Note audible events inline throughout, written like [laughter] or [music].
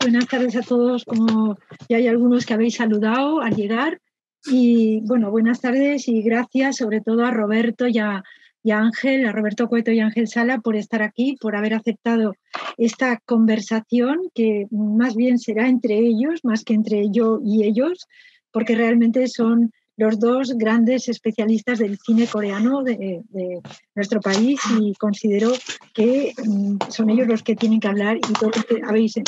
buenas tardes a todos, como ya hay algunos que habéis saludado al llegar. Y bueno, buenas tardes y gracias sobre todo a Roberto y a, Ángel, a Roberto Cueto y Ángel Sala por estar aquí, por haber aceptado esta conversación que más bien será entre ellos, más que entre yo y ellos, porque realmente son los dos grandes especialistas del cine coreano de, nuestro país y considero que mm, son ellos los que tienen que hablar y que habéis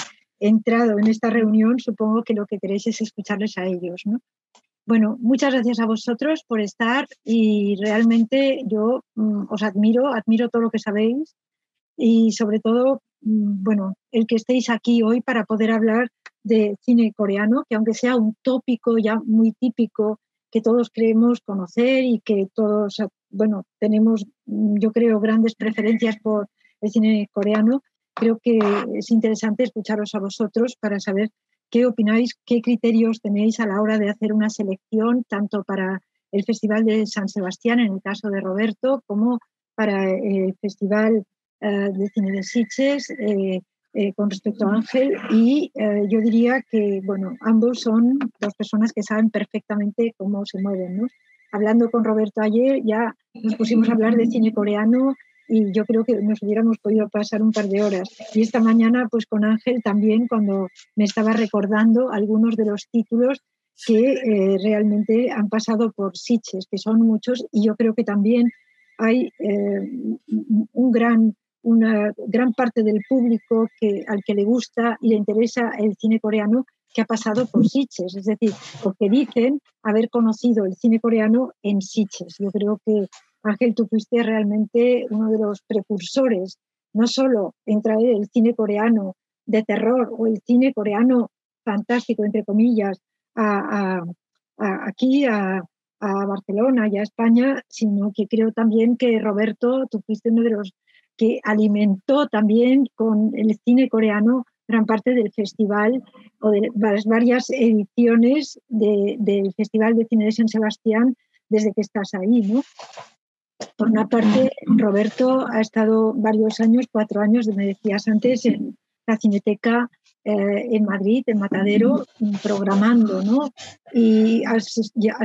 entrado en esta reunión, supongo que lo que queréis es escucharles a ellos. ¿no? Bueno, muchas gracias a vosotros por estar y realmente yo mm, os admiro, admiro todo lo que sabéis y sobre todo, mm, bueno, el que estéis aquí hoy para poder hablar de cine coreano, que aunque sea un tópico ya muy típico que todos creemos conocer y que todos, bueno, tenemos, mm, yo creo, grandes preferencias por el cine coreano, creo que es interesante escucharos a vosotros para saber qué opináis, qué criterios tenéis a la hora de hacer una selección, tanto para el Festival de San Sebastián, en el caso de Roberto, como para el Festival eh, de Cine de Sitges, eh, eh, con respecto a Ángel y eh, yo diría que, bueno, ambos son dos personas que saben perfectamente cómo se mueven, ¿no? Hablando con Roberto ayer ya nos pusimos a hablar de cine coreano y yo creo que nos hubiéramos podido pasar un par de horas. Y esta mañana, pues con Ángel también, cuando me estaba recordando algunos de los títulos que eh, realmente han pasado por Sitges, que son muchos, y yo creo que también hay un gran una gran parte del público que, al que le gusta y le interesa el cine coreano que ha pasado por Sitges, es decir, porque dicen haber conocido el cine coreano en Sitges. Yo creo que, Ángel, tú fuiste realmente uno de los precursores, no solo en traer el cine coreano de terror o el cine coreano fantástico, entre comillas, aquí a, Barcelona y a España, sino que creo también que Roberto, tú fuiste uno de los que alimentó también con el cine coreano gran parte del festival o de varias ediciones del Festival de Cine de San Sebastián desde que estás ahí, ¿no? Por una parte, Roberto ha estado varios años, cuatro años, me decías antes, en la Cineteca eh, en Madrid, en Matadero, programando, ¿no? Y has,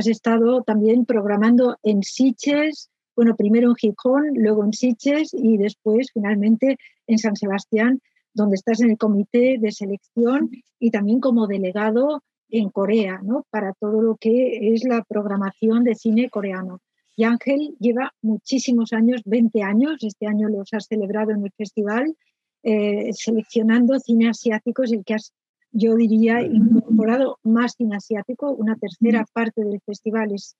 estado también programando en Siches, bueno, primero en Gijón, luego en Siches y después finalmente en San Sebastián, donde estás en el comité de selección y también como delegado en Corea, ¿no? Para todo lo que es la programación de cine coreano. Y Ángel lleva muchísimos años, 20 años, este año los has celebrado en el festival, eh, seleccionando cine asiático, es el que has, yo diría, incorporado más cine asiático, una tercera parte del festival es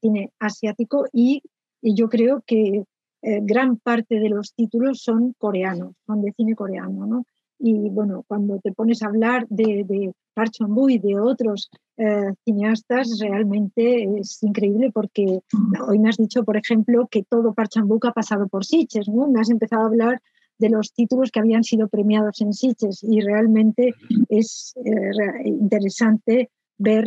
cine asiático y y yo creo que eh, gran parte de los títulos son coreanos, son de cine coreano, ¿no? Y bueno, cuando te pones a hablar de, de y de otros eh, cineastas, realmente es increíble porque hoy me has dicho, por ejemplo, que todo Park ha pasado por Sitges, ¿no? Me has empezado a hablar de los títulos que habían sido premiados en Sitges y realmente es eh, interesante ver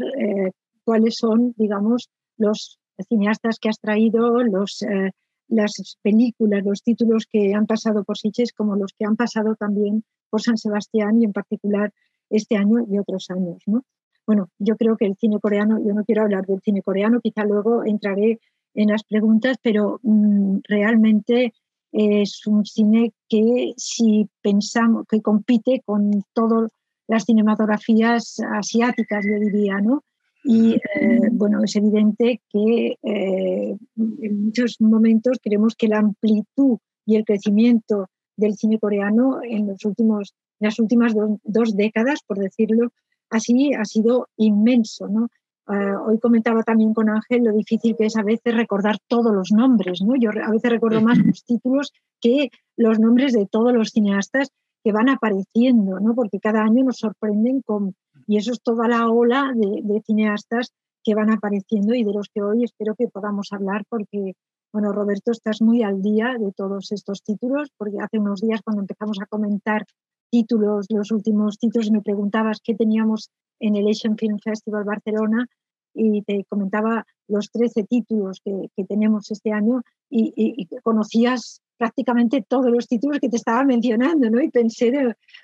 cuáles son, digamos, los cineastas que has traído, los, eh, las películas, los títulos que han pasado por Sitges, como los que han pasado también por San Sebastián y en particular este año y otros años. ¿no? Bueno, yo creo que el cine coreano, yo no quiero hablar del cine coreano, quizá luego entraré en las preguntas, pero mm, realmente es un cine que si pensamos que compite con todas las cinematografías asiáticas, yo diría, ¿no? Y eh, bueno, es evidente que eh, en muchos momentos creemos que la amplitud y el crecimiento del cine coreano en, los últimos, las últimas dos décadas, por decirlo así, ha sido inmenso. ¿no? Ah, hoy comentaba también con Ángel lo difícil que es a veces recordar todos los nombres. ¿no? Yo a veces recuerdo más los títulos que los nombres de todos los cineastas que van apareciendo, ¿no? porque cada año nos sorprenden con y eso es toda la ola de, cineastas que van apareciendo y de los que hoy espero que podamos hablar porque, bueno, Roberto, estás muy al día de todos estos títulos, porque hace unos días cuando empezamos a comentar títulos, los últimos títulos, me preguntabas qué teníamos en el Asian Film Festival Barcelona y te comentaba los 13 títulos que, tenemos este año y, conocías prácticamente todos los títulos que te estaba mencionando, ¿no? Y pensé,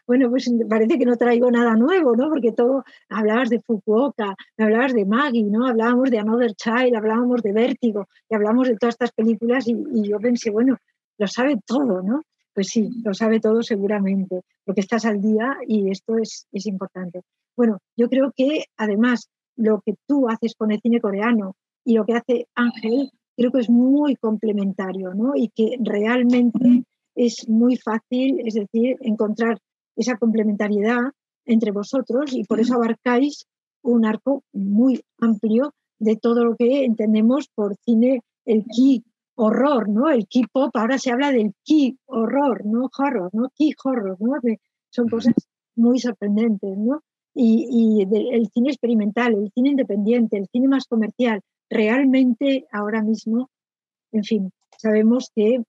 bueno, pues parece que no traigo nada nuevo, ¿no? Porque todo, hablabas de Fukuoka, hablabas de Maggie, ¿no? Hablábamos de Another Child, hablábamos de Vértigo, y hablamos de todas estas películas y, y yo pensé, bueno, lo sabe todo, ¿no? Pues sí, lo sabe todo seguramente, porque estás al día y esto es, es importante. Bueno, yo creo que además lo que tú haces con el cine coreano y lo que hace Ángel creo que es muy complementario, ¿no? Y que realmente es muy fácil, es decir, encontrar esa complementariedad entre vosotros y por eso abarcáis un arco muy amplio de todo lo que entendemos por cine, el key horror, ¿no? El key pop, ahora se habla del key horror, no horror, ¿no? Key horror, ¿no? Son cosas muy sorprendentes, ¿no? Y, y el cine experimental, el cine independiente, el cine más comercial, realmente ahora mismo, en fin, sabemos que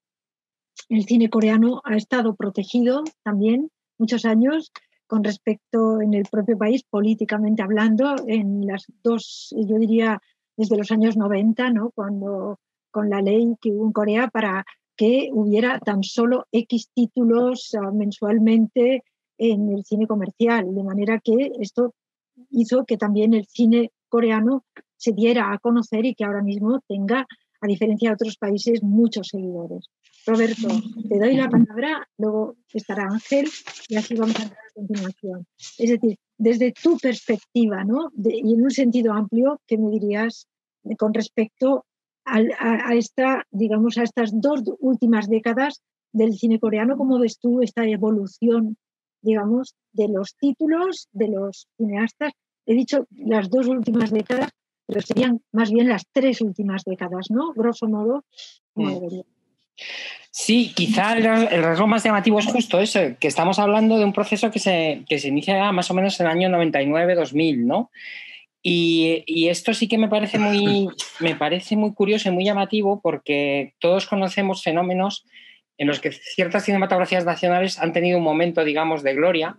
el cine coreano ha estado protegido también muchos años con respecto en el propio país, políticamente hablando, en las dos, yo diría, desde los años 90, ¿no? cuando con la ley que hubo en Corea para que hubiera tan solo X títulos ah, mensualmente en el cine comercial, de manera que esto hizo que también el cine coreano se diera a conocer y que ahora mismo tenga, a diferencia de otros países, muchos seguidores. Roberto, te doy la palabra, luego estará Ángel y así vamos a entrar a continuación. Es decir, desde tu perspectiva, ¿no? y en un sentido amplio, ¿qué me dirías con respecto a, esta, digamos, a estas dos últimas décadas del cine coreano? ¿Cómo ves tú esta evolución, digamos, de los títulos, de los cineastas? He dicho las dos últimas décadas, pero serían más bien las tres últimas décadas, ¿no? Grosso modo. Mm. Sí, quizá el, rasgo más llamativo es justo eso, que estamos hablando de un proceso que se, que se inicia más o menos en el año 99-2000, ¿no? Y, y, esto sí que me parece, muy, [laughs] me parece muy curioso y muy llamativo porque todos conocemos fenómenos en los que ciertas cinematografías nacionales han tenido un momento, digamos, de gloria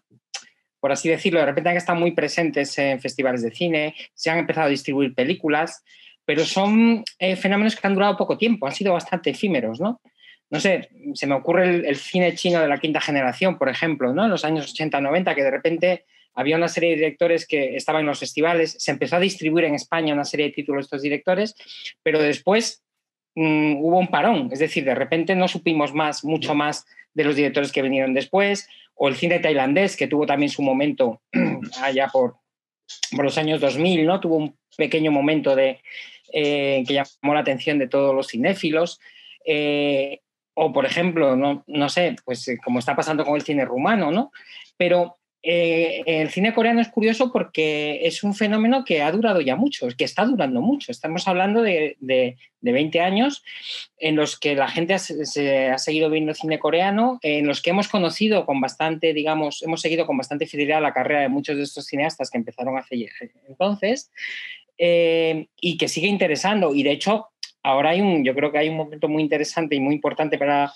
por así decirlo, de repente han estado muy presentes en festivales de cine, se han empezado a distribuir películas, pero son eh, fenómenos que han durado poco tiempo, han sido bastante efímeros, ¿no? No sé, se me ocurre el, cine chino de la quinta generación, por ejemplo, ¿no? En los años 80-90, que de repente había una serie de directores que estaban en los festivales, se empezó a distribuir en España una serie de títulos de estos directores, pero después mm, hubo un parón, es decir, de repente no supimos más, mucho más de los directores que vinieron después, o el cine tailandés, que tuvo también su momento [clears throat] allá por, por los años 2000, ¿no? Tuvo un pequeño momento de, eh, que llamó la atención de todos los cinéfilos. Eh, o, por ejemplo, no, no sé, pues eh, como está pasando con el cine rumano, ¿no? Pero eh, el cine coreano es curioso porque es un fenómeno que ha durado ya mucho, que está durando mucho. Estamos hablando de, 20 años en los que la gente ha, se ha seguido viendo cine coreano, en los que hemos conocido con bastante, digamos, hemos seguido con bastante fidelidad la carrera de muchos de estos cineastas que empezaron hace entonces eh, y que sigue interesando. Y de hecho, ahora hay un, yo creo que hay un momento muy interesante y muy importante para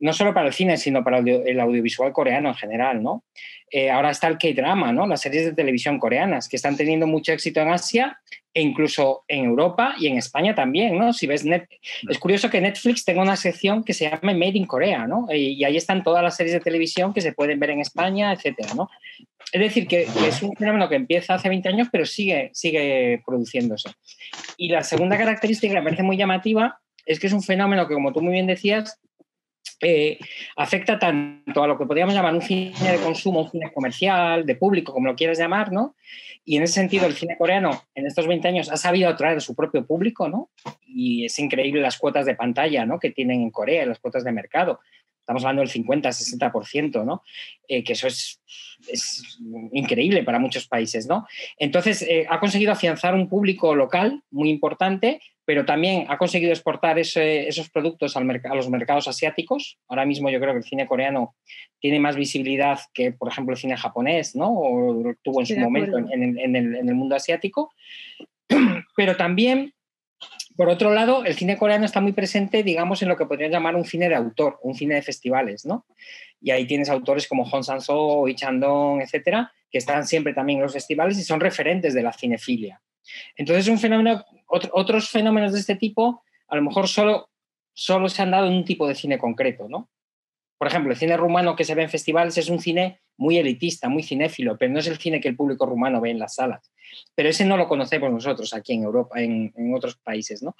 no solo para el cine, sino para el audiovisual coreano en general, ¿no? Eh, ahora está el K-drama, ¿no? Las series de televisión coreanas, que están teniendo mucho éxito en Asia e incluso en Europa y en España también, ¿no? Si ves Net... es curioso que Netflix tenga una sección que se llama Made in Korea, ¿no? Y, ahí están todas las series de televisión que se pueden ver en España, etcétera, ¿no? Es decir, que, que, es un fenómeno que empieza hace 20 años, pero sigue, sigue produciéndose. Y la segunda característica que me parece muy llamativa es que es un fenómeno que, como tú muy bien decías, eh, afecta tanto a lo que podríamos llamar un cine de consumo, un cine comercial, de público, como lo quieras llamar, ¿no? Y en ese sentido, el cine coreano en estos 20 años ha sabido atraer a su propio público, ¿no? Y es increíble las cuotas de pantalla, ¿no? Que tienen en Corea, las cuotas de mercado. Estamos hablando del 50-60%, ¿no? Eh, que eso es, es, increíble para muchos países, ¿no? Entonces, eh, ha conseguido afianzar un público local muy importante, pero también ha conseguido exportar esos productos al a los mercados asiáticos. Ahora mismo yo creo que el cine coreano tiene más visibilidad que, por ejemplo, el cine japonés, ¿no? O tuvo en su momento en, en, el, en el mundo asiático. [clears throat] Pero también por otro lado, el cine coreano está muy presente, digamos, en lo que podrían llamar un cine de autor, un cine de festivales, ¿no? Y ahí tienes autores como Hong Sang-soo, Lee Chandong, etcétera, que están siempre también en los festivales y son referentes de la cinefilia. Entonces, un fenómeno, otros fenómenos de este tipo, a lo mejor solo solo se han dado en un tipo de cine concreto, ¿no? Por ejemplo, el cine rumano que se ve en festivales es un cine muy elitista, muy cinéfilo, pero no es el cine que el público rumano ve en las salas. Pero ese no lo conocemos nosotros aquí en Europa, en, otros países, ¿no?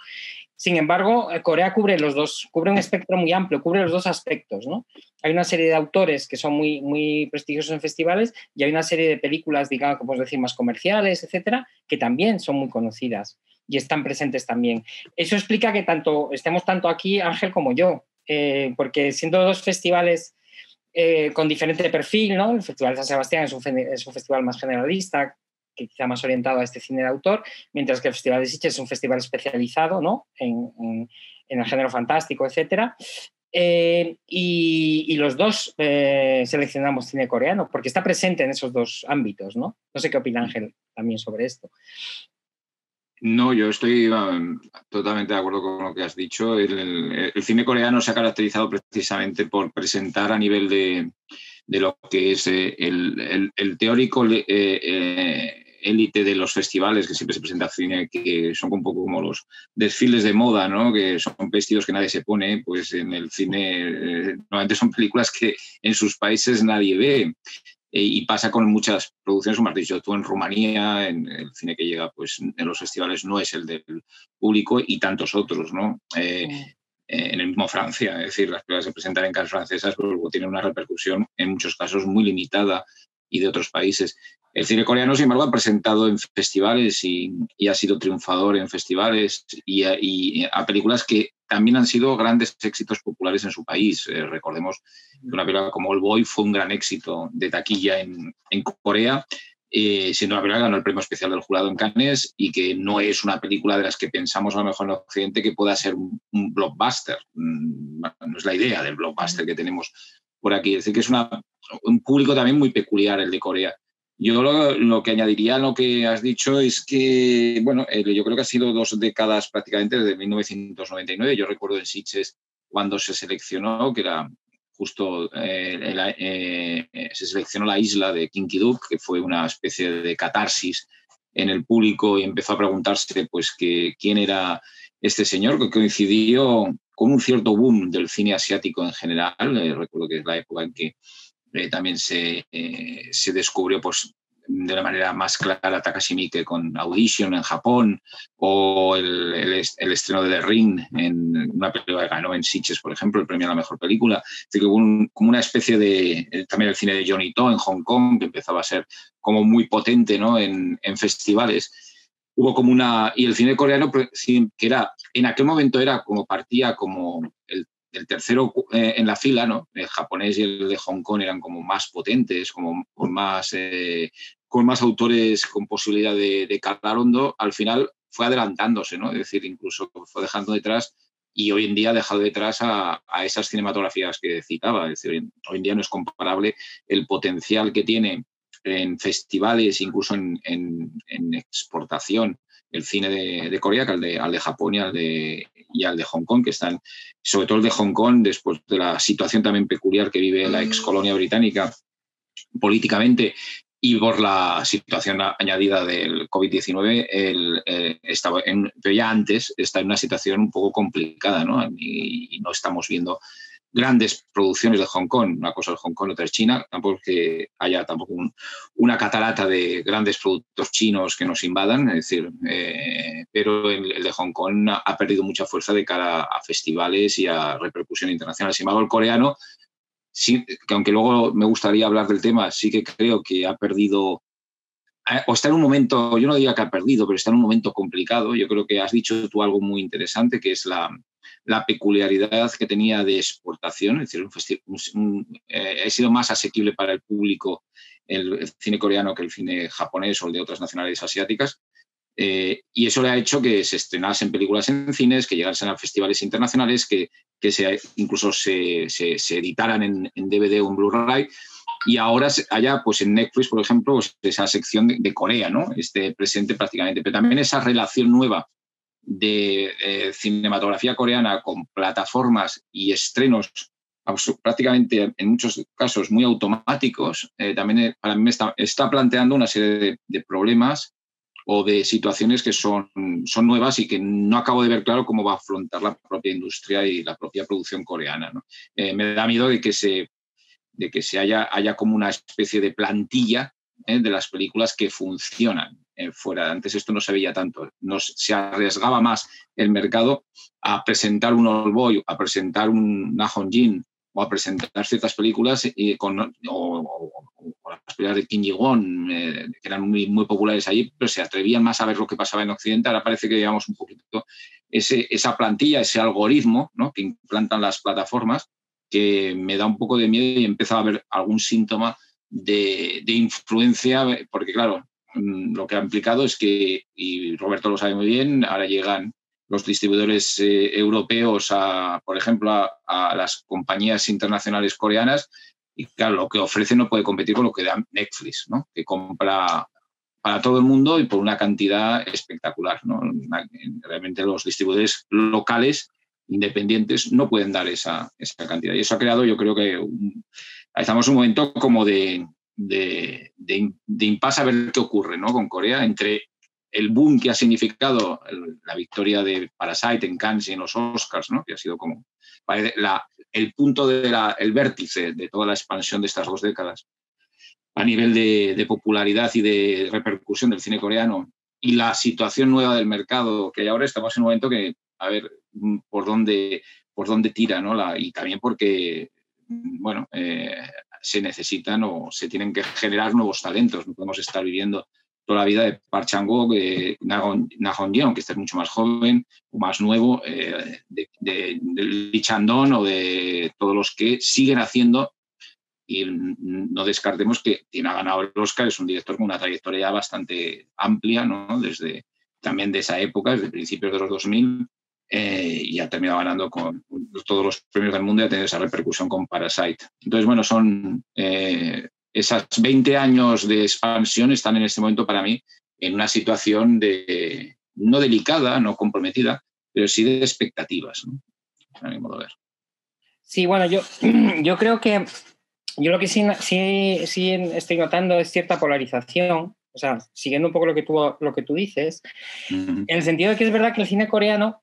Sin embargo, eh, Corea cubre los dos, cubre un espectro muy amplio, cubre los dos aspectos, ¿no? Hay una serie de autores que son muy, muy prestigiosos en festivales y hay una serie de películas, digamos, como decir, más comerciales, etcétera, que también son muy conocidas y están presentes también. Eso explica que tanto estemos tanto aquí Ángel como yo, eh, porque siendo dos festivales eh, con diferente perfil, ¿no? El Festival de San Sebastián es un, es un, festival más generalista, quizá más orientado a este cine de autor, mientras que el Festival de Sitges es un festival especializado ¿no? en, en, el género fantástico, etc. Eh, y, los dos seleccionamos cine coreano, porque está presente en esos dos ámbitos, ¿no? No sé qué opina Ángel también sobre esto. No, yo estoy um, totalmente de acuerdo con lo que has dicho. El, cine coreano se ha caracterizado precisamente por presentar a nivel de, lo que es eh, el, teórico eh, eh, élite de los festivales, que siempre se presenta cine, que son un poco como los desfiles de moda, ¿no? que son vestidos que nadie se pone, pues en el cine normalmente son películas que en sus países nadie ve. Eh, y pasa con muchas producciones, como has dicho tú, en Rumanía, en el cine que llega pues, en los festivales no es el del público y tantos otros, ¿no? Eh, eh, en el mismo Francia, es decir, las películas se presentan en casas francesas, pero luego tienen una repercusión en muchos casos muy limitada y de otros países. El cine coreano, sin embargo, ha presentado en festivales y, ha sido triunfador en festivales y, a películas que también han sido grandes éxitos populares en su país. Eh, recordemos que una película como El Boy fue un gran éxito de taquilla en, Corea, eh, siendo una película que ganó el premio especial del jurado en Cannes y que no es una película de las que pensamos a lo mejor en Occidente que pueda ser un, blockbuster. Mm, no es la idea del blockbuster que tenemos por aquí. Es decir, que es un público también muy peculiar el de Corea. Yo lo, que añadiría a lo que has dicho es que, bueno, eh, yo creo que ha sido dos décadas prácticamente desde 1999. Yo recuerdo en Sitges cuando se seleccionó, que era justo, eh, eh, se seleccionó la isla de Kinkiduk, que fue una especie de catarsis en el público y empezó a preguntarse pues que quién era este señor, que coincidió con un cierto boom del cine asiático en general. recuerdo que es la época en que eh, también se, eh, se, descubrió pues, de una manera más clara Takashi Miike con Audition en Japón o el, el, estreno de The Ring en una película que ganó en Sitges, por ejemplo, el premio a la mejor película. Es decir, como una especie de, eh, también el cine de Johnny To en Hong Kong, que empezaba a ser como muy potente ¿no? en, en festivales hubo como una y el cine coreano pues, que era en aquel momento era como partía como el el tercero eh, en la fila, ¿no? El japonés y el de Hong Kong eran como más potentes, como con más, eh, con más autores con posibilidad de, de calar hondo, al final fue adelantándose, ¿no? Es decir, incluso fue dejando detrás y hoy en día ha dejado detrás a, esas cinematografías que citaba. Es decir, hoy en día no es comparable el potencial que tiene en festivales, incluso en, en exportación, el cine de, Corea que al de, al de Japón y al de, y al de Hong Kong, que están, sobre todo el de Hong Kong, después de la situación también peculiar que vive la ex colonia británica políticamente y por la situación añadida del COVID-19, eh, estaba pero ya antes está en una situación un poco complicada, ¿no? y no estamos viendo grandes producciones de Hong Kong, una cosa es Hong Kong, otra es China, tampoco es que haya tampoco una catarata de grandes productos chinos que nos invadan, es decir, eh, pero el, de Hong Kong ha, perdido mucha fuerza de cara a festivales y a repercusión internacional. Sin embargo, el coreano, sí, que aunque luego me gustaría hablar del tema, sí que creo que ha perdido eh, o está en un momento, yo no diría que ha perdido, pero está en un momento complicado. Yo creo que has dicho tú algo muy interesante, que es la, la peculiaridad que tenía de exportación, es decir, eh, ha sido más asequible para el público el, cine coreano que el cine japonés o el de otras nacionalidades asiáticas. Eh, y eso le ha hecho que se estrenasen películas en cines, que llegasen a festivales internacionales, que, que se, incluso se, se, editaran en, DVD o en Blu-ray. Y ahora haya, pues en Netflix, por ejemplo, pues, esa sección de, de Corea, ¿no? Esté presente prácticamente. Pero también esa relación nueva de eh, cinematografía coreana con plataformas y estrenos prácticamente en muchos casos muy automáticos, eh, también eh, para mí está, está, planteando una serie de, problemas o de situaciones que son, son nuevas y que no acabo de ver claro cómo va a afrontar la propia industria y la propia producción coreana. Me da miedo de que se, de que se haya, haya como una especie de plantilla de las películas que funcionan eh, fuera. Antes esto no se veía tanto. se arriesgaba más el mercado a presentar un Old Boy, a presentar un Jin o a presentar ciertas películas y con, o, las películas de Kim eh, que eran muy, populares allí, pero se atrevían más a ver lo que pasaba en Occidente. Ahora parece que llevamos un poquito ese, esa plantilla, ese algoritmo que implantan las plataformas, que me da un poco de miedo y empezado a ver algún síntoma de, influencia, porque claro, lo que ha implicado es que, y Roberto lo sabe muy bien, ahora llegan los distribuidores eh, europeos, a, por ejemplo, a, las compañías internacionales coreanas, y claro, lo que ofrece no puede competir con lo que da Netflix, que compra para todo el mundo y por una cantidad espectacular. Realmente los distribuidores locales, independientes, no pueden dar esa, esa cantidad. Y eso ha creado, yo creo que estamos en un momento como de, de, de, de impasse a ver qué ocurre ¿no? con Corea entre el boom que ha significado la victoria de Parasite en Cannes y en los Oscars, ¿no? que ha sido como el punto del vértice de toda la expansión de estas dos décadas a nivel de, popularidad y de repercusión del cine coreano y la situación nueva del mercado que hay ahora, estamos en un momento que, a ver, por dónde, por dónde tira, ¿no? La, y también porque, bueno, eh, se necesitan o se tienen que generar nuevos talentos, no podemos estar viviendo toda la vida de Park Chang-wook, de Nahon Yeon, que este es mucho más joven o más nuevo, eh, de, de, Lee Chandon o de todos los que siguen haciendo y no descartemos que quien ha ganado el Oscar es un director con una trayectoria bastante amplia, ¿no? desde también de esa época, desde principios de los 2000, eh, y ha terminado ganando con todos los premios del mundo y ha tenido esa repercusión con Parasite. Entonces, bueno, son eh, esas 20 años de expansión están en este momento para mí en una situación de, no delicada, no comprometida, pero sí de expectativas, ¿no? a mi modo de ver. Sí, bueno, yo, [clears throat] yo creo que yo lo que sí, sí, sí, estoy notando es cierta polarización, o sea, siguiendo un poco lo que tú, lo que tú dices, en el sentido de que es verdad que el cine coreano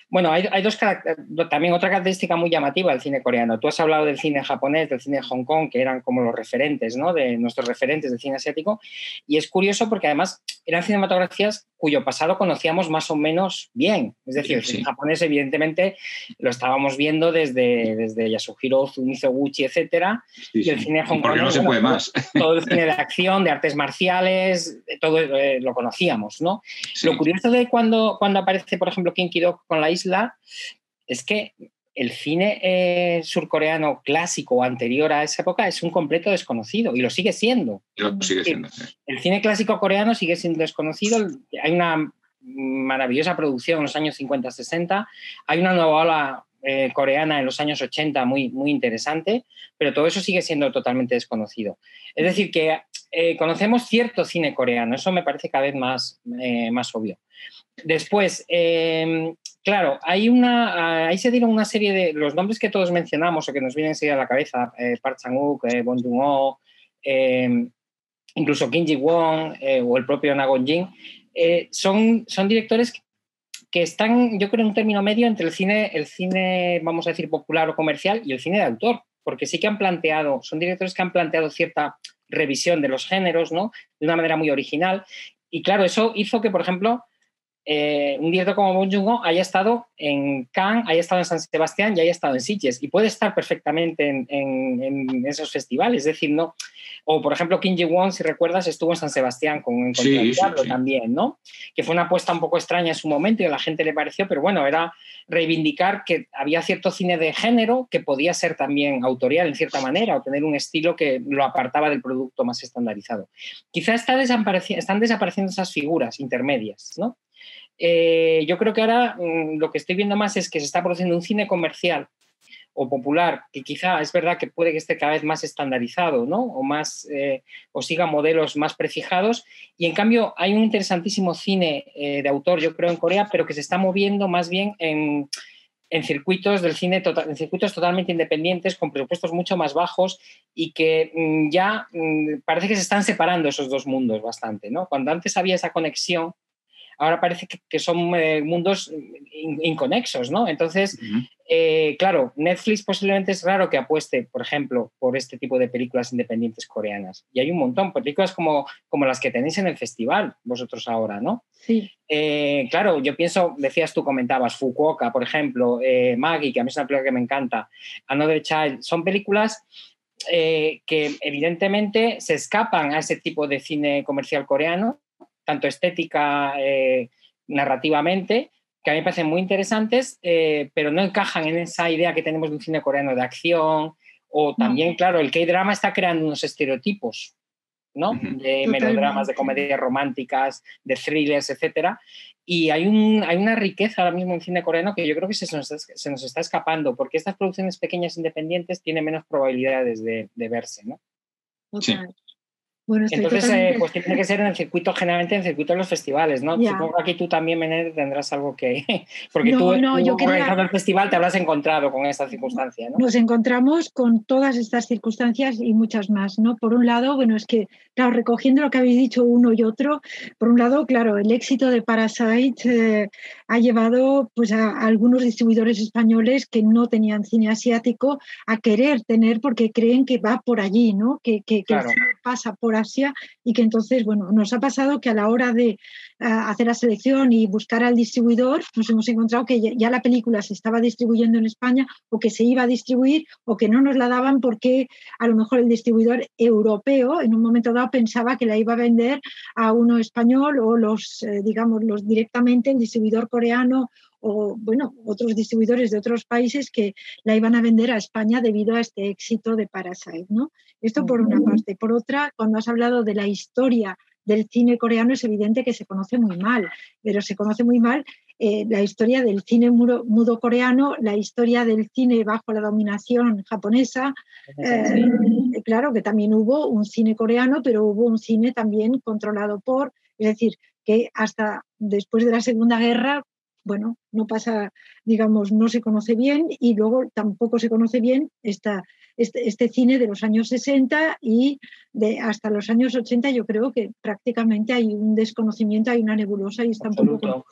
bueno, hay, dos también otra característica muy llamativa del cine coreano. Tú has hablado del cine japonés, del cine de Hong Kong, que eran como los referentes, ¿no? De nuestros referentes del cine asiático. Y es curioso porque además eran cinematografías cuyo pasado conocíamos más o menos bien. Es decir, el cine japonés, evidentemente, lo estábamos viendo desde, desde Yasuhiro Mizoguchi, etcétera. y el cine de Hong Kong. no se puede más. [laughs] Todo el cine de acción, de artes marciales, todo eh, lo conocíamos, ¿no? Lo curioso de cuando, cuando aparece, por ejemplo, Kinky Dog con la isla es que el cine eh, surcoreano clásico o anterior a esa época es un completo desconocido y lo sigue siendo. El cine clásico coreano sigue siendo desconocido. Hay una maravillosa producción en los años 50-60. Hay una nueva ola eh, coreana en los años 80 muy, muy interesante, pero todo eso sigue siendo totalmente desconocido. Es decir, que eh, conocemos cierto cine coreano, eso me parece cada vez más, más obvio. Después, Claro, hay una, ahí se dieron una serie de los nombres que todos mencionamos o que nos vienen a la cabeza, eh, Park Chang-wook, eh, Bong Joon-ho, eh, incluso Kim Ji-won eh, o el propio Nagon Jin, son, son directores que están, yo creo, en un término medio entre el cine, el cine, vamos a decir, popular o comercial y el cine de autor, porque sí que han planteado, son directores que han planteado cierta revisión de los géneros, ¿no? De una manera muy original. Y claro, eso hizo que, por ejemplo, eh, un director como Bong Joon-ho haya estado en Cannes, haya estado en San Sebastián y haya estado en Sitges y puede estar perfectamente en, esos festivales, es decir, no o por ejemplo Kim Ji-won, si recuerdas, estuvo en San Sebastián con, con sí, también, ¿no? Que fue una apuesta un poco extraña en su momento y a la gente le pareció, pero bueno, era reivindicar que había cierto cine de género que podía ser también autorial en cierta manera o tener un estilo que lo apartaba del producto más estandarizado. Quizá está están desapareciendo esas figuras intermedias, ¿no? Eh, yo creo que ahora mm, lo que estoy viendo más es que se está produciendo un cine comercial o popular, que quizá es verdad que puede que esté cada vez más estandarizado, ¿no? O más, eh, o siga modelos más prefijados. Y en cambio hay un interesantísimo cine eh, de autor, yo creo, en Corea, pero que se está moviendo más bien en, en circuitos del cine, tota-, en circuitos totalmente independientes, con presupuestos mucho más bajos y que mm, ya mm, parece que se están separando esos dos mundos bastante, ¿no? Cuando antes había esa conexión, ahora parece que, son eh, mundos inconexos, ¿no? Entonces, eh, claro, Netflix posiblemente es raro que apueste, por ejemplo, por este tipo de películas independientes coreanas. Y hay un montón, películas como, como las que tenéis en el festival, vosotros ahora, ¿no? Sí. Eh, claro, yo pienso, decías tú, comentabas, Fukuoka, por ejemplo, Maggie, que a mí es una película que me encanta, Another Child, son películas que evidentemente se escapan a ese tipo de cine comercial coreano tanto estética, eh, narrativamente, que a mí me parecen muy interesantes, eh, pero no encajan en esa idea que tenemos de un cine coreano de acción. O también, claro, el K-drama está creando unos estereotipos, ¿no? De melodramas, de comedias románticas, de thrillers, etcétera. Y hay, un, hay una riqueza ahora mismo en cine coreano que yo creo que se nos, se nos está escapando, porque estas producciones pequeñas independientes tienen menos probabilidades de, de verse, ¿no? Sí. Entonces, eh, pues tiene que ser en el circuito, generalmente en el circuito de los festivales, ¿no? Supongo que aquí tú también, Menéndez, tendrás algo que... [laughs] Porque tú, no, yo el festival, te habrás encontrado con esta circunstancia, ¿no? Nos encontramos con todas estas circunstancias y muchas más, ¿no? Por un lado, bueno, es que, claro, recogiendo lo que habéis dicho uno y otro, por un lado, claro, el éxito de Parasite eh, ha llevado pues, a, algunos distribuidores españoles que no tenían cine asiático a querer tener porque creen que va por allí, ¿no? Que, que, que pasa por Asia y que entonces, bueno, nos ha pasado que a la hora de hacer la selección y buscar al distribuidor, nos hemos encontrado que ya, la película se estaba distribuyendo en España o que se iba a distribuir o que no nos la daban porque a lo mejor el distribuidor europeo en un momento dado pensaba que la iba a vender a uno español o los, eh, digamos, los directamente el distribuidor coreano o bueno, otros distribuidores de otros países que la iban a vender a España debido a este éxito de Parasite, ¿no? Esto por una parte. Por otra, cuando has hablado de la historia del cine coreano, es evidente que se conoce muy mal, pero se conoce muy mal eh, la historia del cine mudo, coreano, la historia del cine bajo la dominación japonesa. Eh, claro que también hubo un cine coreano, pero hubo un cine también controlado por, es decir, que hasta después de la Segunda Guerra bueno, no pasa, digamos, no se conoce bien y luego tampoco se conoce bien esta, este, este, cine de los años 60 y de hasta los años 80 yo creo que prácticamente hay un desconocimiento, hay una nebulosa y está un poco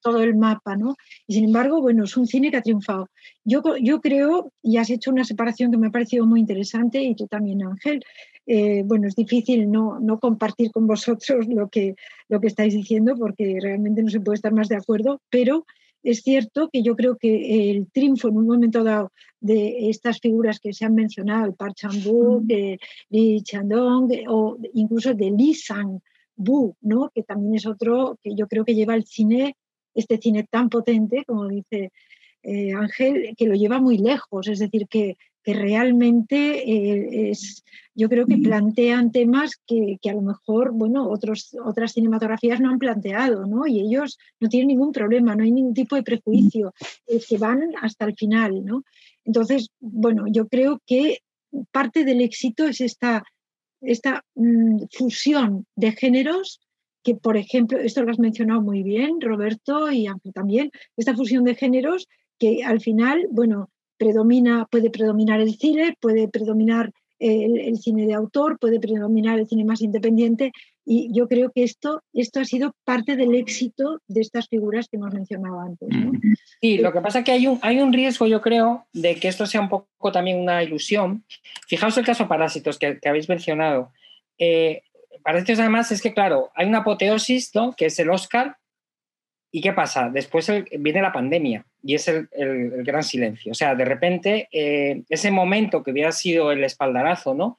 todo el mapa, ¿no? Y sin embargo, bueno, es un cine que ha triunfado. Yo, yo creo, y has hecho una separación que me ha parecido muy interesante y tú también, Ángel, eh, bueno, es difícil no, no, compartir con vosotros lo que, lo que estáis diciendo porque realmente no se puede estar más de acuerdo, pero es cierto que yo creo que el triunfo en un momento dado de estas figuras que se han mencionado, el Park Chan-wook, de Lee Chandong o incluso de Lee Sang-bu, ¿no? que también es otro que yo creo que lleva el cine, este cine tan potente, como dice eh, Ángel, que lo lleva muy lejos, es decir, que, que realmente eh, es, yo creo que plantean temas que, a lo mejor, bueno, otros, otras cinematografías no han planteado, ¿no? Y ellos no tienen ningún problema, no hay ningún tipo de prejuicio, que van hasta el final, ¿no? Entonces, bueno, yo creo que parte del éxito es esta, esta mm, fusión de géneros que, por ejemplo, esto lo has mencionado muy bien, Roberto, y también, esta fusión de géneros que al final, bueno, predomina, puede predominar el cine, puede predominar el, cine de autor, puede predominar el cine más independiente y yo creo que esto, esto ha sido parte del éxito de estas figuras que hemos mencionado antes. Sí, lo que pasa es que hay un, hay un riesgo, yo creo, de que esto sea un poco también una ilusión. Fijaos el caso Parásitos que, habéis mencionado. Eh, Parásitos además es que, claro, hay una apoteosis, ¿no? que es el Oscar, ¿Y qué pasa? Después viene la pandemia y es el, gran silencio. O sea, de repente, eh, ese momento que hubiera sido el espaldarazo, ¿no?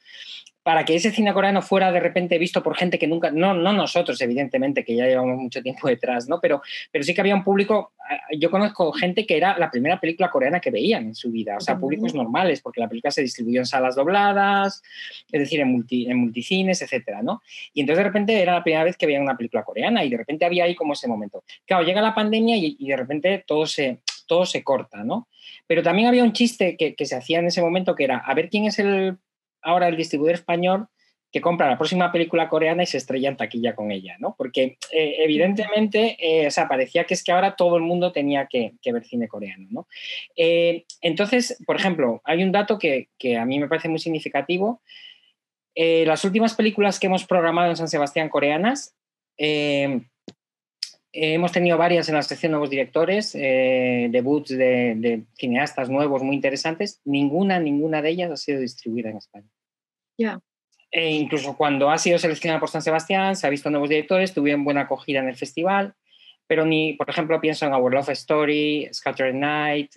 para que ese cine coreano fuera de repente visto por gente que nunca, no, no nosotros evidentemente, que ya llevamos mucho tiempo detrás, ¿no? pero, pero sí que había un público, yo conozco gente que era la primera película coreana que veían en su vida, o sea, públicos normales, porque la película se distribuyó en salas dobladas, es decir, en, multi, en multicines, etcétera, ¿no? Y entonces de repente era la primera vez que veían una película coreana y de repente había ahí como ese momento. Claro, llega la pandemia y, de repente todo se, todo se corta, ¿no? Pero también había un chiste que, se hacía en ese momento que era, a ver quién es el ahora el distribuidor español que compra la próxima película coreana y se estrella en taquilla con ella, ¿no? Porque eh, evidentemente, eh, o sea, parecía que es que ahora todo el mundo tenía que, ver cine coreano, ¿no? Eh, entonces, por ejemplo, hay un dato que, a mí me parece muy significativo. las últimas películas que hemos programado en San Sebastián coreanas, hemos tenido varias en la sección Nuevos Directores, debuts de, de cineastas nuevos muy interesantes. Ninguna, ninguna de ellas ha sido distribuida en España. Ya. E incluso cuando ha sido seleccionada por San Sebastián, se ha visto nuevos directores, tuvieron buena acogida en el festival, pero ni, por ejemplo, pienso en Our Love Story, Scattered Night.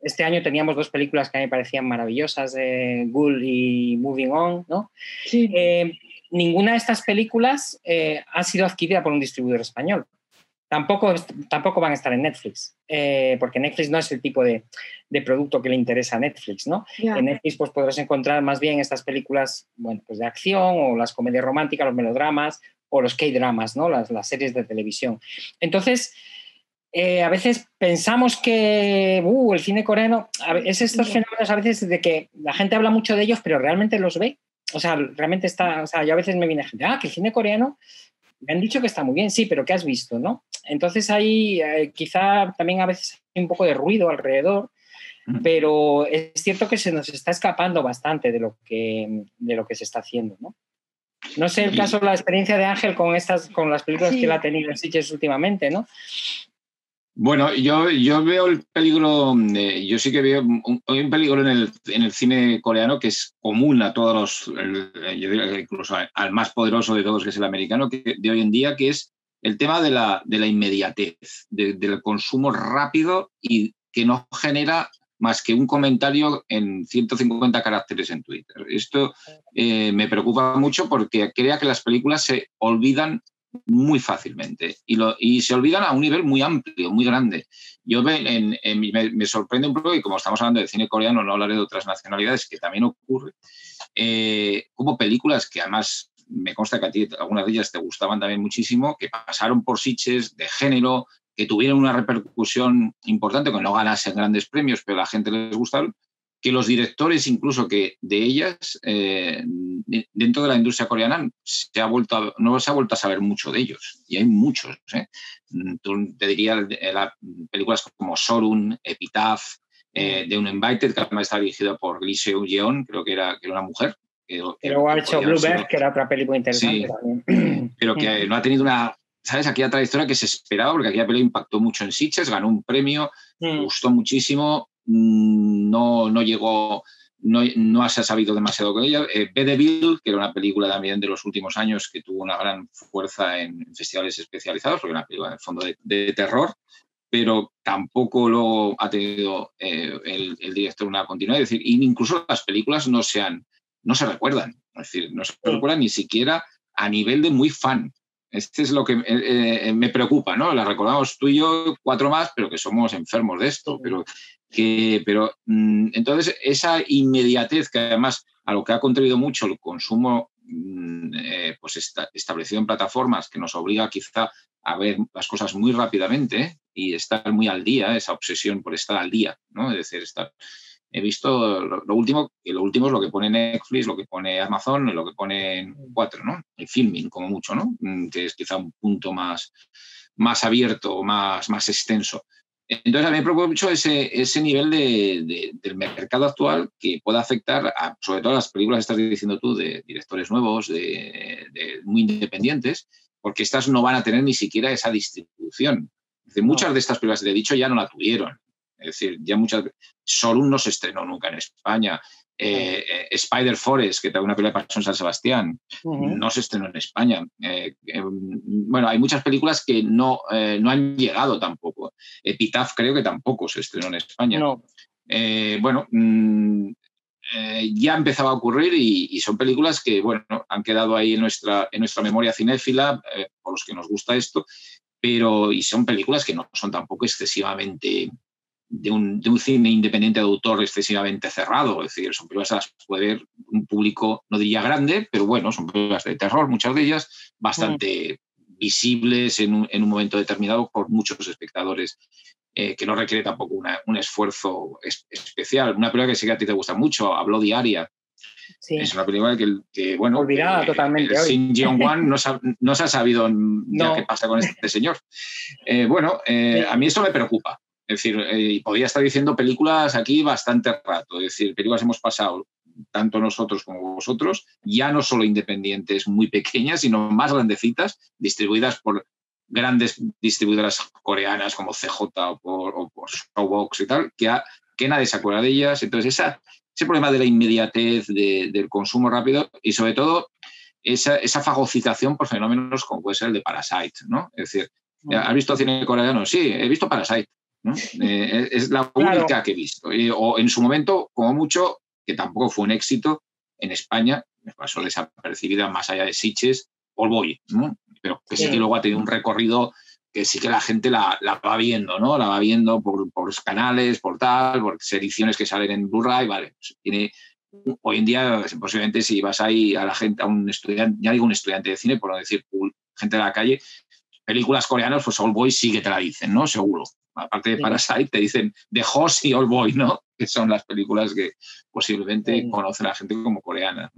este año teníamos dos películas que a mí me parecían maravillosas, eh, Ghoul y Moving On, ¿no? Eh, ninguna de estas películas eh, ha sido adquirida por un distribuidor español. Tampoco, tampoco van a estar en Netflix, eh, porque Netflix no es el tipo de, producto que le interesa a Netflix, ¿no? En Netflix pues, podrás encontrar más bien estas películas bueno, pues de acción o las comedias románticas, los melodramas o los K-dramas, ¿no? Las, las, series de televisión. Entonces, eh, a veces pensamos que uh, el cine coreano, es estos fenómenos a veces de que la gente habla mucho de ellos, pero realmente los ve. O sea, realmente está, o sea, yo a veces me viene gente, ah, que el cine coreano me han dicho que está muy bien, sí, pero ¿qué has visto? ¿no? Entonces ahí eh, quizá también a veces hay un poco de ruido alrededor, pero es cierto que se nos está escapando bastante de lo que, de lo que se está haciendo. ¿no? No sé el caso, la experiencia de Ángel con, estas, con las películas que él ha tenido en Sitges últimamente, ¿no? Bueno, yo, yo veo el peligro, eh, yo sí que veo un, peligro en el, en el, cine coreano que es común a todos los, yo diría incluso al más poderoso de todos, que es el americano, que, de hoy en día, que es el tema de la, de la inmediatez, del consumo rápido y que no genera más que un comentario en 150 caracteres en Twitter. Esto eh, me preocupa mucho porque crea que las películas se olvidan muy fácilmente y, lo, y, se olvidan a un nivel muy amplio, muy grande. Yo me, me, sorprende un poco, y como estamos hablando de cine coreano, no hablaré de otras nacionalidades, que también ocurre, eh, como películas que además me consta que a ti algunas de ellas te gustaban también muchísimo, que pasaron por siches de género, que tuvieron una repercusión importante, que no ganasen grandes premios, pero a la gente les gustaron, que los directores incluso que de ellas, eh, dentro de la industria coreana, se ha vuelto no se ha vuelto a saber mucho de ellos, y hay muchos. ¿eh? Tú te diría películas como Sorun, Epitaph, eh, de un Invited, que además está dirigido por Lee Seo Yeon, creo que era, que era una mujer. pero ha hecho Bluebird, que era otra película interesante también. [clears throat] Pero que no ha tenido una, ¿sabes? Aquella trayectoria que se esperaba, porque aquella película impactó mucho en Sitges, ganó un premio, mm. gustó muchísimo, Mm, no, no llegó, no, no, se ha sabido demasiado con ella. Eh, que era una película también de los últimos años que tuvo una gran fuerza en, festivales especializados, porque era una película en el fondo de, terror, pero tampoco lo ha tenido eh, el, director una continuidad. Es decir, incluso las películas no se, no se recuerdan, es decir, no se recuerdan ni siquiera a nivel de muy fan. Este es lo que eh, me preocupa, ¿no? La recordamos tú y yo, cuatro más, pero que somos enfermos de esto. Pero, que, pero mm, entonces, esa inmediatez que además a lo que ha contribuido mucho el consumo mm, eh, pues establecido en plataformas que nos obliga quizá a ver las cosas muy rápidamente y estar muy al día, esa obsesión por estar al día, ¿no? Es decir, estar he visto lo, último, y lo último es lo que pone Netflix, lo que pone Amazon, lo que pone cuatro, ¿no? El filming, como mucho, ¿no? Mm, que es quizá un punto más, más abierto, más, más extenso. Entonces, a mí me preocupa mucho ese, ese nivel de, del mercado actual que pueda afectar a, sobre todo a las películas que estás diciendo tú, de directores nuevos, de, muy independientes, porque estas no van a tener ni siquiera esa distribución. muchas de estas películas de dicho ya no la tuvieron. Es decir, ya muchas Solun no se estrenó nunca en España. Eh, eh, Spider Forest, que una película pasó en San Sebastián, no se estrenó en España. Eh, bueno, hay muchas películas que no, no han llegado tampoco. Epitaph creo que tampoco se estrenó en España. bueno, mm, ya empezaba a ocurrir y, son películas que, bueno, han quedado ahí en nuestra, en nuestra memoria cinéfila, por los que nos gusta esto, pero y son películas que no son tampoco excesivamente de un, cine independiente de autor excesivamente cerrado. Es decir, son películas las puede ver un público, no diría grande, pero bueno, son películas de terror, muchas de ellas bastante visibles en un, momento determinado por muchos espectadores, eh, que no requiere tampoco un esfuerzo especial. Una película que sé que a ti te gusta mucho, Habló Diaria, Es una película que, bueno. Olvidada totalmente. Sin Jeong Wan no, no, se ha sabido [laughs] ya qué pasa con este señor. Eh, bueno, eh, a mí esto me preocupa. Es decir, y podría estar diciendo películas aquí bastante rato. Es decir, películas hemos pasado tanto nosotros como vosotros, ya no solo independientes muy pequeñas, sino más grandecitas, distribuidas por grandes distribuidoras coreanas como CJ o por, Showbox y tal, que, que nadie se acuerda de ellas. Entonces, esa, ese problema de la inmediatez, del consumo rápido y sobre todo esa, esa, fagocitación por fenómenos como puede ser el de Parasite, ¿no? Es decir, ¿has visto cine coreano? Sí, he visto Parasite. Eh, es la única que he visto. o en su momento, como mucho, que tampoco fue un éxito en España, me pasó desapercibida más allá de Siches, All Boy, ¿no? pero que sí. que luego ha tenido un recorrido que sí que la gente la, va viendo, ¿no? La va viendo por, por los canales, por tal, por ediciones que salen en Blu-ray, vale. Pues tiene, hoy en día, posiblemente si vas ahí a la gente, a un estudiante, ya digo un estudiante de cine, por no decir gente de la calle, películas coreanas, pues All Boy sí que te la dicen, ¿no? Seguro. Aparte de Parasite, te dicen The Host y All Boy, ¿no? Que son las películas que posiblemente conocen a la gente como coreana.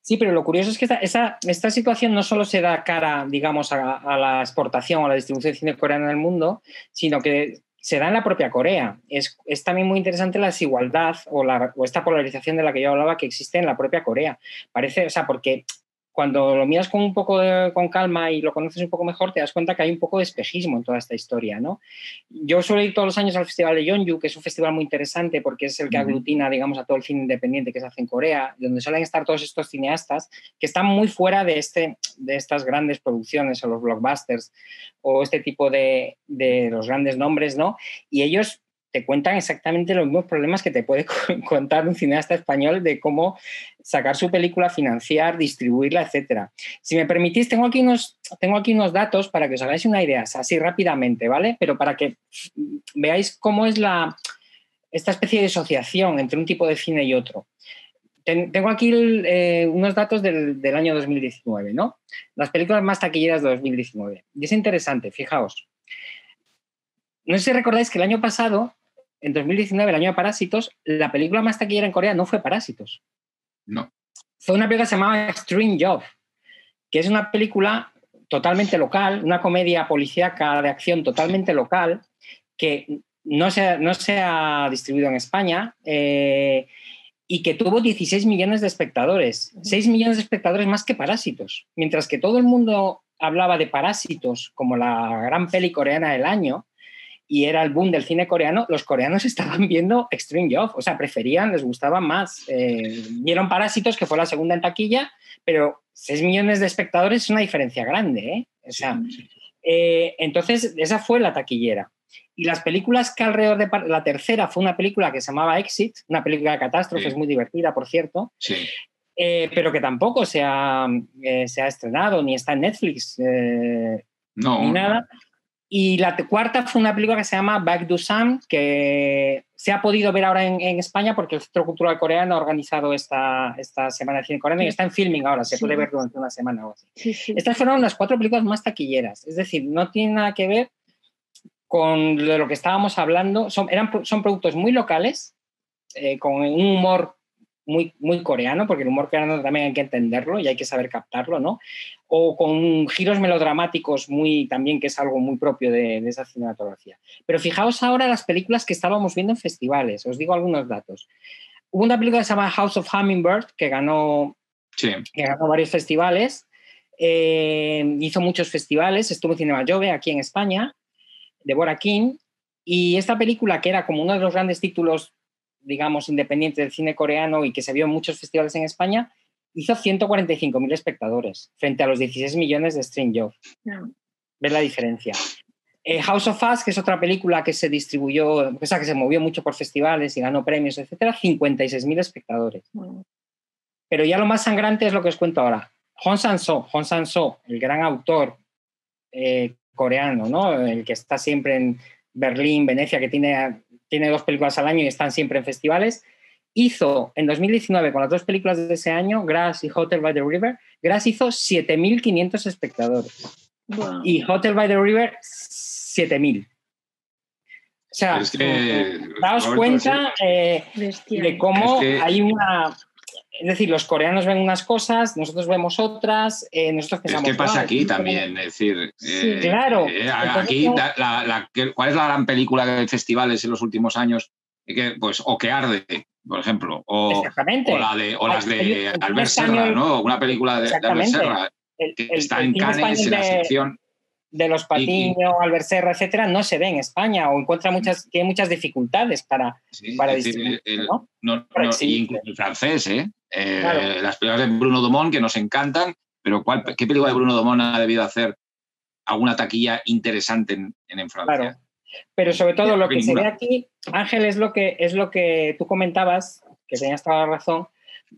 Sí, pero lo curioso es que esta, esta, situación no solo se da cara, digamos, a, la exportación o a la distribución de cine coreano en el mundo, sino que se da en la propia Corea. Es, es también muy interesante la desigualdad o, la, o esta polarización de la que yo hablaba que existe en la propia Corea. Parece, o sea, porque cuando lo miras con un poco de, con calma y lo conoces un poco mejor, te das cuenta que hay un poco de espejismo en toda esta historia, ¿no? Yo suelo ir todos los años al Festival de Yeonju, que es un festival muy interesante porque es el que aglutina, digamos, a todo el cine independiente que se hace en Corea, donde suelen estar todos estos cineastas que están muy fuera de, este, de estas grandes producciones o los blockbusters o este tipo de, de los grandes nombres, ¿no? Y ellos te cuentan exactamente los mismos problemas que te puede [laughs] contar un cineasta español de cómo sacar su película, financiar, distribuirla, etc. Si me permitís, tengo aquí unos, tengo aquí unos datos para que os hagáis una idea, así rápidamente, ¿vale? Pero para que veáis cómo es la, esta especie de asociación entre un tipo de cine y otro. tengo aquí eh, unos datos del, del año 2019, ¿no? Las películas más taquilleras de 2019. Y es interesante, fijaos. No sé si recordáis que el año pasado en 2019, el año de Parásitos, la película más taquillera en Corea no fue Parásitos. No. Fue una película que se llamaba Extreme Job, que es una película totalmente local, una comedia policíaca de acción totalmente local, que no se, no se ha distribuido en España eh, y que tuvo 16 millones de espectadores, 6 millones de espectadores más que Parásitos. Mientras que todo el mundo hablaba de Parásitos como la gran peli coreana del año, y era el boom del cine coreano, los coreanos [laughs] estaban viendo Extreme Job, o sea, preferían, les gustaba más. Eh, vieron Parásitos, que fue la segunda en taquilla, pero 6 millones de espectadores es una diferencia grande. ¿eh? O sea, eh, entonces, esa fue la taquillera. Y las películas que alrededor de la tercera fue una película que se llamaba Exit, una película de catástrofes muy divertida, por cierto. pero que tampoco se ha, se ha, estrenado, ni está en Netflix, no, ni nada. Y la cuarta fue una película que se llama Back to Sam, que se ha podido ver ahora en, España porque el Centro Cultural Coreano ha organizado esta, esta Semana de Cine Coreano y está en filming ahora, se puede ver durante una semana o así. Estas fueron las cuatro películas más taquilleras, es decir, no tiene nada que ver con lo que estábamos hablando, son, eran, son productos muy locales, eh, con un humor muy, muy coreano, porque el humor coreano también hay que entenderlo y hay que saber captarlo, ¿no? O con giros melodramáticos muy, también que es algo muy propio de, esa cinematografía. Pero fijaos ahora las películas que estábamos viendo en festivales, os digo algunos datos. Hubo una película que se llama House of Hummingbird, que ganó, que ganó varios festivales, eh, hizo muchos festivales, estuvo en Cinema Jove aquí en España, de Bora King, y esta película, que era como uno de los grandes títulos digamos, independiente del cine coreano y que se vio en muchos festivales en España, hizo 145.000 espectadores frente a los 16 millones de Stream Job. ¿Ves la diferencia? Eh, House of Us, que es otra película que se distribuyó, o sea, que se movió mucho por festivales y ganó premios, etcétera, 56.000 espectadores. Pero ya lo más sangrante es lo que os cuento ahora. Hong Sang-soo, Hong Sang-soo, el gran autor eh, coreano, ¿no? El que está siempre en Berlín, Venecia, que tiene tiene dos películas al año y están siempre en festivales. Hizo en 2019, con las dos películas de ese año, Grass y Hotel by the River, Grass hizo 7.500 espectadores. Y Hotel by the River, 7.000. O sea, daos cuenta eh, de cómo hay una es decir, los coreanos ven unas cosas, nosotros vemos otras, eh, nosotros pensamos... ¿Qué pasa aquí también? Es decir, sí, claro. aquí, ¿cuál es la gran película de festivales en los últimos años? Que, pues, o que arde, por ejemplo, o, o, la de, o las de Albert Serra, ¿no? Una película de, Albert Serra, que está en Cannes en la sección de los Patiño, Albert Serra, etcétera, no se ve en España o encuentra muchas, tiene muchas dificultades para, para distribuir. ¿no? incluso el francés, ¿eh? eh las películas de Bruno Dumont que nos encantan, pero ¿cuál, ¿qué película de Bruno Dumont ha debido hacer alguna taquilla interesante en, en Francia? Claro. Pero sobre todo lo que se ve aquí, Ángel, es lo que, es lo que tú comentabas, que tenías toda la razón,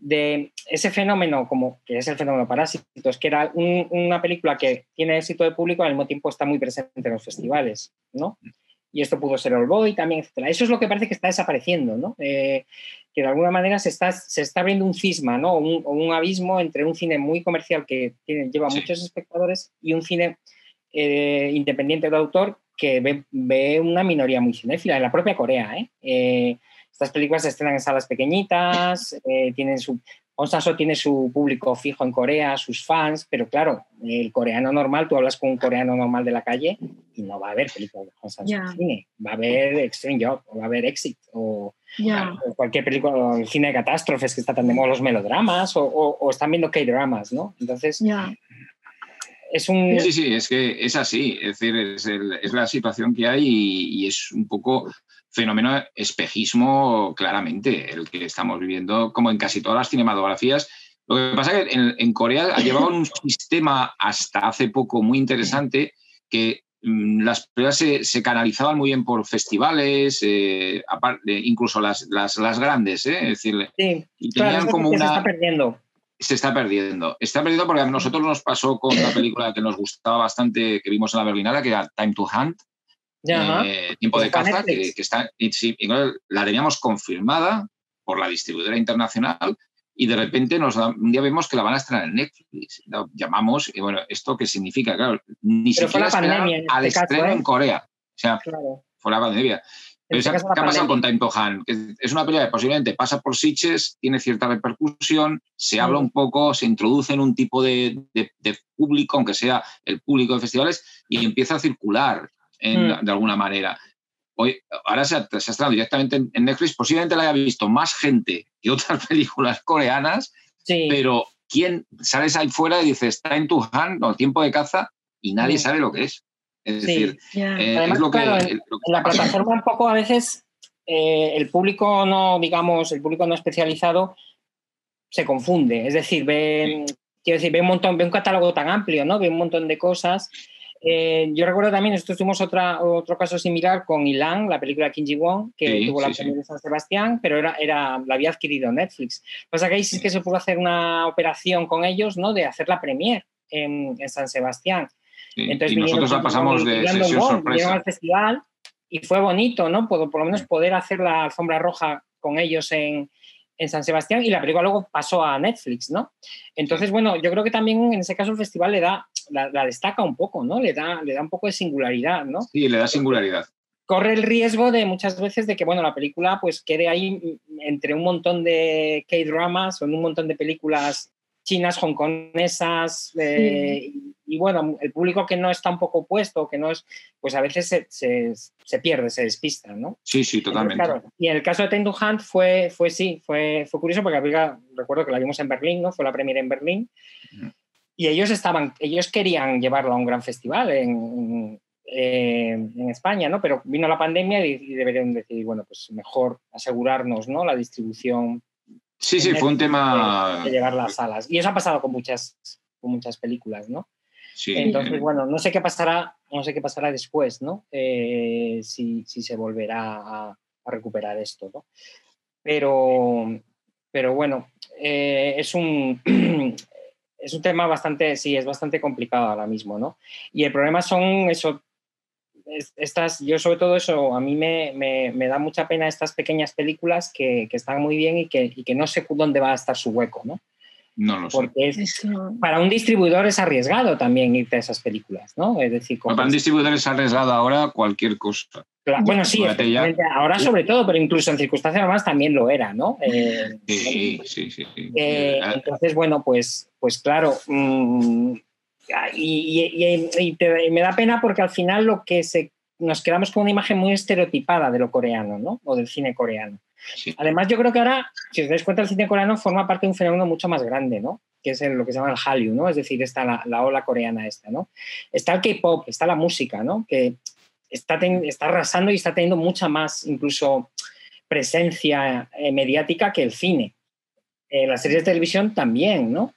de ese fenómeno, como que es el fenómeno Parásitos, que era una película que tiene éxito de público, al mismo tiempo está muy presente en los festivales, ¿no? Y esto pudo ser All Boy también, etc. Eso es lo que parece que está desapareciendo, ¿no? Eh, que de alguna manera se está, se está abriendo un cisma, ¿no? O un, abismo entre un cine muy comercial que tiene, lleva muchos espectadores y un cine eh, independiente de autor que ve, ve, una minoría muy cinéfila, en la propia Corea, ¿eh? eh estas películas se estrenan en salas pequeñitas, eh, tienen su, tiene su público fijo en Corea, sus fans, pero claro, el coreano normal, tú hablas con un coreano normal de la calle y no va a haber películas de Hong en cine, va a haber Extreme Job, o va a haber Exit, o, cualquier película, o el cine de catástrofes que está tan de moda, los melodramas, o, están viendo K-dramas, ¿no? Entonces, es un... Sí, sí, es que es así, es decir, es, la situación que hay y, es un poco fenómeno espejismo claramente, el que estamos viviendo, como en casi todas las cinematografías. Lo que pasa es que en, Corea ha llevado un [laughs] sistema hasta hace poco muy interesante que mm, las pruebas se, canalizaban muy bien por festivales, eh, incluso las, las, grandes, ¿eh? es decir, tenían como una... Se está perdiendo. Se está perdiendo. Está perdiendo porque a nosotros nos pasó con una película que nos gustaba bastante, que vimos en la Berlinale, que era Time to Hunt, eh, tiempo de caza, que, está, la teníamos confirmada por la distribuidora internacional y de repente nos un día vemos que la van a estrenar en Netflix. llamamos y bueno, ¿esto qué significa? Claro, ni siquiera pandemia, al este estreno en ¿eh? Corea. O sea, fue la pandemia. Pero este ¿Qué ha pasado con Time to Han? Es una película que posiblemente pasa por Sitges, tiene cierta repercusión, se habla un poco, se introduce en un tipo de, de, público, aunque sea el público de festivales, y empieza a circular. Mm. de alguna manera. Hoy, ahora se ha, estrenado directamente en, Netflix, posiblemente la haya visto más gente que otras [laughs] películas coreanas, pero ¿quién sales ahí fuera y dices, está en tu hand, o tiempo de caza, y nadie mm. sabe lo que es? Es decir, eh, es lo que, en, la plataforma un poco a veces eh, el público no, digamos, el público no especializado se confunde. Es decir, ve, quiero decir, ve un montón, ve un catálogo tan amplio, ¿no? Ve un montón de cosas eh, yo recuerdo también, nosotros tuvimos otra, otro caso similar con Ilan, la película Kim Ji-won, que tuvo la sí, de San Sebastián, pero era, era, la había adquirido Netflix. Pasa que ahí sí que se pudo hacer una operación con ellos, ¿no? De hacer la premier en, en San Sebastián. Entonces, y nosotros la pasamos de sesión sorpresa. al festival y fue bonito, ¿no? Por, por lo menos poder hacer la alfombra roja con ellos en, en San Sebastián y la película luego pasó a Netflix, ¿no? Entonces, bueno, yo creo que también en ese caso el festival le da, la, destaca un poco, ¿no? Le da, le da un poco de singularidad, ¿no? Sí, le da singularidad. Corre el riesgo de muchas veces de que, bueno, la película pues quede ahí entre un montón de K-dramas o en un montón de películas chinas, hongkonesas, eh, y, bueno, el público que no está un poco puesto, que no es, pues a veces se, pierde, se despista, ¿no? Sí, sí, totalmente. y en el caso de Ten Hunt fue, fue sí, fue, fue curioso porque recuerdo que la vimos en Berlín, ¿no? Fue la primera en Berlín. Y ellos estaban, ellos querían llevarlo a un gran festival en, eh, en España, ¿no? Pero vino la pandemia y, deberían decidir, bueno, pues mejor asegurarnos, ¿no? La distribución Sí, sí, fue un tema... De, llevar las salas. Y eso ha pasado con muchas, con muchas películas, ¿no? Entonces, bueno, no sé qué pasará, no sé qué pasará después, ¿no? Eh, si, si, se volverá a, recuperar esto, ¿no? Pero, pero bueno, eh, es un... [clears throat] es un tema bastante, sí, es bastante complicado ahora mismo, ¿no? Y el problema son eso, estas, yo sobre todo eso, a mí me, me, da mucha pena estas pequeñas películas que, que están muy bien y que, y que, no sé dónde va a estar su hueco, ¿no? No lo sé. Porque para un distribuidor es arriesgado también irte a esas películas, ¿no? Es decir, para un distribuidor es arriesgado ahora cualquier cosa. bueno, sí, ahora sobre todo, pero incluso en circunstancias normales también lo era, ¿no? Eh, sí, sí, sí. Eh, entonces, bueno, pues, pues claro, mm, y, me da pena porque al final lo que se, nos quedamos con una imagen muy estereotipada de lo coreano, ¿no? O del cine coreano. Además, yo creo que ahora, si os dais cuenta, el cine coreano forma parte de un fenómeno mucho más grande, ¿no? Que es lo que se llama el Hallyu, ¿no? Es decir, está la, ola coreana esta, ¿no? Está el K-pop, está la música, ¿no? Que está, está arrasando y está teniendo mucha más, incluso, presencia eh, mediática que el cine. Eh, las series de televisión también, ¿no?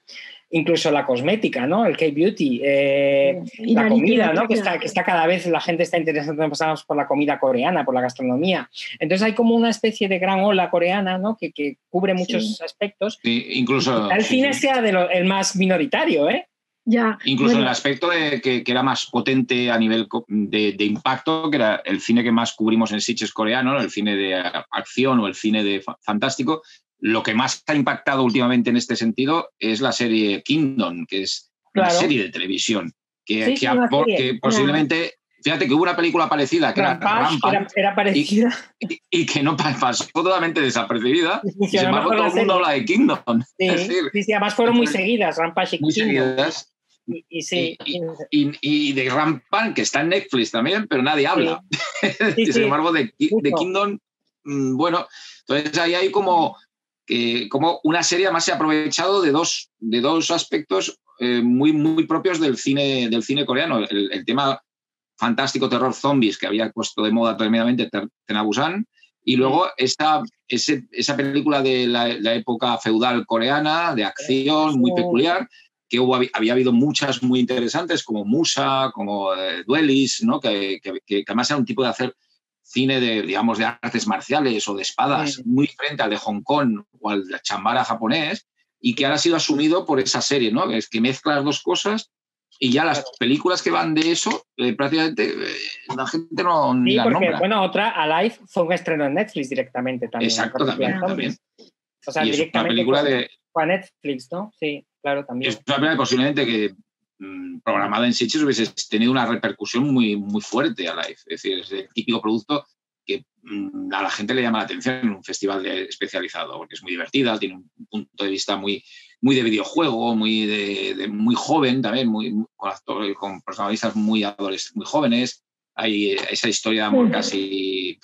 Incluso la cosmética, ¿no? El K-beauty, eh, la, comida, ¿no? Que está, que está cada vez, la gente está interesada por la comida coreana, por la gastronomía. Entonces hay como una especie de gran ola coreana, ¿no? Que, que cubre muchos aspectos. Sí, incluso... El cine sea de el más minoritario, ¿eh? Ya, Incluso en el aspecto de que, que, era más potente a nivel de, de, impacto, que era el cine que más cubrimos en Sitges coreano, el cine de acción o el cine de fantástico, lo que más ha impactado últimamente en este sentido es la serie Kingdom, que es una serie de televisión, que, posiblemente, fíjate que hubo una película parecida, que era, era, parecida. Y, que no pasó totalmente desapercibida, y sin embargo todo el mundo habla de Kingdom. [laughs] Sí, sí, además fueron muy seguidas, Rampage y muy Seguidas. Y, y, de Rampage, que está en Netflix también, pero nadie habla. [laughs] sin embargo, de, de Kingdom, mm, bueno, entonces ahí hay como como una serie más se ha aprovechado de dos, de dos aspectos eh, muy, muy propios del cine, del cine coreano. El, tema fantástico terror zombies que había puesto de moda tremendamente Tenabusan. Y luego esa, esa película de la, época feudal coreana, de acción muy peculiar, que hubo, había habido muchas muy interesantes, como Musa, como eh, Duelis, ¿no? que, que, que, además era un tipo de hacer cine de, digamos, de artes marciales o de espadas muy diferente al de Hong Kong o al de chambara japonés y que ahora ha sido asumido por esa serie, ¿no? Es que mezcla las dos cosas y ya las películas que van de eso, eh, prácticamente eh, la gente no sí, porque, bueno, otra, Alive, fue un estreno en Netflix directamente también. Exacto, también, también. O sea, directamente una película de... fue a Netflix, ¿no? Sí, claro, también. Es una película posiblemente que Mm, programada en Sitges hubiese tenido una repercusión muy, muy fuerte a Live. Es decir, es el típico producto que mm, a la gente le llama la atención en un festival especializado, porque es muy divertida, tiene un punto de vista muy, muy de videojuego, muy, de, muy joven también, muy, con, con personalistas muy, adolescentes, muy jóvenes. Hay esa historia de amor casi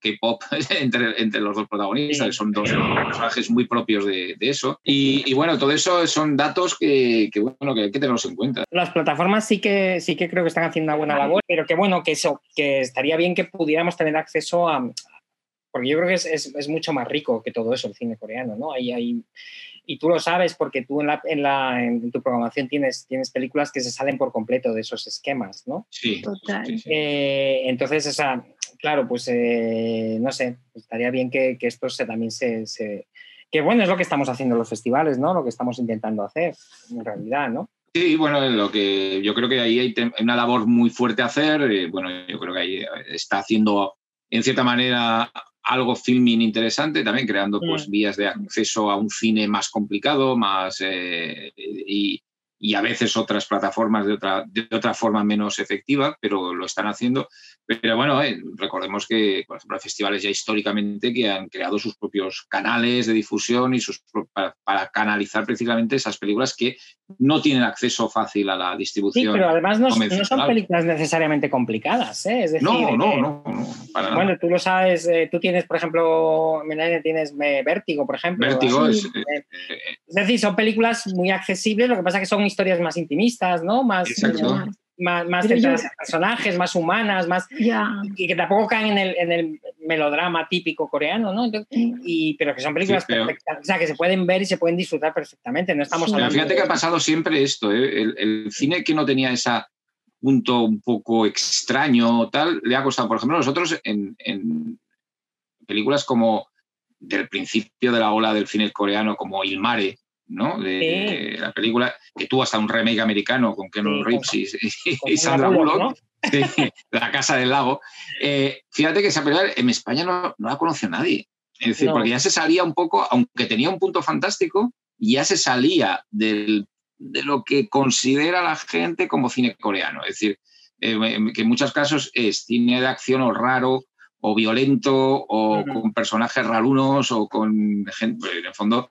K-pop [laughs] entre, entre los dos protagonistas, son dos personajes muy propios de, eso. Y, bueno, todo eso son datos que, bueno, que hay que tenerlos en cuenta. Las plataformas sí que, sí que creo que están haciendo una buena labor, pero que bueno, que eso, que estaría bien que pudiéramos tener acceso a... Porque yo creo que es, es, mucho más rico que todo eso el cine coreano, ¿no? Ahí hay, y tú lo sabes porque tú en, la, en, la, en, tu programación tienes, tienes películas que se salen por completo de esos esquemas, ¿no? Sí. Total. Eh, entonces, esa, claro, pues eh, no sé, estaría bien que, esto se, también se, Que bueno, es lo que estamos haciendo en los festivales, ¿no? Lo que estamos intentando hacer, en realidad, ¿no? Sí, bueno, lo que yo creo que ahí hay una labor muy fuerte a hacer. Eh, bueno, yo creo que ahí está haciendo, en cierta manera, algo filming interesante, también creando pues, mm. vías de acceso a un cine más complicado, más eh, y, y a veces otras plataformas de otra, de otra forma menos efectiva, pero lo están haciendo. Pero bueno, eh, recordemos que, por ejemplo, hay festivales ya históricamente que han creado sus propios canales de difusión y sus para, para, canalizar precisamente esas películas que no tienen acceso fácil a la distribución. Sí, pero además no, no son películas necesariamente complicadas. ¿eh? Es decir, no, no, no, Bueno, tú lo sabes, eh, tú tienes, por ejemplo, tienes Vértigo, por ejemplo. Vértigo es, es decir, son películas muy accesibles, lo que pasa es que son historias más intimistas, ¿no? Más, más, más personajes, más humanas, más y que tampoco caen en el, en el, melodrama típico coreano, ¿no? y, pero que son películas perfectas, o sea, que se pueden ver y se pueden disfrutar perfectamente. No estamos hablando fíjate que ha pasado siempre esto, ¿eh? el, cine que no tenía ese punto un poco extraño tal, le ha costado. Por ejemplo, nosotros en, en películas como del principio de la ola del cine coreano, como Ilmare, ¿no? De la película, que tuvo hasta un remake americano con Ken Reeves y, Sandra Bullock, La Casa del Lago. Eh, fíjate que esa película en España no, la conoció nadie. Es decir, porque ya se salía un poco, aunque tenía un punto fantástico, ya se salía de lo que considera la gente como cine coreano. Es decir, eh, que en muchos casos es cine de acción o raro o violento o con personajes rarunos o con gente, en el fondo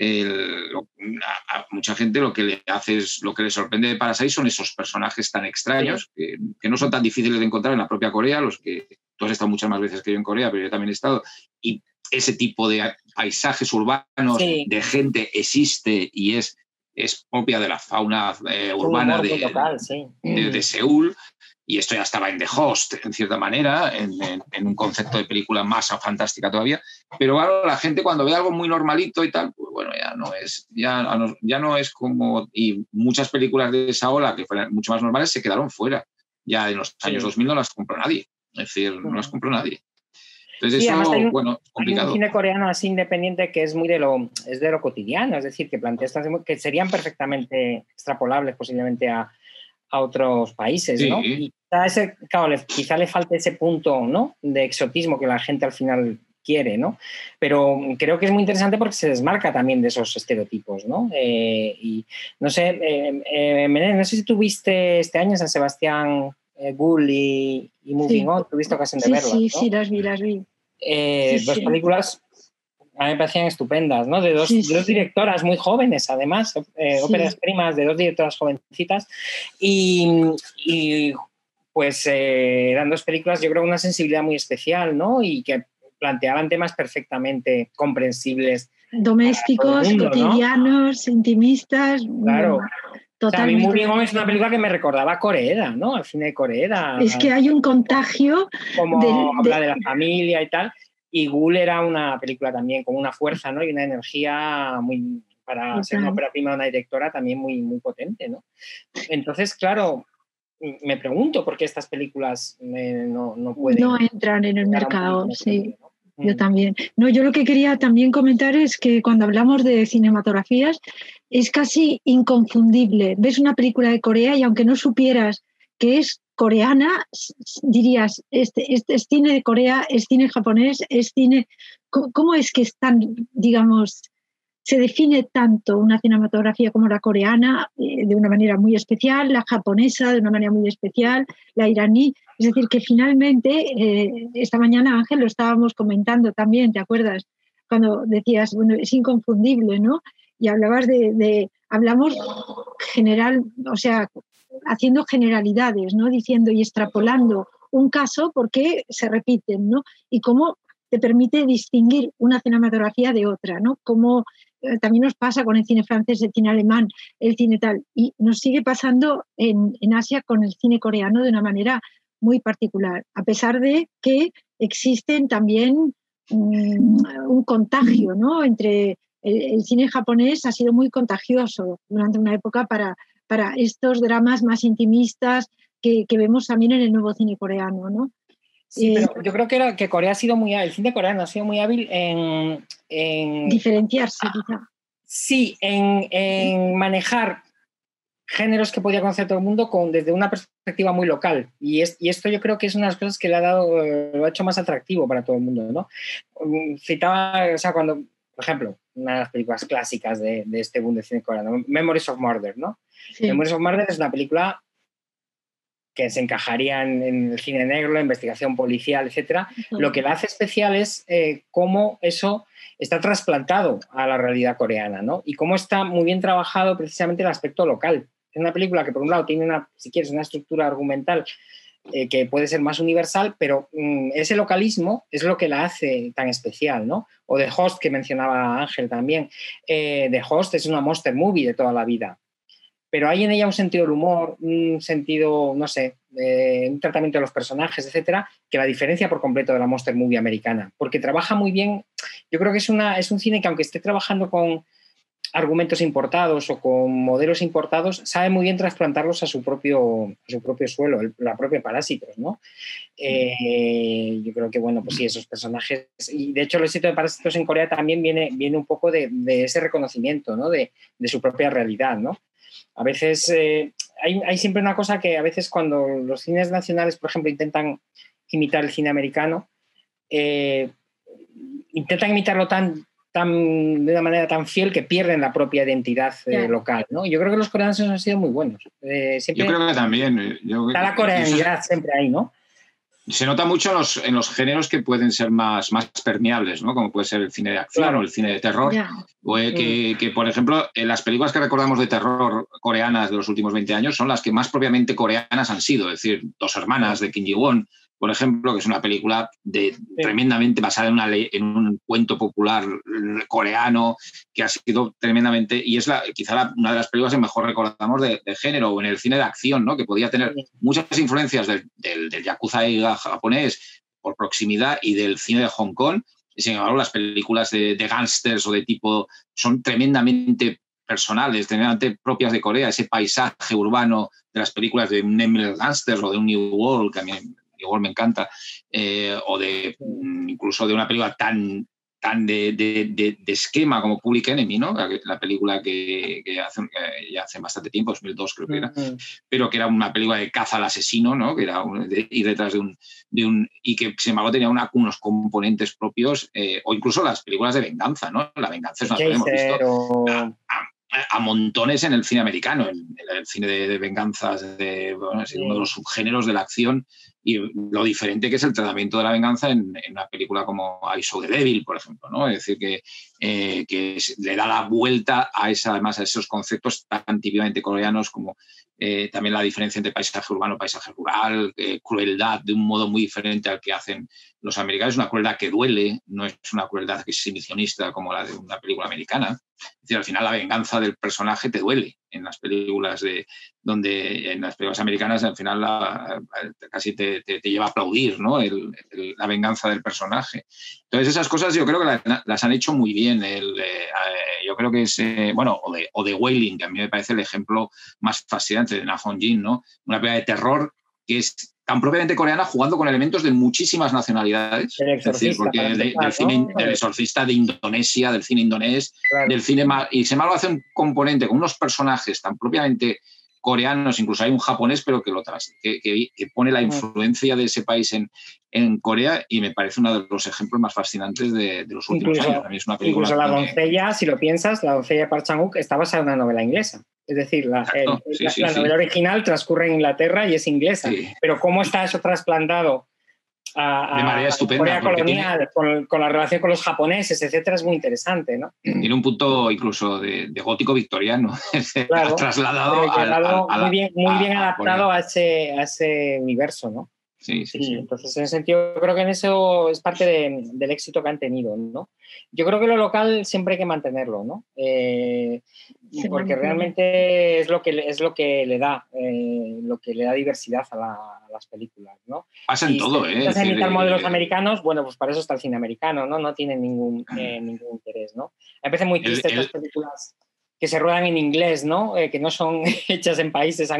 a, mucha gente lo que le hace es lo que le sorprende de Parasite son esos personajes tan extraños que, no son tan difíciles de encontrar en la propia Corea, los que tú has estado muchas más veces que yo en Corea, pero yo también he estado, y ese tipo de paisajes urbanos de gente existe y es, es propia de la fauna eh, urbana de, de, Seúl y esto ya estaba en The Host, en cierta manera, en, un concepto de película más fantástica todavía, pero claro, la gente cuando ve algo muy normalito y tal, pues bueno, ya no es, ya, ya no es como, y muchas películas de esa ola, que fueran mucho más normales, se quedaron fuera. Ya en los años 2000 no las compró nadie, es decir, no las compró nadie. Entonces eso, bueno, complicado. Hay un cine coreano así independiente que es muy de lo, es de lo cotidiano, es decir, que plantea que serían perfectamente extrapolables posiblemente a, a otros países, ¿no? Y ese, claro, le, quizá le falte ese punto, ¿no? De exotismo que la gente al final quiere, ¿no? Pero creo que es muy interesante porque se desmarca también de esos estereotipos, ¿no? Eh, y no sé, eh, eh no sé si tuviste este año San Sebastián eh, Gull y, Moving On, tuviste ocasión de verlas, Sí, sí, las vi, las vi. dos películas a mí me parecían estupendas, ¿no? De dos, directoras muy jóvenes, además, eh, óperas primas de dos directoras jovencitas. Y, pues eh, eran dos películas, yo creo, una sensibilidad muy especial, ¿no? Y que planteaban temas perfectamente comprensibles. Domésticos, cotidianos, intimistas. Claro. Totalmente. O sea, a mí es una película que me recordaba a Corea, ¿no? Al cine de Corea. Es que hay un contagio. Como habla de la familia y tal. Y Ghoul era una película también con una fuerza ¿no? y una energía muy, para ser una ópera prima de una directora también muy, muy potente. ¿no? Entonces, claro, me pregunto por qué estas películas eh, no, no, pueden. No entran en el mercado, sí. Yo mm. también. No, yo lo que quería también comentar es que cuando hablamos de cinematografías es casi inconfundible. Ves una película de Corea y aunque no supieras que es coreana, dirías, este, este es cine de Corea, es cine japonés, es cine... ¿Cómo, es que es tan, digamos, se define tanto una cinematografía como la coreana eh, de una manera muy especial, la japonesa de una manera muy especial, la iraní? Es decir, que finalmente, eh, esta mañana Ángel lo estábamos comentando también, ¿te acuerdas? Cuando decías, bueno, es inconfundible, ¿no? Y hablabas de, hablamos general, o sea, haciendo generalidades, ¿no? Diciendo y extrapolando un caso porque se repiten, ¿no? Y cómo te permite distinguir una cinematografía de otra, ¿no? Como eh, también nos pasa con el cine francés, el cine alemán, el cine tal. Y nos sigue pasando en, Asia con el cine coreano de una manera muy particular, a pesar de que existen también mm, un contagio, ¿no? Entre el, cine japonés ha sido muy contagioso durante una época para, para estos dramas más intimistas que, vemos también en el nuevo cine coreano, ¿no? Sí, pero yo creo que, que Corea ha sido muy el cine coreano ha sido muy hábil en, diferenciarse, ah, quizá. Sí, en, manejar géneros que podía conocer todo el mundo con, desde una perspectiva muy local. Y, es, y esto yo creo que es una de las cosas que le ha dado, lo ha hecho más atractivo para todo el mundo, ¿no? Mm, citaba, o sea, cuando, por ejemplo, una de las películas clásicas de, de este boom de cine coreano, Memories of Murder, ¿no? Memories of Murder es una película que se encajaría en, el cine negro, la investigación policial, etc. Lo que la hace especial es eh, cómo eso está trasplantado a la realidad coreana, ¿no? Y cómo está muy bien trabajado precisamente el aspecto local. Es una película que, por un lado, tiene una, si quieres, una estructura argumental eh, que puede ser más universal, pero mm, ese localismo es lo que la hace tan especial, ¿no? O The Host, que mencionaba Ángel también. Eh, The Host es una monster movie de toda la vida pero hay en ella un sentido del humor, un sentido, no sé, un tratamiento de los personajes, etcétera, que la diferencia por completo de la Monster Movie americana, porque trabaja muy bien. Yo creo que es, una, es un cine que, aunque esté trabajando con argumentos importados o con modelos importados, sabe muy bien trasplantarlos a su propio, a su propio suelo, la propia Parásitos, ¿no? Eh, yo creo que, bueno, pues sí, esos personajes, y de hecho el éxito de Parásitos en Corea también viene, viene un poco de, ese reconocimiento, ¿no? De, de, su propia realidad, ¿no? A veces eh, hay, siempre una cosa que a veces cuando los cines nacionales, por ejemplo, intentan imitar el cine americano, eh, intentan imitarlo tan, tan, de una manera tan fiel que pierden la propia identidad eh, local. ¿no? Yo creo que los coreanos han sido muy buenos. Yo creo que también. está la coreanidad siempre ahí, ¿no? Se nota mucho en los, en los, géneros que pueden ser más, más permeables, ¿no? como puede ser el cine de acción o el cine de terror. que, que, por ejemplo, en las películas que recordamos de terror coreanas de los últimos 20 años son las que más propiamente coreanas han sido. Es decir, Dos Hermanas de Kim Ji-won, por ejemplo, que es una película de, tremendamente basada en, una en un cuento popular coreano que ha sido tremendamente, y es la, quizá una de las películas que mejor recordamos de, género o en el cine de acción, ¿no? que podía tener muchas influencias del, del, del yakuza japonés por proximidad y del cine de Hong Kong. Y sin embargo, las películas de, de gángsters o de tipo son tremendamente personales, tremendamente propias de Corea, ese paisaje urbano de las películas de un Emily Gangster o de un New World, que a mí igual me encanta, eh, o de mm, incluso de una película tan, tan de, de, esquema como Public Enemy, ¿no? La, película que, hace, ya hace bastante tiempo, 2002 creo que era, pero que era una película de caza al asesino, ¿no? Que era ir detrás de un, de un... y que sin embargo tenía unos componentes propios, eh, o incluso las películas de venganza, ¿no? La venganza es una que hemos visto a montones en el cine americano, en el, cine de, venganzas, de, uno de los subgéneros de la acción y lo diferente que es el tratamiento de la venganza en, una película como I Saw the Devil, por ejemplo, ¿no? Es decir, que, eh, que le da la vuelta a, esa, además a esos conceptos tan típicamente coreanos como eh, también la diferencia entre paisaje urbano y paisaje rural, eh, crueldad de un modo muy diferente al que hacen los americanos, una crueldad que duele, no es una crueldad que es exhibicionista como la de una película americana. Es decir, al final la venganza del personaje te duele en las películas de donde en las películas americanas al final casi te, lleva a aplaudir ¿no? la venganza del personaje. Entonces esas cosas yo creo que las, han hecho muy bien. El, eh, yo creo que es, eh, bueno, o de, o de Wailing, que a mí me parece el ejemplo más fascinante de Na Hong Jin, ¿no? Una película de terror que es tan propiamente coreana, jugando con elementos de muchísimas nacionalidades. es decir, porque del, cine, del exorcista de Indonesia, del cine indonés, del cine... Y se embargo hace un componente con unos personajes tan propiamente coreanos, incluso hay un japonés, pero que lo tras, que, pone la mm. influencia de ese país en, en, Corea y me parece uno de los ejemplos más fascinantes de, los últimos años. incluso la doncella, si lo piensas, la doncella de Park Chan-wook está basada en una novela inglesa. Es decir, la, novela original transcurre en Inglaterra y es inglesa, pero cómo está eso trasplantado a, de manera estupenda. colonial, con, la relación con los japoneses, etcétera, es muy interesante, ¿no? Tiene un punto incluso de, gótico victoriano, [laughs] trasladado muy bien, muy bien adaptado a ese, a ese universo, ¿no? Sí, sí, Entonces, en ese sentido, creo que en eso es parte del éxito que han tenido, ¿no? Yo creo que lo local siempre hay que mantenerlo, ¿no? Eh, porque realmente es lo que, es lo que le da, eh, lo que le da diversidad a, las películas, ¿no? Pasa en todo, ¿eh? Si imitar modelos americanos, bueno, pues para eso está el cine americano, ¿no? No tiene ningún, ningún interés, ¿no? Me parece muy triste estas películas que se ruedan en inglés, ¿no? Eh, que no son [laughs] hechas en países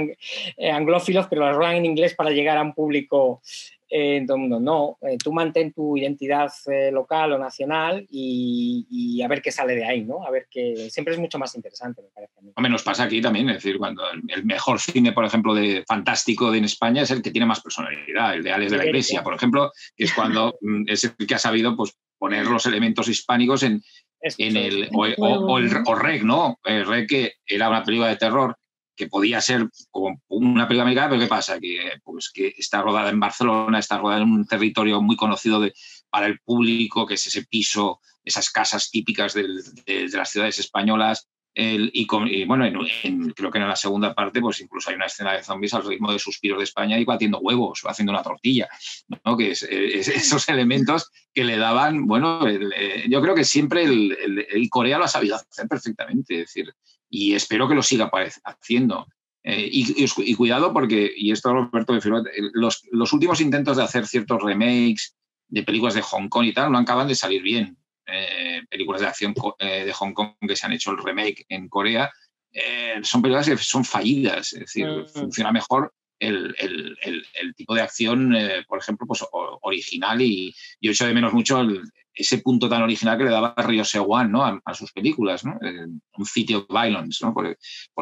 eh, anglófilos, pero las ruedan en inglés para llegar a un público eh, en todo el mundo. No, tú mantén tu identidad local o nacional y, a ver qué sale de ahí, ¿no? A ver qué... Siempre es mucho más interesante, me parece. A mí. Hombre, nos pasa aquí también, es decir, cuando el mejor cine, por ejemplo, de fantástico de en España es el que tiene más personalidad, el de Alex de la Iglesia, por ejemplo, que es cuando [laughs] mm, es el que ha sabido pues, poner los elementos hispánicos en, en el, o, el, REC, ¿no? El REC que era una película de terror que podía ser como una película americana, pero ¿qué pasa? Que, pues, que está rodada en Barcelona, está rodada en un territorio muy conocido de, para el público, que es ese piso, esas casas típicas de, de las ciudades españolas, y, bueno, creo que en la segunda parte, pues incluso hay una escena de zombies al ritmo de suspiros de España y batiendo huevos o haciendo una tortilla, ¿no? Que es, [laughs] esos elementos que le daban, bueno, eh, yo creo que siempre el, el, Corea lo ha sabido hacer perfectamente, es decir, y espero que lo siga haciendo. Eh, y, cuidado porque, y esto Roberto los, los últimos intentos de hacer ciertos remakes de películas de Hong Kong y tal no acaban de salir bien. Eh, películas de acción eh, de Hong Kong que se han hecho el remake en Corea, eh, son películas que son fallidas, es decir, mm. funciona mejor el, tipo de acción, por ejemplo, pues, original y yo echo de menos mucho ese punto tan original que le daba Ryo Sewan ¿no? a, sus películas, ¿no? un City of Violence, ¿no? por,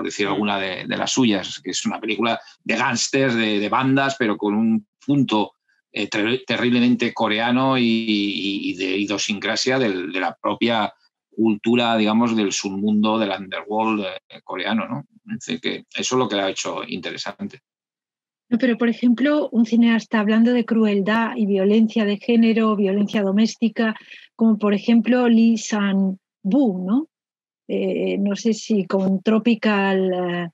decir mm. alguna de, las suyas, que es una película de gángsters, de, de, bandas, pero con un punto eh, terriblemente coreano y, de idiosincrasia de la propia cultura, digamos, del submundo, del underworld eh, coreano, ¿no? que eso es lo que lo ha hecho interesante. No, pero, por ejemplo, un cineasta hablando de crueldad y violencia de género, violencia doméstica, como por ejemplo Lee San-bu, ¿no? Eh, no sé si con Tropical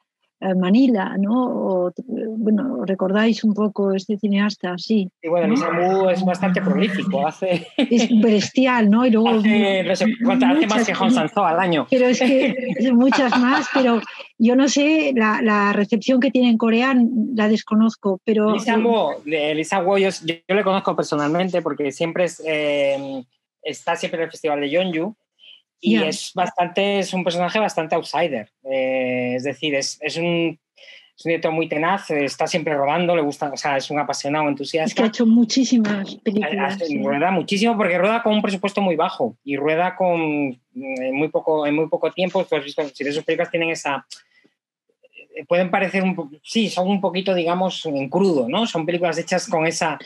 Manila, ¿no? bueno, recordáis un poco este cineasta, sí. Sí, bueno, ¿no? es bastante prolífico, hace... Es bestial, ¿no? Y luego... [laughs] Hace, no sé, hace más que Hong Sanzo al año. Pero es que muchas más, pero yo no sé, la, recepción que tiene en Corea la desconozco, pero... Lisa Wu, Lisa yo, yo, le conozco personalmente porque siempre es, eh, está siempre en el Festival de Yeonju y es bastante, es un personaje bastante outsider. Eh, es decir, es, es un es un director muy tenaz, está siempre rodando, le gusta, o sea, es un apasionado, entusiasta. Es que ha hecho muchísimas películas. Rueda muchísimo porque rueda con un presupuesto muy bajo y rueda con en muy poco, en muy poco tiempo. Tú has visto, si ves sus películas tienen esa, eh, pueden parecer un sí, son un poquito, digamos, en crudo, ¿no? Son películas hechas con esa...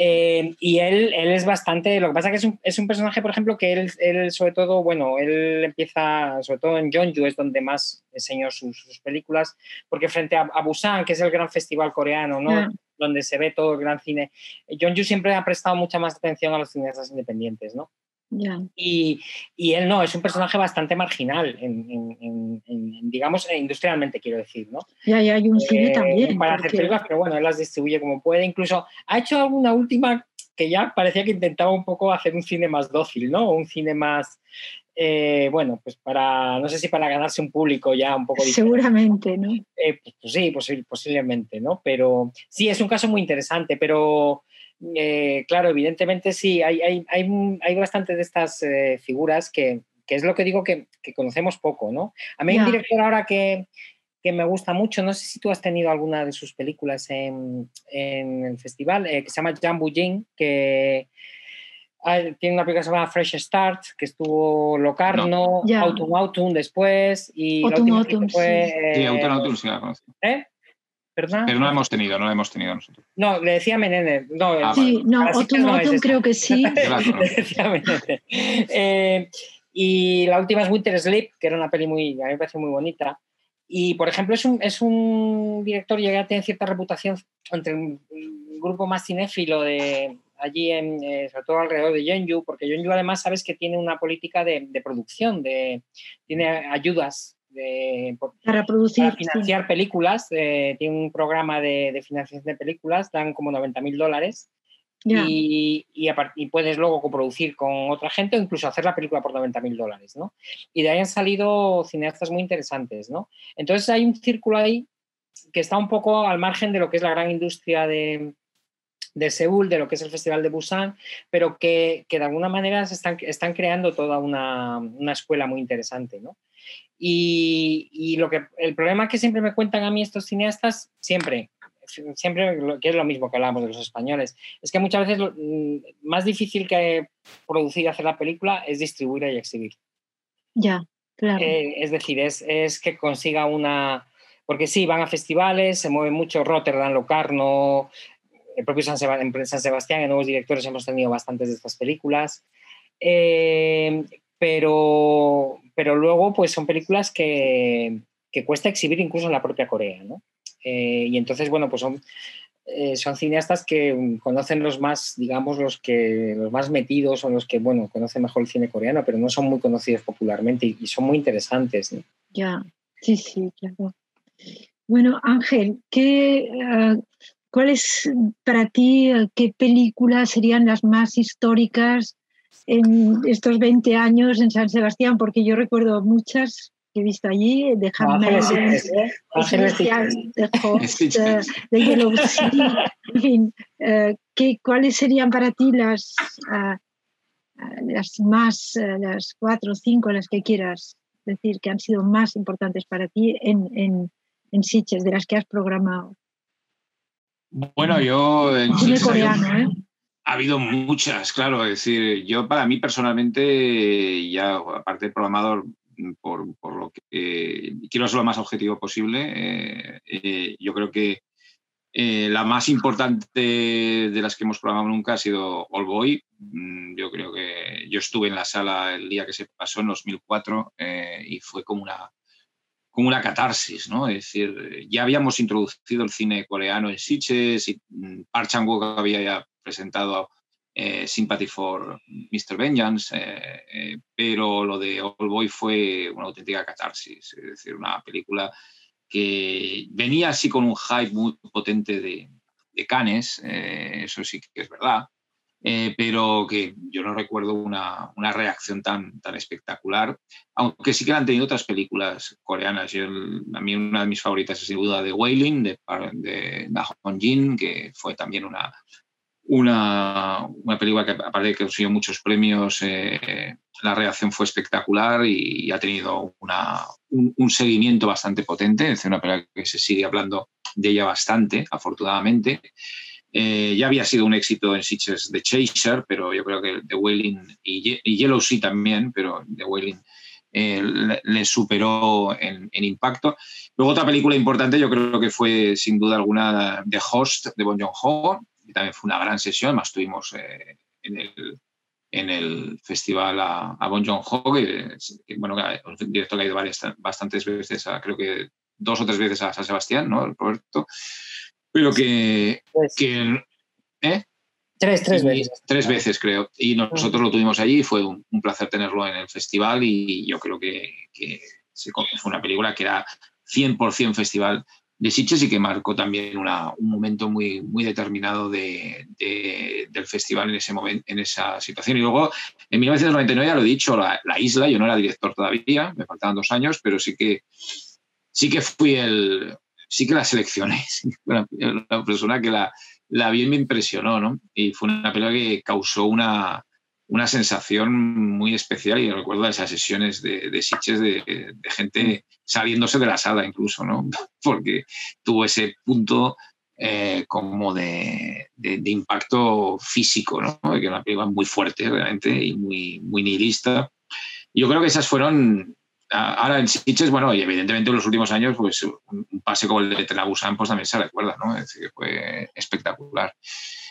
Eh, y él, él es bastante... Lo que pasa es que es un, es un personaje, por ejemplo, que él, él, sobre todo, bueno, él empieza, sobre todo en Jeonju es donde más enseñó sus, sus películas, porque frente a, Busan, que es el gran festival coreano, ¿no? Donde se ve todo el gran cine, Jeonju siempre ha prestado mucha más atención a los cineastas independientes, ¿no? Y, y, él no, es un personaje bastante marginal, en, digamos, industrialmente quiero decir, ¿no? Ya, ya hay un cine eh, también. Para hacer películas, pero bueno, él las distribuye como puede. Incluso ha hecho alguna última que ya parecía que intentaba un poco hacer un cine más dócil, ¿no? Un cine más, eh, bueno, pues para, no sé si para ganarse un público ya un poco diferente. Seguramente, ¿no? Eh, pues, pues sí, posiblemente, ¿no? Pero sí, es un caso muy interesante, pero eh, claro, evidentemente sí, hay, hay, hay, hay bastantes de estas eh, figuras que, que, es lo que digo que, que conocemos poco, ¿no? A mí hay un director ahora que, que, me gusta mucho, no sé si tú has tenido alguna de sus películas en, en el festival, eh, que se llama Jambu Jin, que tiene una película que se llama Fresh Start, que estuvo Locarno, no. Autumn Autumn después, y Autumn, la última fue... Sí, Autumn Autumn sí la conozco. ¿Eh? Pero no la hemos tenido, no la hemos tenido nosotros. No, le decía Menene. No, ah, sí, no, Autumn creo que sí. [laughs] le decía eh, y la última es Winter Sleep, que era una peli muy, a mí me parece muy bonita. Y, por ejemplo, es un, es un director que ya tiene cierta reputación entre un, grupo más cinéfilo de allí, en, eh, sobre todo alrededor de Yeonju, porque Yeonju además sabes que tiene una política de, de producción, de, tiene ayudas para producir financiar películas. Eh, tiene un programa de, financiación de películas, dan como 90 mil dólares. Y, y, puedes luego coproducir con otra gente o incluso hacer la película por 90 mil dólares, ¿no? Y de ahí han salido cineastas muy interesantes, ¿no? Entonces hay un círculo ahí que está un poco al margen de lo que es la gran industria de, de Seúl, de lo que es el Festival de Busan, pero que, que de alguna manera se están, están creando toda una, una escuela muy interesante, ¿no? Y, lo que, el problema que siempre me cuentan a mí estos cineastas, siempre, siempre que es lo mismo que hablamos de los españoles, es que muchas veces lo, mm, más difícil que producir y hacer la película es distribuirla y exhibir. Ya, claro. Eh, es decir, es, es, que consiga una... Porque sí, van a festivales, se mueve mucho Rotterdam, Locarno, el propio San, Sebastián, en San Sebastián, en nuevos directores hemos tenido bastantes de estas películas. Eh, pero, pero luego pues son películas que, que cuesta exhibir incluso en la propia Corea, ¿no? Eh, y entonces, bueno, pues son, eh, son cineastas que conocen los más, digamos, los que los más metidos o los que, bueno, conocen mejor el cine coreano, pero no son muy conocidos popularmente y, son muy interesantes. Ya, sí, sí, claro. Bueno, Ángel, ¿qué, uh, ¿cuáles para ti, qué películas serían las más históricas en estos 20 años en San Sebastián, porque yo recuerdo muchas que he visto allí, de Hammer, de Hobbs, [laughs] de Yellow Sea, en fin, eh, ¿cuáles serían para ti las, uh, las más, uh, las cuatro o cinco, las que quieras decir, que han sido más importantes para ti en, en, en Sitges, de las que has programado? Bueno, yo en Cine coreano, ¿eh? Ha habido muchas, claro. Es decir, yo para mí personalmente, ya aparte del programador, por, por lo que quiero ser lo más objetivo posible, eh, eh, yo creo que Eh, la más importante de las que hemos programado nunca ha sido All Boy. Mm, yo creo que yo estuve en la sala el día que se pasó, en 2004, eh, y fue como una, como una catarsis, ¿no? Es decir, ya habíamos introducido el cine coreano en Sitges y mm, Park Chan-wook había ya presentado eh, Sympathy for Mr. Vengeance, pero lo de All Boy fue una auténtica catarsis, es decir, una película que venía así con un hype muy potente de, de eh, eso sí que es verdad, eh, pero que yo no recuerdo una, una, reacción tan, tan espectacular, aunque sí que han tenido otras películas coreanas. Yo, a mí una de mis favoritas es sin duda The Wailing, de, de Na Jin, que fue también una, una, una, película que aparte de que consiguió muchos premios, eh, la reacción fue espectacular y, ha tenido una, un, seguimiento bastante potente. Es una película que se sigue hablando de ella bastante, afortunadamente. Eh, ya había sido un éxito en Sitches de Chaser, pero yo creo que The Wailing y, Yellow Sea también, pero The Wailing eh, le, superó en, en, impacto. Luego otra película importante yo creo que fue sin duda alguna The Host de Bon Joon-ho, que también fue una gran sesión, además tuvimos eh, en el en el festival a, a Bon Joon-ho, que, bueno, un director que ha ido varias, bastantes veces, a, creo que dos o tres veces a San Sebastián, ¿no? Roberto. Pero que... que ¿eh? Tres, tres veces. Tres veces, creo. Y nosotros lo tuvimos allí y fue un, placer tenerlo en el festival y yo creo que, que fue una película que era 100% festival de Sitges y que marcó también una, un momento muy, muy determinado de, del festival en, ese momento, en esa situación. Y luego, en 1999, ya lo he dicho, la, la, isla, yo no era director todavía, me faltaban dos años, pero sí que, sí que fui el, sí que la seleccioné, [laughs] la, la persona que la, la vi me impresionó, ¿no? Y fue una película que causó una, una sensación muy especial y recuerdo esas sesiones de, de Sitges de, gente saliéndose de la sala incluso, ¿no? [laughs] Porque tuvo ese punto eh, como de, de, impacto físico, ¿no? Que era una película muy fuerte realmente y muy, muy nihilista. Yo creo que esas fueron, ahora en Sitges, bueno, y evidentemente en los últimos años, pues un pase como el de Tenabusan, pues también se recuerda, ¿no? Es decir, que fue espectacular.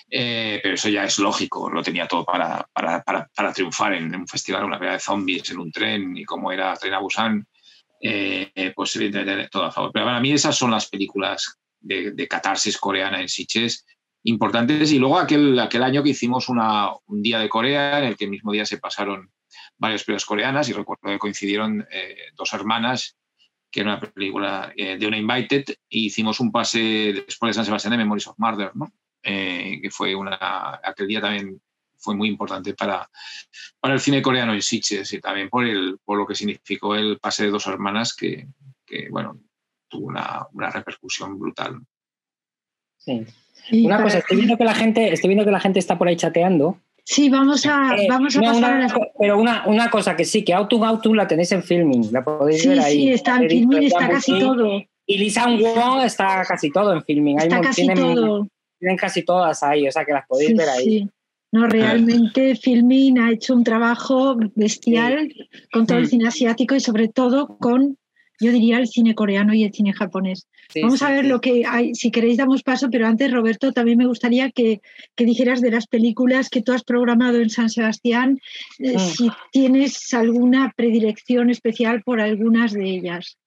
Eh, pero eso ya es lógico, lo tenía todo para, para, para, triunfar en, un festival, una pelea de zombies en un tren y como era Tren eh, pues evidentemente todo a favor. Pero para mí esas son las películas de, de catarsis coreana en Siches importantes. Y luego aquel, aquel año que hicimos una, un día de Corea, en el que el mismo día se pasaron varias películas coreanas y recuerdo que coincidieron eh, dos hermanas que era una película de una Invited, y hicimos un pase después de San Sebastián de Memories of Murder, ¿no? Eh, que fue una, aquel día también fue muy importante para, para el cine coreano en Sitges y también por, el, por lo que significó el pase de dos hermanas que, que bueno, tuvo una, una, repercusión brutal. Sí. Una cosa, estoy viendo que la gente, estoy viendo que la gente está por ahí chateando. Sí, vamos a, eh, vamos a pasar una, Pero una, una, cosa que sí, que Autumn Autumn la tenéis en filming, la podéis ver ahí. Sí, está en filming, está casi todo. Y Lisa Wong está casi todo en filming. Está casi todo tienen casi todas ahí, o sea que las podéis ver ahí. Sí. No, realmente Filmin ha hecho un trabajo bestial con todo el mm. cine asiático y sobre todo con, yo diría, el cine coreano y el cine japonés. Vamos a ver lo que hay, si queréis damos paso, pero antes, Roberto, también me gustaría que, que dijeras de las películas que tú has programado en San Sebastián, eh, mm. si tienes alguna predilección especial por algunas de ellas.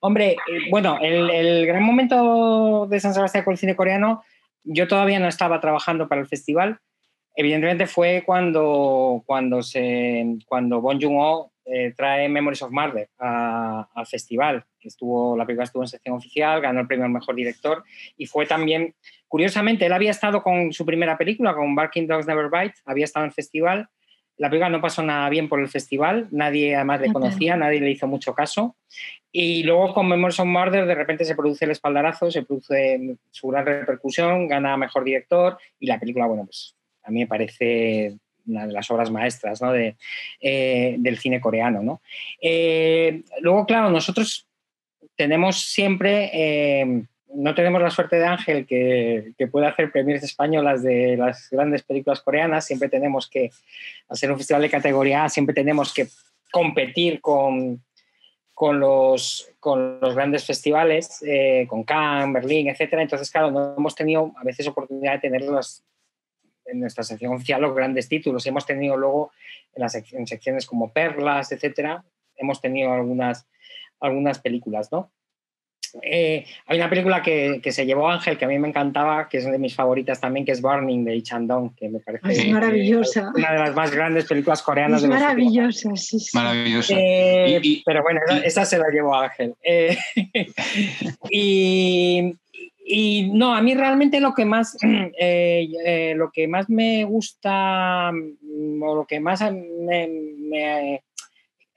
Hombre, eh, bueno, el, el gran momento de San Sebastián con el cine coreano yo todavía no estaba trabajando para el festival. Evidentemente fue cuando, cuando, se, cuando Bon Joon-ho eh, trae Memories of Murder al festival. Estuvo, la película estuvo en sección oficial, ganó el premio al mejor director y fue también, curiosamente, él había estado con su primera película, con Barking Dogs Never Bite, había estado en el festival la película no pasó nada bien por el festival, nadie además le conocía, nadie le hizo mucho caso. Y luego con Memories of Murder de repente se produce el espaldarazo, se produce su gran repercusión, gana mejor director y la película, bueno, pues a mí me parece una de las obras maestras de, eh, del cine coreano. ¿no? Eh, luego, claro, nosotros tenemos siempre eh, no tenemos la suerte de Ángel que, que puede hacer premios españolas de las grandes películas coreanas. Siempre tenemos que, hacer un festival de categoría A, siempre tenemos que competir con, con los, con los grandes festivales, con Cannes, Berlín, etcétera. Entonces, claro, no hemos tenido a veces oportunidad de tenerlos en nuestra sección oficial los grandes títulos. Hemos tenido luego en las en secciones como Perlas, etcétera, hemos tenido algunas, algunas películas, ¿no? Eh, hay una película que, que, se llevó Ángel, que a mí me encantaba, que es una de mis favoritas también, que es Burning de Ichandong, que me parece es maravillosa. una de las más grandes películas coreanas es de maravillosa, sí, sí. Maravillosa. Eh, y, y, pero bueno, y, esa se la llevó Ángel. Eh, [laughs] y, y, no, a mí realmente lo que más, [clears throat] lo que más me gusta, o lo que más me, me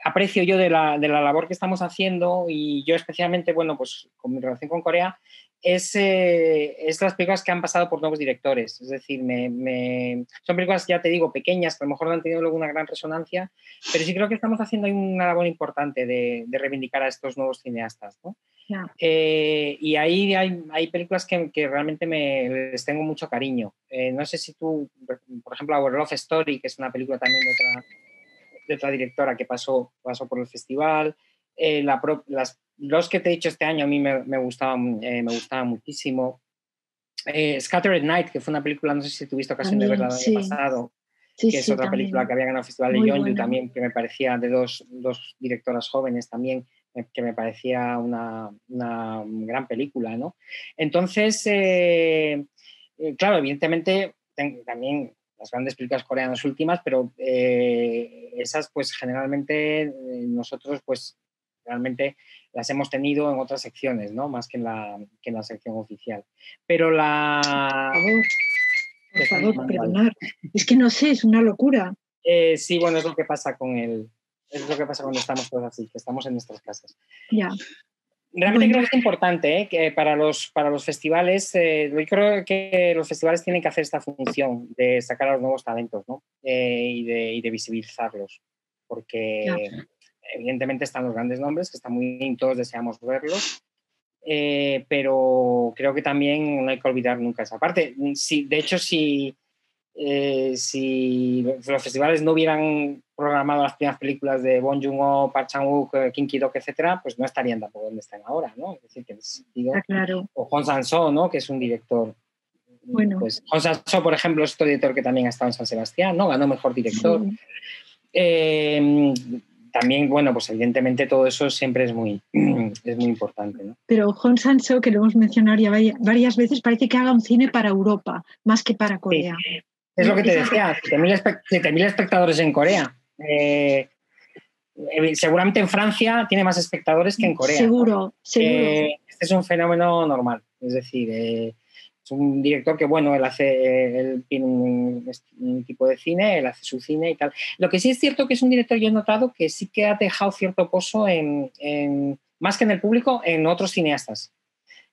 aprecio yo de la, de la, labor que estamos haciendo y yo especialmente, bueno, pues con mi relación con Corea, es, eh, es las películas que han pasado por nuevos directores. Es decir, me, me, son películas, ya te digo, pequeñas, que a lo mejor no han tenido luego una gran resonancia, pero sí creo que estamos haciendo una labor importante de, de reivindicar a estos nuevos cineastas. ¿no? Yeah. Eh, y ahí hay, hay películas que, que, realmente me, les tengo mucho cariño. Eh, no sé si tú, por ejemplo, Our Love Story, que es una película también de otra de otra directora que pasó, pasó por el festival. Eh, la, las, los que te he dicho este año a mí me, me gustaban, eh, me gustaban muchísimo. Eh, Scattered Night, que fue una película, no sé si tuviste ocasión de verla el sí. año pasado, sí, que es sí, otra también. película que había ganado el Festival de Muy buena. también, que me parecía de dos, dos directoras jóvenes también, eh, que me parecía una, una gran película, ¿no? Entonces, eh, claro, evidentemente también las grandes películas coreanas últimas, pero eh, esas pues generalmente nosotros pues realmente las hemos tenido en otras secciones, ¿no? Más que en la, que en la sección oficial. Pero la... Por favor, por Está favor, perdonar. Es que no sé, es una locura. eh, sí, bueno, es lo que pasa con el... Es lo que pasa cuando estamos todos así, que estamos en nuestras casas. Ya. Realmente Bueno. creo que es importante ¿eh? que para los, para los festivales, eh, yo creo que los festivales tienen que hacer esta función de sacar a los nuevos talentos ¿no? Eh, y, de, y de visibilizarlos, porque Ya. Evidentemente están los grandes nombres, que están muy bien, todos deseamos verlos, eh, pero creo que también no hay que olvidar nunca esa parte. Si, de hecho, si, eh, si los festivales no hubieran programado las primeras películas de Bong Joon-ho, Park Chan-wook, eh, Kim Ki-duk, etcétera, pues no estarían tampoco donde están ahora, ¿no? Es decir, que en ese sentido, Está claro. o Hong Sang-soo, ¿no? Que es un director. Bueno. Pues Hong Sang-soo, por ejemplo, es otro director que también ha estado en San Sebastián, ¿no? Ganó mejor director. Sí. Eh, también, bueno, pues evidentemente todo eso siempre es muy, [clears throat] es muy importante, ¿no? Pero Hong Sanso, que lo hemos mencionado ya vari- varias veces, parece que haga un cine para Europa, más que para Corea. Es lo que te decía, 7.000 espe- 7.000 espectadores en Corea. Eh, eh, seguramente en Francia tiene más espectadores que en Corea. ¿no? Seguro, seguro. Eh, este es un fenómeno normal, es decir, eh, es un director que, bueno, él hace, él tiene un, un tipo de cine, él hace su cine y tal. Lo que sí es cierto que es un director, yo he notado que sí que ha dejado cierto pozo en, en- más que en el público, en otros cineastas.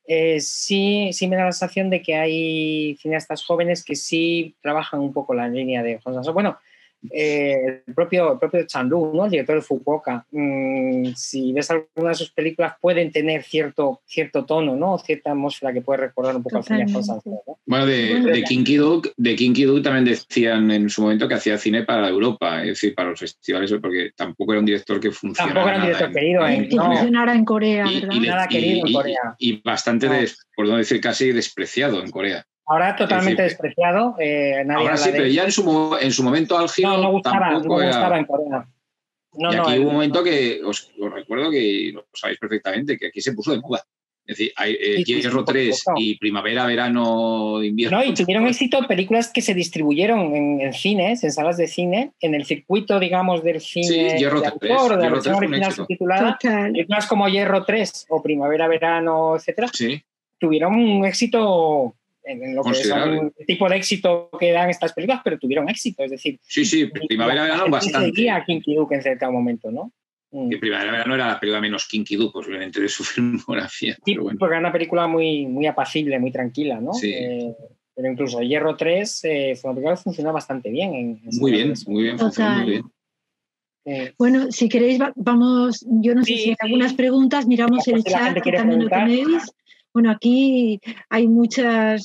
Eh, sí, sí me da la sensación de que hay cineastas jóvenes que sí trabajan un poco la línea de Juan. Bueno, eh, el propio, el propio Chan-Lu, ¿no? el director de Fukuoka, mm, si ves alguna de sus películas, pueden tener cierto, cierto tono, ¿no? cierta atmósfera que puede recordar un poco al cine Totalmente. ¿no? Bueno, de, de Kinky Duke, de Kinky Duke también decían en su momento que hacía cine para Europa, es decir, para los festivales, porque tampoco era un director que funcionara. Tampoco era un director en- querido, ¿eh? que no. funcionara en Corea, y, ¿verdad? y de- Nada querido en Corea. y bastante, No. des- por no decir casi despreciado en Corea. Ahora totalmente despreciado. eh, nadie Ahora sí, de pero ya en su, en su momento álgido No, no gustaba, no era... gustaba en Corea. No, y no, aquí hubo un momento que os, os recuerdo que lo sabéis perfectamente, que aquí se puso de moda. Es decir, hay eh, Sí, sí, sí, Hierro por 3 supuesto. y Primavera, Verano, Invierno. No, y tuvieron éxito películas que se distribuyeron en, en cines, en salas de cine, en el circuito, digamos, del cine Hierro de 3, autor, de la Hierro versión 3 fue un original subtitulada. Películas como Hierro 3 o Primavera, Verano, etcétera, Sí, tuvieron un éxito en, en lo que son el tipo de éxito que dan estas películas, pero tuvieron éxito. Es decir, sí, sí, Primavera, la Verano gente bastante. seguía a Kinky Duke en cierto momento, ¿no? Mm. Que Primavera, Verano era la película menos Kinky Duke, posiblemente, de su [laughs] filmografía. Sí, pero bueno. porque era una película muy, muy apacible, muy tranquila, ¿no? Sí. Eh, pero incluso Hierro 3 eh, fue una película que funcionó bastante bien. En, en Muy bien, muy bien, funcionó muy bien. Eh, Bueno, si queréis, va- vamos, yo no sé Sí, si hay algunas preguntas, miramos el chat también lo tenéis. Bueno, aquí hay mucha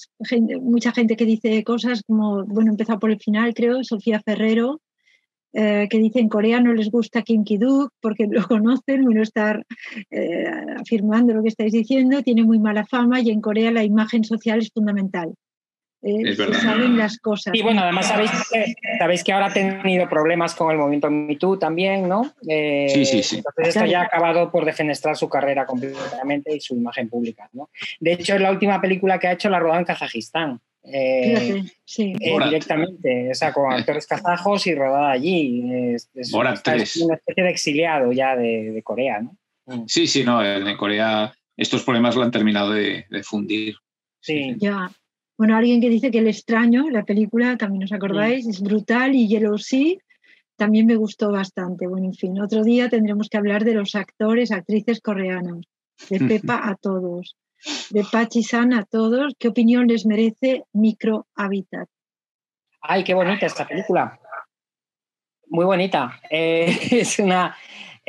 gente que dice cosas como, bueno, empezado por el final, creo, Sofía Ferrero, eh, que dice en Corea no les gusta Kim Ki-duk porque lo [laughs] conocen, bueno, estar eh, afirmando lo que estáis diciendo, tiene muy mala fama y en Corea la imagen social es fundamental. Eh, se saben las cosas. Y bueno, además sabéis que, sabéis que ahora ha tenido problemas con el movimiento MeToo también, ¿no? sí, sí, sí. Entonces esto ya ha acabado por defenestrar su carrera completamente y su imagen pública, ¿no? De hecho, es la última película que ha hecho la rodada en Kazajistán. Eh, sí. eh, directamente, o sea, con actores kazajos y rodada allí. Es, es, una especie de exiliado ya de, de, Corea, ¿no? Mm. Sí, sí, no, en Corea estos problemas lo han terminado de, de fundir. Sí. Ya. Bueno, alguien que dice que El extraño, la película, también os acordáis, sí. es brutal y Yellow Sea también me gustó bastante. Bueno, en fin, otro día tendremos que hablar de los actores, actrices coreanos, de Pepa a todos de Pachi-san a todos. ¿Qué opinión les merece Micro Habitat? Ay, qué bonita esta película. Muy bonita. Eh, [laughs] es una,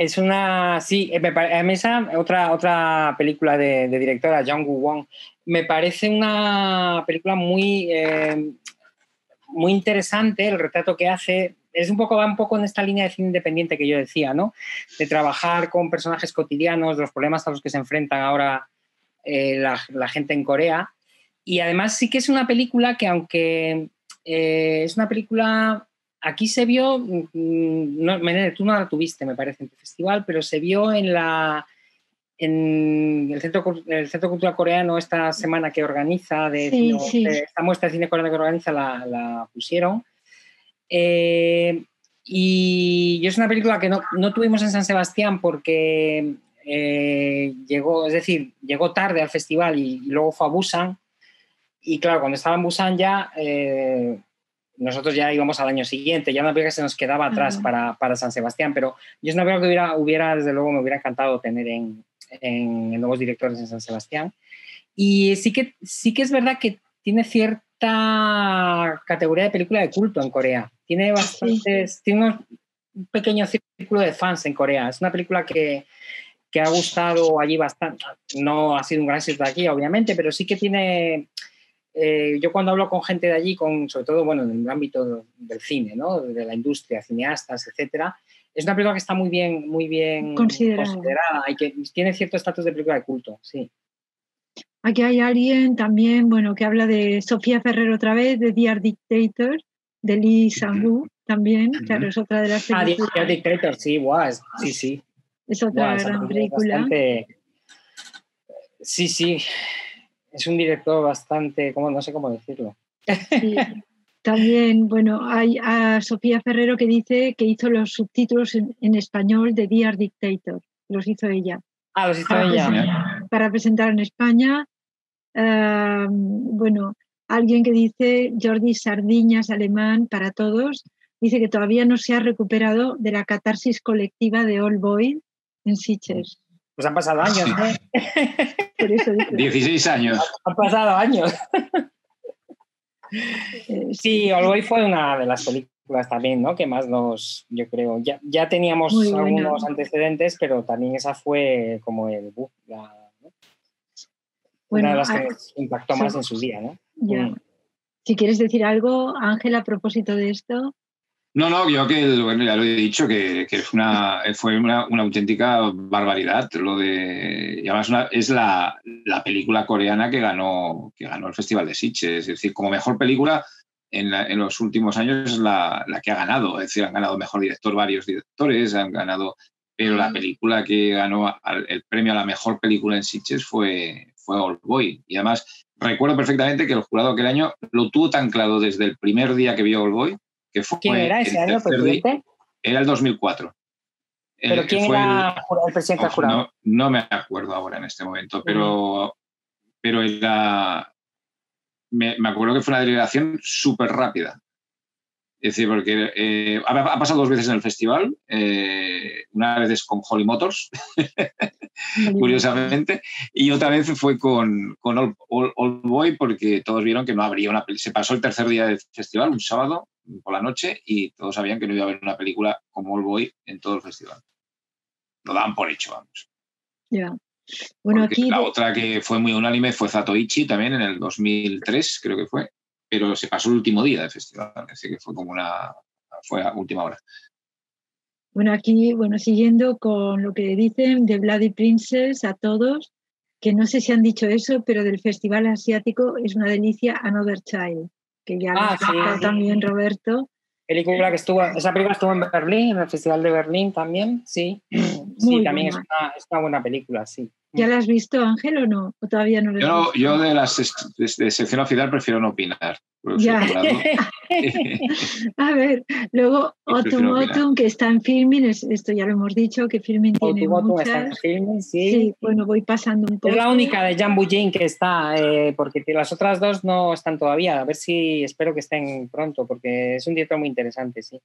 es una, sí, me parece, otra, otra película de, directora, Jung Woo Wong, me parece una película muy, eh, muy interesante, el retrato que hace, es un poco, va un poco en esta línea de cine independiente que yo decía, ¿no? De trabajar con personajes cotidianos, los problemas a los que se enfrentan ahora eh, la, gente en Corea. Y además sí que es una película que aunque eh, es una película, aquí se vio, mm, no, tú no la tuviste, me parece, en tu festival, pero se vio en la en el Centro, el Centro Cultural Coreano esta semana que organiza, de, sí, sí. de esta muestra de cine coreano que organiza, la, la pusieron. Eh, y es una película que no, no, tuvimos en San Sebastián porque eh, llegó, es decir, llegó tarde al festival y, y, luego fue a Busan. Y claro, cuando estaba en Busan ya, eh, nosotros ya íbamos al año siguiente, ya que se nos quedaba atrás uh -huh. para, para, San Sebastián, pero yo es una película que hubiera, hubiera, desde luego, me hubiera encantado tener en, en, en nuevos directores en San Sebastián. Y sí que, sí que es verdad que tiene cierta categoría de película de culto en Corea. Tiene bastantes, sí. tiene un pequeño círculo de fans en Corea. Es una película que, que ha gustado allí bastante. No ha sido un gran éxito aquí, obviamente, pero sí que tiene. Eh, yo cuando hablo con gente de allí, con, sobre todo bueno, en el ámbito del cine, ¿no? de la industria, cineastas, etcétera, es una película que está muy bien, muy bien considerada, considerada y que tiene cierto estatus de película de culto, sí. Aquí hay alguien también, bueno, que habla de Sofía Ferrer otra vez, de Dear Dictator, de Lee Sang-woo también, claro, es otra de las películas. Ah, Dear Dictator, sí, wow, sí, sí. Es otra wow, gran película. Bastante... Sí, sí. Es un director bastante, como no sé cómo decirlo. Sí. También, bueno, hay a Sofía Ferrero que dice que hizo los subtítulos en, en español de Dear Dictator. Los hizo ella. Ah, los hizo para ella. Presentar, para presentar en España. Uh, bueno, alguien que dice Jordi Sardiñas, alemán, para todos, dice que todavía no se ha recuperado de la catarsis colectiva de All Boy en Sitges. Pues han pasado años, ¿eh? [laughs] Por eso 16 años. Han pasado años. [laughs] sí, All Boy fue una de las películas también, ¿no? Que más nos, yo creo, ya, ya teníamos algunos antecedentes, pero también esa fue como el la, ¿no? bueno, una de las que nos impactó sí, más en su día, ¿no? Ya. Mm. Si quieres decir algo, Ángel, a propósito de esto. No, no, yo que, bueno, ya lo he dicho, que, que una, fue una, una, auténtica barbaridad. Lo de, y además una, es la, la, película coreana que ganó, que ganó el Festival de Sitges. Es decir, como mejor película en, la, en los últimos años es la, la, que ha ganado. Es decir, han ganado mejor director varios directores, han ganado, pero la película que ganó el premio a la mejor película en Sitges fue, fue Old Boy. Y además recuerdo perfectamente que el jurado aquel año lo tuvo tan claro desde el primer día que vio Old Boy que fue ¿Quién era ese año, presidente? Era el 2004. ¿Pero quién fue era el, el presidente ojo, jurado? No, no, me acuerdo ahora en este momento, pero, mm. pero era... Me, me, acuerdo que fue una delegación súper rápida. Es decir, porque eh, ha, ha, pasado dos veces en el festival, eh, una vez con Holly Motors, [laughs] curiosamente, y otra vez fue con, con Old, Old, Old, Boy, porque todos vieron que no habría una Se pasó el tercer día del festival, un sábado, por la noche y todos sabían que no iba a haber una película como All Boy en todo el festival. Lo daban por hecho, vamos. Ya. Yeah. Bueno, Porque aquí la otra que fue muy unánime fue Zatoichi también en el 2003, creo que fue, pero se pasó el último día del festival, así que fue como una fue a última hora. Bueno, aquí, bueno, siguiendo con lo que dicen de Bloody Princess a todos, que no sé si han dicho eso, pero del Festival Asiático es una delicia Another Child, que ya Ah, lo ha sí. también Roberto. Película que estuvo, esa película estuvo en Berlín, en el Festival de Berlín también, sí. [clears throat] Muy Sí, también es buena. una, es una buena película, sí. ¿Ya la has visto, Ángel, o no? ¿O todavía no la has Yo, no- visto? yo de de sección oficial prefiero no opinar. Ya. [laughs] [laughs] A ver, luego Otum que está en Filmin, es- esto ya lo hemos dicho, que Filmin tiene Otu está en muchas. filming, sí. Sí, bueno, voy pasando un poco. Es la única de Jan Bujin que está, eh, porque las otras dos no están todavía. A ver si espero que estén pronto, porque es un director muy interesante, sí.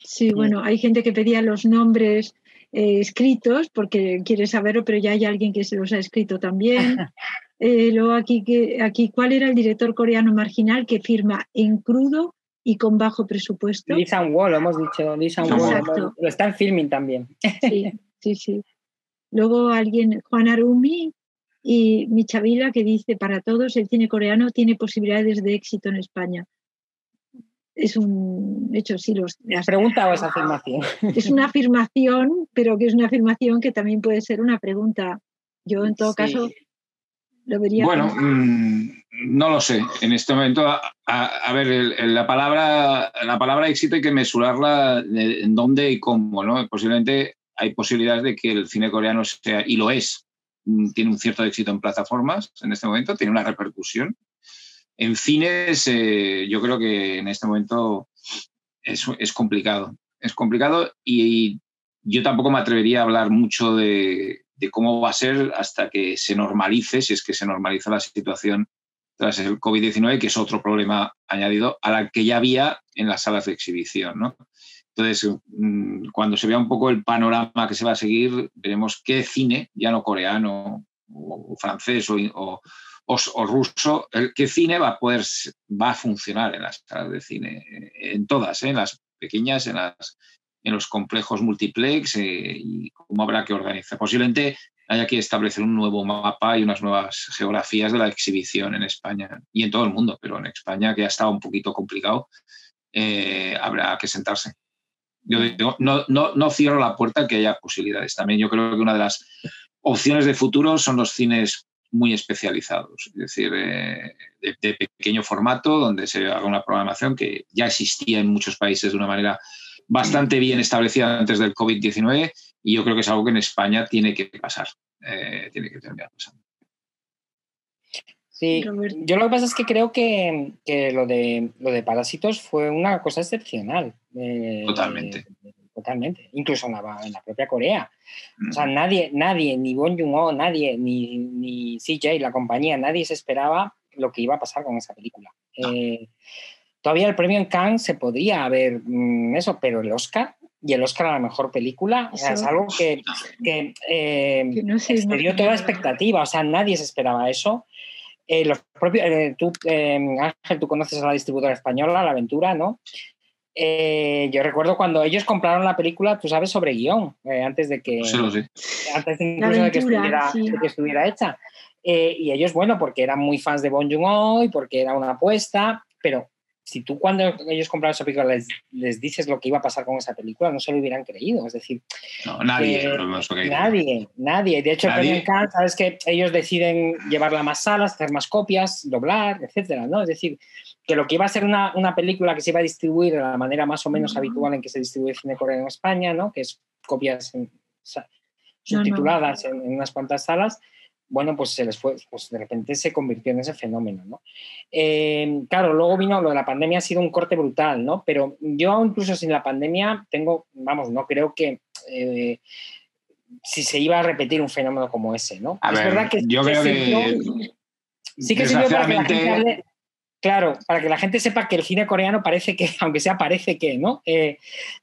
Sí, bueno, hay gente que pedía los nombres eh, escritos porque quiere saberlo, pero ya hay alguien que se los ha escrito también. [laughs] Eh, luego aquí, que, aquí, ¿cuál era el director coreano marginal que firma en crudo y con bajo presupuesto? Lee lo hemos dicho. Lee Exacto. lo lo está en filming también. Sí, [laughs] sí, sí. Luego alguien, Juan Arumi y Michavila, que dice, para todos el cine coreano tiene posibilidades de éxito en España. Es un hecho, sí, los, las- ¿Pregunta o esa afirmación? es una afirmación, pero que es una afirmación que también puede ser una pregunta. Yo, en todo Sí. caso, lo vería. Bueno, como- mm, no lo sé. En este momento, a, a- a ver, el- el- la palabra, la palabra éxito hay que mesurarla de- en dónde y cómo, ¿no? Posiblemente hay posibilidades de que el cine coreano sea, y lo es, mm, tiene un cierto éxito en plataformas en este momento, tiene una repercusión. En cines, eh, yo creo que en este momento es, complicado. Es complicado y yo tampoco me atrevería a hablar mucho de, cómo va a ser hasta que se normalice, si es que se normaliza la situación tras el COVID-19, que es otro problema añadido a la que ya había en las salas de exhibición. ¿no? Entonces, mm, cuando se vea un poco el panorama que se va a seguir, veremos qué cine, ya no coreano o, francés o- o- ruso, el- qué cine va a poder, va a funcionar en las salas de cine, eh, en todas, ¿eh? en las pequeñas, en las en los complejos multiplex eh, y cómo habrá que organizar. Posiblemente haya que establecer un nuevo mapa y unas nuevas geografías de la exhibición en España y en todo el mundo, pero en España, que ha estado un poquito complicado, habrá que sentarse. Yo no, no, no cierro la puerta que haya posibilidades. También yo creo que una de las opciones de futuro son los cines muy especializados, es decir, eh, de, de pequeño formato, donde se haga una programación que ya existía en muchos países de una manera bastante bien establecida antes del COVID-19 y yo creo que es algo que en España tiene que pasar, eh, tiene que terminar pasando. Sí, yo lo que pasa es que creo que, que lo, de, lo de Parásitos fue una cosa excepcional. eh, Totalmente. Totalmente, incluso en la, en la propia Corea. Mm. O sea, nadie, nadie, ni Bong Joon-ho, nadie, ni, ni CJ, la compañía, nadie se esperaba lo que iba a pasar con esa película. Eh, todavía el premio en Cannes se podría haber mm, eso, pero el Oscar y el Oscar a la mejor película o sea, es algo que, que, eh, Que no se excedió toda imaginaba. expectativa, o sea, nadie se esperaba eso. Eh, los propios, eh, tú, eh, Ángel, tú conoces a la distribuidora española, La Aventura, ¿no? Eh, yo recuerdo cuando ellos compraron la película, tú sabes, sobre guion, eh, antes de que, sé. antes incluso de que, Aventura, estuviera, sí. de que estuviera hecha. Eh, y ellos, bueno, porque eran muy fans de Bong Joon-ho y porque era una apuesta, pero si tú cuando ellos compraron esa película les, les dices lo que iba a pasar con esa película, no se lo hubieran creído. Es decir, No, nadie. Eh. Nadie, nadie. De hecho, Nadie. Cannes, sabes que ellos deciden llevarla a más salas, hacer más copias, doblar, etcétera, ¿no? Es decir, que lo que iba a ser una, una película que se iba a distribuir de la manera más o menos habitual en que se distribuye cine coreano en España, ¿no? Que es copias en- sa- No, no. subtituladas En, en unas cuantas salas. Bueno, pues se les fue, pues de repente se convirtió en ese fenómeno, ¿no? Eh, claro, luego vino lo de la pandemia, ha sido un corte brutal, ¿no? Pero yo incluso sin la pandemia tengo, vamos, no creo que eh, si se iba a repetir un fenómeno como ese, ¿no? A es ver, verdad que yo que creo sirvió- que sí que sirvió para que la gente desgraciadamente- hable- Claro, para que la gente sepa que el cine coreano parece que, [laughs] aunque sea parece que, ¿no? Eh,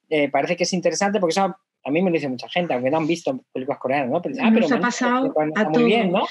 eh, parece que es interesante porque eso a mí me lo dice mucha gente, aunque no han visto películas coreanas, ¿no? Pero, ah, Nos pero ha bueno, pasado está a muy bien, ¿no?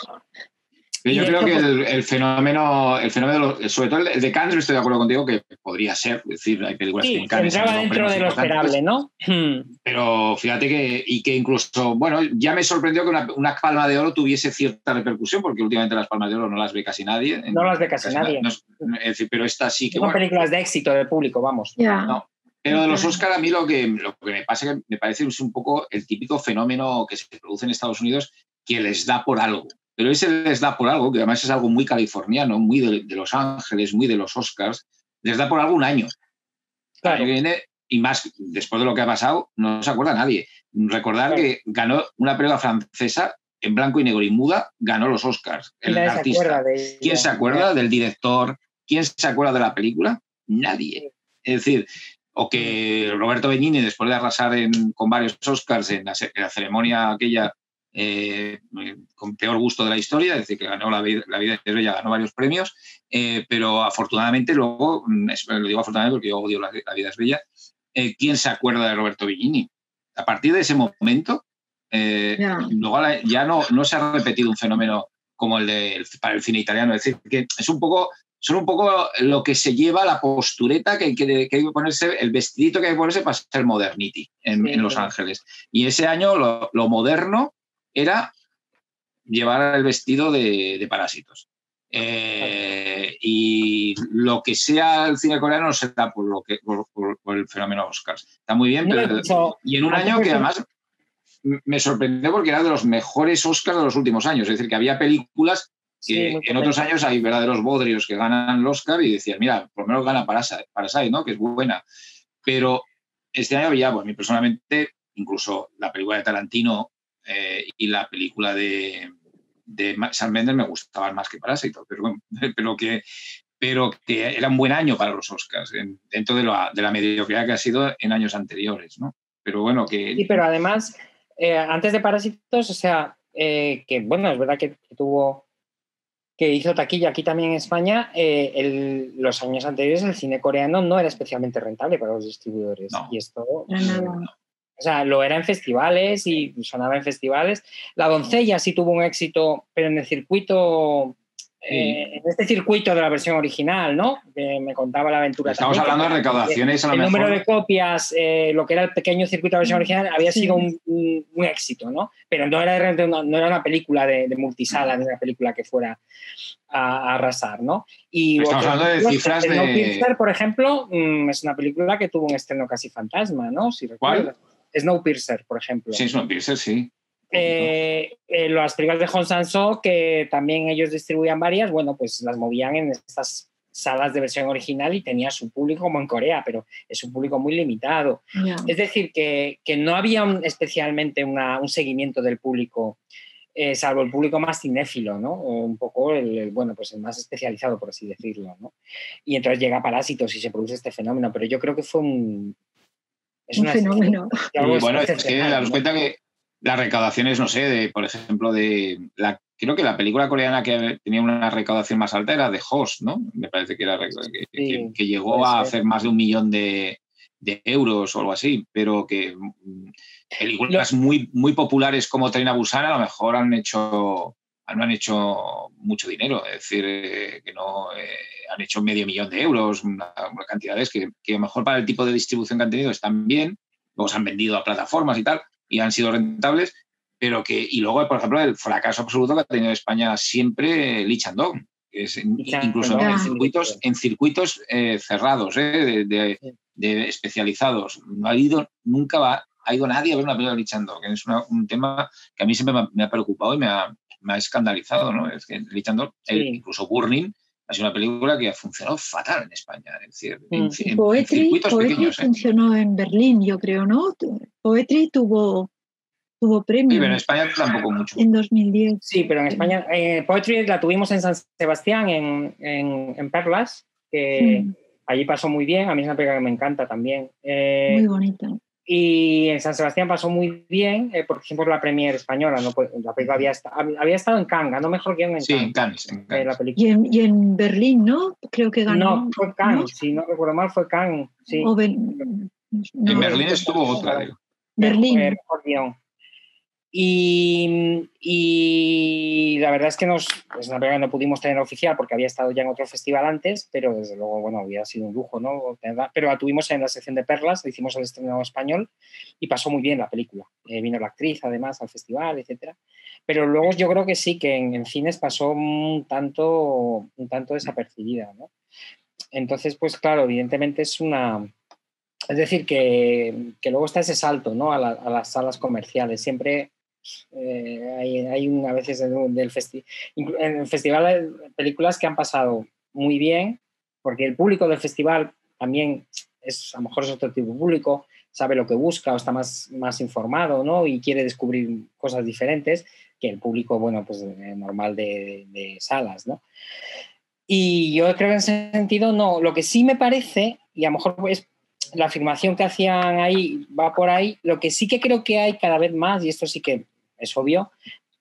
Yo creo esto, que pues- el, el fenómeno, el fenómeno, sobre todo el de Cannes, estoy de acuerdo contigo que podría ser, es decir, hay películas que Sí, en Cannes entraba dentro de lo importantes, esperable, ¿no? [clears throat] Pero fíjate que, y que incluso, bueno, ya me sorprendió que una, una palma de oro tuviese cierta repercusión, porque últimamente las palmas de oro no las ve casi nadie. No las ve casi nadie. no es- es decir, pero esta sí que, Son bueno, películas de éxito del público, vamos. No. Pero de los Oscar a mí lo que, lo que me pasa que me parece es un poco el típico fenómeno que se produce en Estados Unidos que les da por algo. Pero ese les da por algo, que además es algo muy californiano, muy de, Los Ángeles, muy de los Oscars, les da por algo un año. Claro. Viene, y más después de lo que ha pasado, no se acuerda nadie. Recordar que ganó una película francesa en blanco y negro y muda, ganó los Oscars. El artista. ¿Quién se acuerda del director? ¿Quién se acuerda de la película? Nadie. Es decir, o que Roberto Benigni, después de arrasar con varios Oscars en la, ceremonia aquella eh, con peor gusto de la historia, es decir, que ganó La, vida, la vida es Bella, ganó varios premios, eh, pero afortunadamente luego, mm, lo digo afortunadamente porque yo odio La, vida es Bella, eh, ¿quién se acuerda de Roberto Benigni? A partir de ese momento, luego ya no, no se ha repetido un fenómeno como el de, para el cine italiano, es decir, que es un poco son un poco lo que se lleva la postureta que hay que, ponerse, el vestidito que hay que ponerse para ser modernity en, Los Ángeles. Y ese año lo, moderno era llevar el vestido de, parásitos. Eh, y lo que sea el cine coreano será por, lo que, por, el fenómeno Oscars. Está muy bien, pero, y en un año que además me sorprendió porque era de los mejores Oscars de los últimos años. Es decir, que había películas en otros años hay verdaderos bodrios que ganan el Oscar y decían, mira, por lo menos gana Parasite, ¿no? que es buena. Pero este año ya, pues a mí personalmente, incluso la película de Tarantino eh, y la película de, de Sam Mendes me gustaban más que Parasite, pero, [laughs] pero, que, pero que era un buen año para los Oscars, dentro de la, de la mediocridad que ha sido en años anteriores. ¿no? Pero bueno, que... Sí, pero además, eh, antes de Parásitos, o sea, eh, que bueno, es verdad que tuvo que hizo taquilla aquí también en España, eh, los años anteriores el cine coreano no era especialmente rentable para los distribuidores. Y esto... sea, lo era en festivales y sonaba en festivales. La doncella sí tuvo un éxito, pero en el circuito eh, en este circuito de la versión original, ¿no? me contaba la aventura. Estamos hablando de recaudaciones a lo El número de copias, eh, lo que era el pequeño circuito de la versión original, había sido un, éxito, ¿no? Pero no era, no era una película de, multisala, ni una película que fuera a, arrasar, ¿no? Y Estamos hablando de cifras de... por ejemplo, mm, es una película que tuvo un estreno casi fantasma, ¿no? Si ¿Cuál? Snowpiercer, por ejemplo. Sí, Snowpiercer, sí. Eh, eh, las películas de Hong Sang-soo, que también ellos distribuían varias, bueno, pues las movían en estas salas de versión original y tenía su público como en Corea, pero es un público muy limitado. Es decir, que, no había especialmente un seguimiento del público, eh, salvo el público más cinéfilo, ¿no? un poco el, bueno, pues el más especializado, por así decirlo, ¿no? Y entonces llega Parásitos y se produce este fenómeno, pero yo creo que fue un... Es un fenómeno. bueno, es que daros cuenta que las recaudaciones, no sé, de, por ejemplo, de la, creo que la película coreana que tenía una recaudación más alta era de Host, ¿no? Me parece que era que, llegó a hacer más de un millón de, euros o algo así, pero que mm, películas muy, muy populares como Tren a Busan a lo mejor han hecho no han hecho mucho dinero, es decir, eh, que no eh, han hecho medio millón de euros, una, cantidades que, que, a lo mejor para el tipo de distribución que han tenido están bien, luego se han vendido a plataformas y tal, y han sido rentables, pero que, y luego, por ejemplo, el fracaso absoluto que ha tenido España siempre Lich and Dog, es, incluso en circuitos, en circuitos eh, cerrados, eh, de, especializados. No ha ido, nunca va, ha ido nadie a ver una película de que es un tema que a mí siempre me ha, preocupado y me ha, me ha, escandalizado, ¿no? Es que Lich and Dog, incluso Burning, ha sido una película que ha funcionado fatal en España. Es decir, en, mm. Poetry, ¿eh? funcionó en Berlín, yo creo, ¿no? Poetry tuvo, tuvo premio. Sí, pero en España tampoco mucho. En 2010. Sí, pero en España, eh, Poetry la tuvimos en San Sebastián, en, en, Perlas, que allí pasó muy bien. A mí es una película que me encanta también. Eh, muy bonita. Y en San Sebastián pasó muy bien, eh, por ejemplo, la Premier española. ¿no? Pues, la película había, había estado en Cannes, ganó mejor guion en sí, en Cannes. Eh, y, en, y, en, Berlín, ¿no? Creo que ganó. No, fue Cannes, si no recuerdo mal, fue Cannes. Sí. en Berlín estuvo otra. Berlín. Y, la verdad es que nos, pues no pudimos tener oficial porque había estado ya en otro festival antes, pero desde luego, bueno, había sido un lujo, ¿no? Pero la tuvimos en la sección de perlas, hicimos el estreno español y pasó muy bien la película. Eh, vino la actriz además al festival, etcétera. Pero luego yo creo que sí, que en, cines pasó un tanto, tanto desapercibida, ¿no? Entonces, pues claro, evidentemente es una, es decir, que, luego está ese salto ¿no? a, las salas comerciales. Siempre eh, hay, hay a veces en, del en el festival hay películas que han pasado muy bien, porque el público del festival también es, a lo mejor es otro tipo de público, sabe lo que busca o está más, más informado ¿no? y quiere descubrir cosas diferentes que el público bueno, pues, normal de, salas. ¿no? Y yo creo que en ese sentido no. Lo que sí me parece, y a lo mejor es la afirmación que hacían ahí va por ahí, lo que sí que creo que hay cada vez más, y esto sí que es obvio,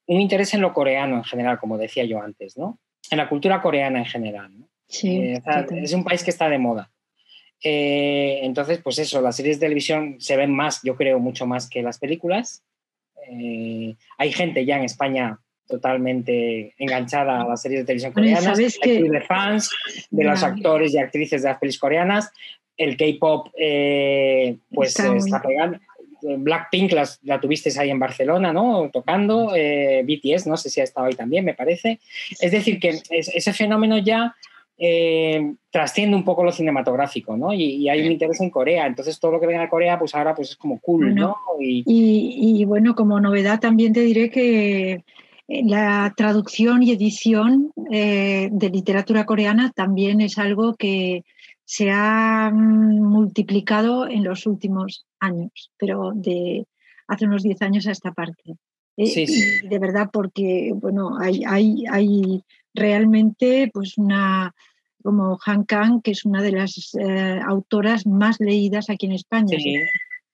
un interés en lo coreano en general, como decía yo antes, ¿no? En la cultura coreana en general. Sí, eh, es un país que está de moda. Eh, entonces, pues eso, las series de televisión se ven más, yo creo, mucho más que las películas. Eh, hay gente ya en España totalmente enganchada a las series de televisión coreanas, que... de fans de los actores y actrices de las pelis coreanas. El K-pop, pues está, pegando. Blackpink la tuviste ahí en Barcelona, ¿no? Tocando, BTS, no sé si ha estado ahí también, me parece. Es decir, que ese fenómeno ya eh, trasciende un poco lo cinematográfico, ¿no? Y, hay un interés en Corea, entonces todo lo que venga de Corea, pues ahora pues es como cool, ¿no? Y, bueno, como novedad también te diré que eh, la traducción y edición eh, de literatura coreana también es algo que se ha multiplicado en los últimos años, pero de hace unos 10 años a esta parte. Sí, sí. De verdad, porque bueno, hay, hay, hay realmente pues una como Han Kang, que es una de las eh, autoras más leídas aquí en España. Sí,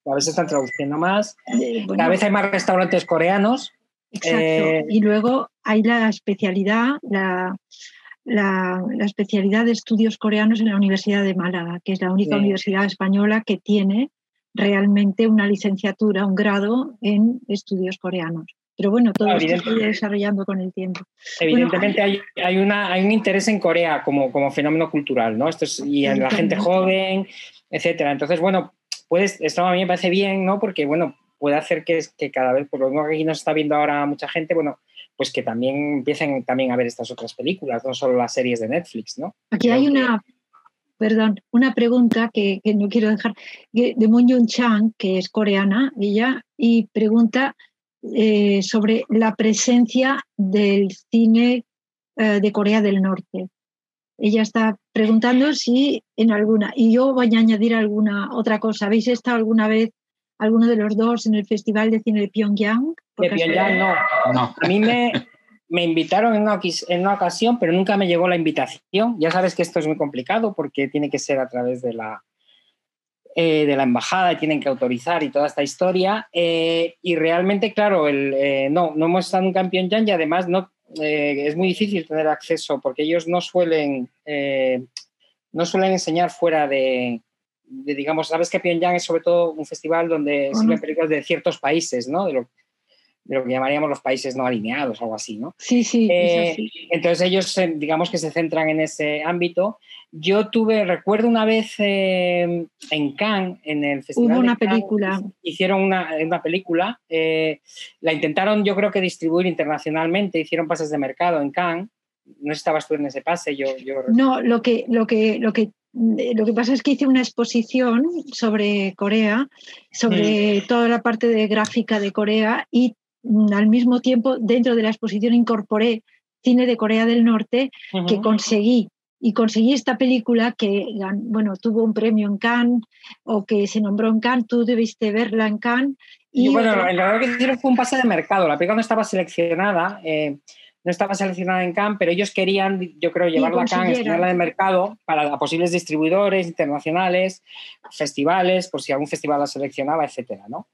a veces están traduciendo más. Eh, Cada vez hay más restaurantes coreanos. Exacto. Eh, y luego hay la especialidad, la, la, especialidad de estudios coreanos en la Universidad de Málaga, que es la única universidad española que tiene realmente una licenciatura, un grado en estudios coreanos. Pero bueno, todo esto se sigue desarrollando con el tiempo. Evidentemente hay, hay, una, hay un interés en Corea como, como fenómeno cultural, ¿no? Esto es, y en la gente joven, etcétera. Entonces, bueno, pues esto a mí me parece bien, ¿no? Porque, bueno, puede hacer que, que cada vez, por lo mismo que aquí nos está viendo ahora mucha gente, bueno, pues que también empiecen también a ver estas otras películas, no solo las series de Netflix, ¿no? Aquí hay una, perdón, una pregunta que, que, no quiero dejar, de Moon Yoon Chang, que es coreana, ella, y pregunta eh, sobre la presencia del cine eh, de Corea del Norte. Ella está preguntando si en alguna, y yo voy a añadir alguna otra cosa. ¿Habéis estado alguna vez, alguno de los dos, en el Festival de Cine de Pyongyang? De Pyongyang no. no. A mí me, me invitaron en una, en una ocasión, pero nunca me llegó la invitación. Ya sabes que esto es muy complicado porque tiene que ser a través de la, eh, de la embajada y tienen que autorizar y toda esta historia. Eh, y realmente, claro, el, eh, no, no hemos estado nunca en Pyongyang y además no, es muy difícil tener acceso porque ellos no suelen, no suelen enseñar fuera de, digamos, sabes que Pyongyang es sobre todo un festival donde se ven películas de ciertos países, ¿no? De lo, de lo que llamaríamos los países no alineados, algo así, ¿no? Sí, sí. Entonces ellos, digamos que se centran en ese ámbito yo tuve, recuerdo una vez eh, en Cannes, en el festival. Hubo una película. Hicieron una, una película. Eh, la intentaron, yo creo que distribuir internacionalmente. Hicieron pases de mercado en Cannes. No estabas tú en ese pase. Yo, No, lo que, lo, que, lo, que, lo que pasa es que hice una exposición sobre Corea, sobre mm. toda la parte de gráfica de Corea y al mismo tiempo dentro de la exposición incorporé cine de Corea del Norte que conseguí y conseguí esta película que bueno, tuvo un premio en Cannes o que se nombró en Cannes, tú debiste verla en Cannes. Y bueno, en realidad lo que hicieron fue un pase de mercado, la película no estaba seleccionada, eh, no estaba seleccionada en Cannes, pero ellos querían, yo creo, llevarla a Cannes, enseñarla de mercado para posibles distribuidores internacionales, festivales, por si algún festival la seleccionaba, etcétera, ¿no?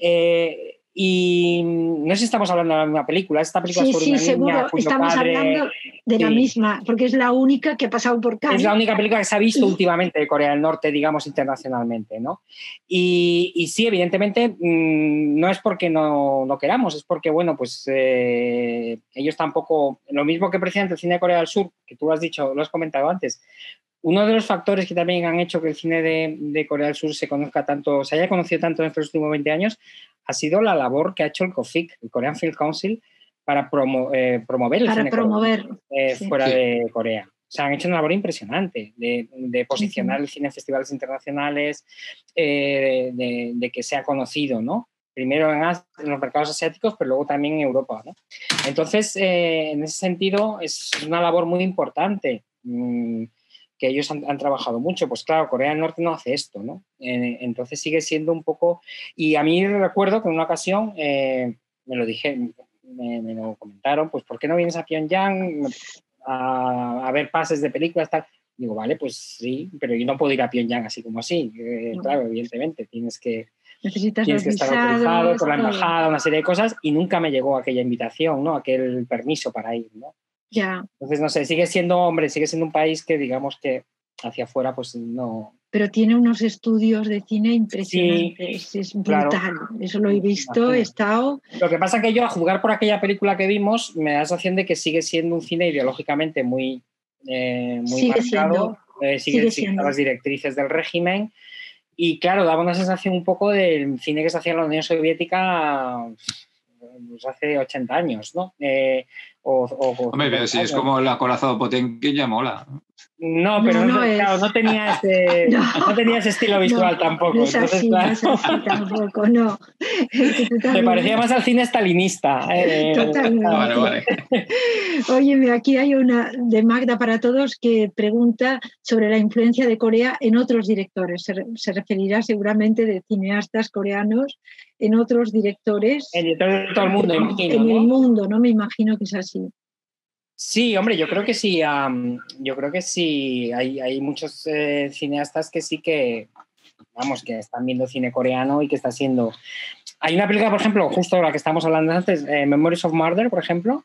Eh, y no sé si estamos hablando de la misma película. Esta película sí, sí, seguro. estamos hablando de la misma, porque es la única que ha pasado por Cannes. Es la única película que se ha visto últimamente de Corea del Norte, digamos, internacionalmente. ¿no? Y, y sí, evidentemente, mm, no es porque no, no, queramos, es porque, bueno, pues eh, ellos tampoco. Lo mismo que precisamente el cine de Corea del Sur, que tú has dicho, lo has comentado antes, uno de los factores que también han hecho que el cine de, Corea del Sur se conozca tanto, se haya conocido tanto en estos últimos 20 años, ha sido la labor que ha hecho el COFIC, el Korean Film Council, para eh, promover el para cine promover, eh, fuera de Corea. se han hecho una labor impresionante de, posicionar el cine en festivales internacionales, eh, de, que sea conocido, ¿no? Primero en, los mercados asiáticos, pero luego también en Europa, ¿no? Entonces, eh, en ese sentido, es una labor muy importante mm, que ellos han, trabajado mucho. Pues claro, Corea del Norte no hace esto, ¿no? entonces sigue siendo un poco... Y a mí recuerdo que en una ocasión me lo dije, me, me, lo comentaron, pues ¿por qué no vienes a Pyongyang? a, ver pases de películas, tal. Digo, vale, pues sí, pero yo no puedo ir a Pyongyang así como así. Claro, evidentemente, tienes que, Necesitas tienes que estar autorizado por la embajada, una serie de cosas, y nunca me llegó aquella invitación, ¿no? Aquel permiso para ir, ¿no? Ya. Entonces, no sé, sigue siendo, hombre, sigue siendo un país que digamos que hacia afuera, pues no, pero tiene unos estudios de cine impresionantes, es brutal, eso lo he visto, he estado... Lo que pasa es que yo a jugar por aquella película que vimos me da la sensación de que sigue siendo un cine ideológicamente muy, eh, muy sigue marcado, eh, sigue, siendo. las directrices del régimen. Y claro, daba una sensación un poco del cine que se hacía en la Unión Soviética pues, hace 80 años, ¿no? Eh, o, Hombre, si es como el acorazado Potenkin ya mola. No, pero no, no, tenía [laughs] ese, no. tenía ese estilo visual tampoco. No es así, no es así tampoco, no. [laughs] Me parecía más al cine stalinista. Eh. Totalmente. Vale, vale. [laughs] Óyeme, aquí hay una de Magda para todos que pregunta sobre la influencia de Corea en otros directores. Se, referirá seguramente de cineastas coreanos en otros directores. En todo el mundo, imagino. En el mundo, ¿no? Me imagino que es así. Sí, hombre, yo creo que sí. yo creo que sí. Hay, hay muchos eh, cineastas que sí que, vamos, que están viendo cine coreano y que está siendo. Hay una película, por ejemplo, justo la que estamos hablando antes, eh, Memories of Murder, por ejemplo.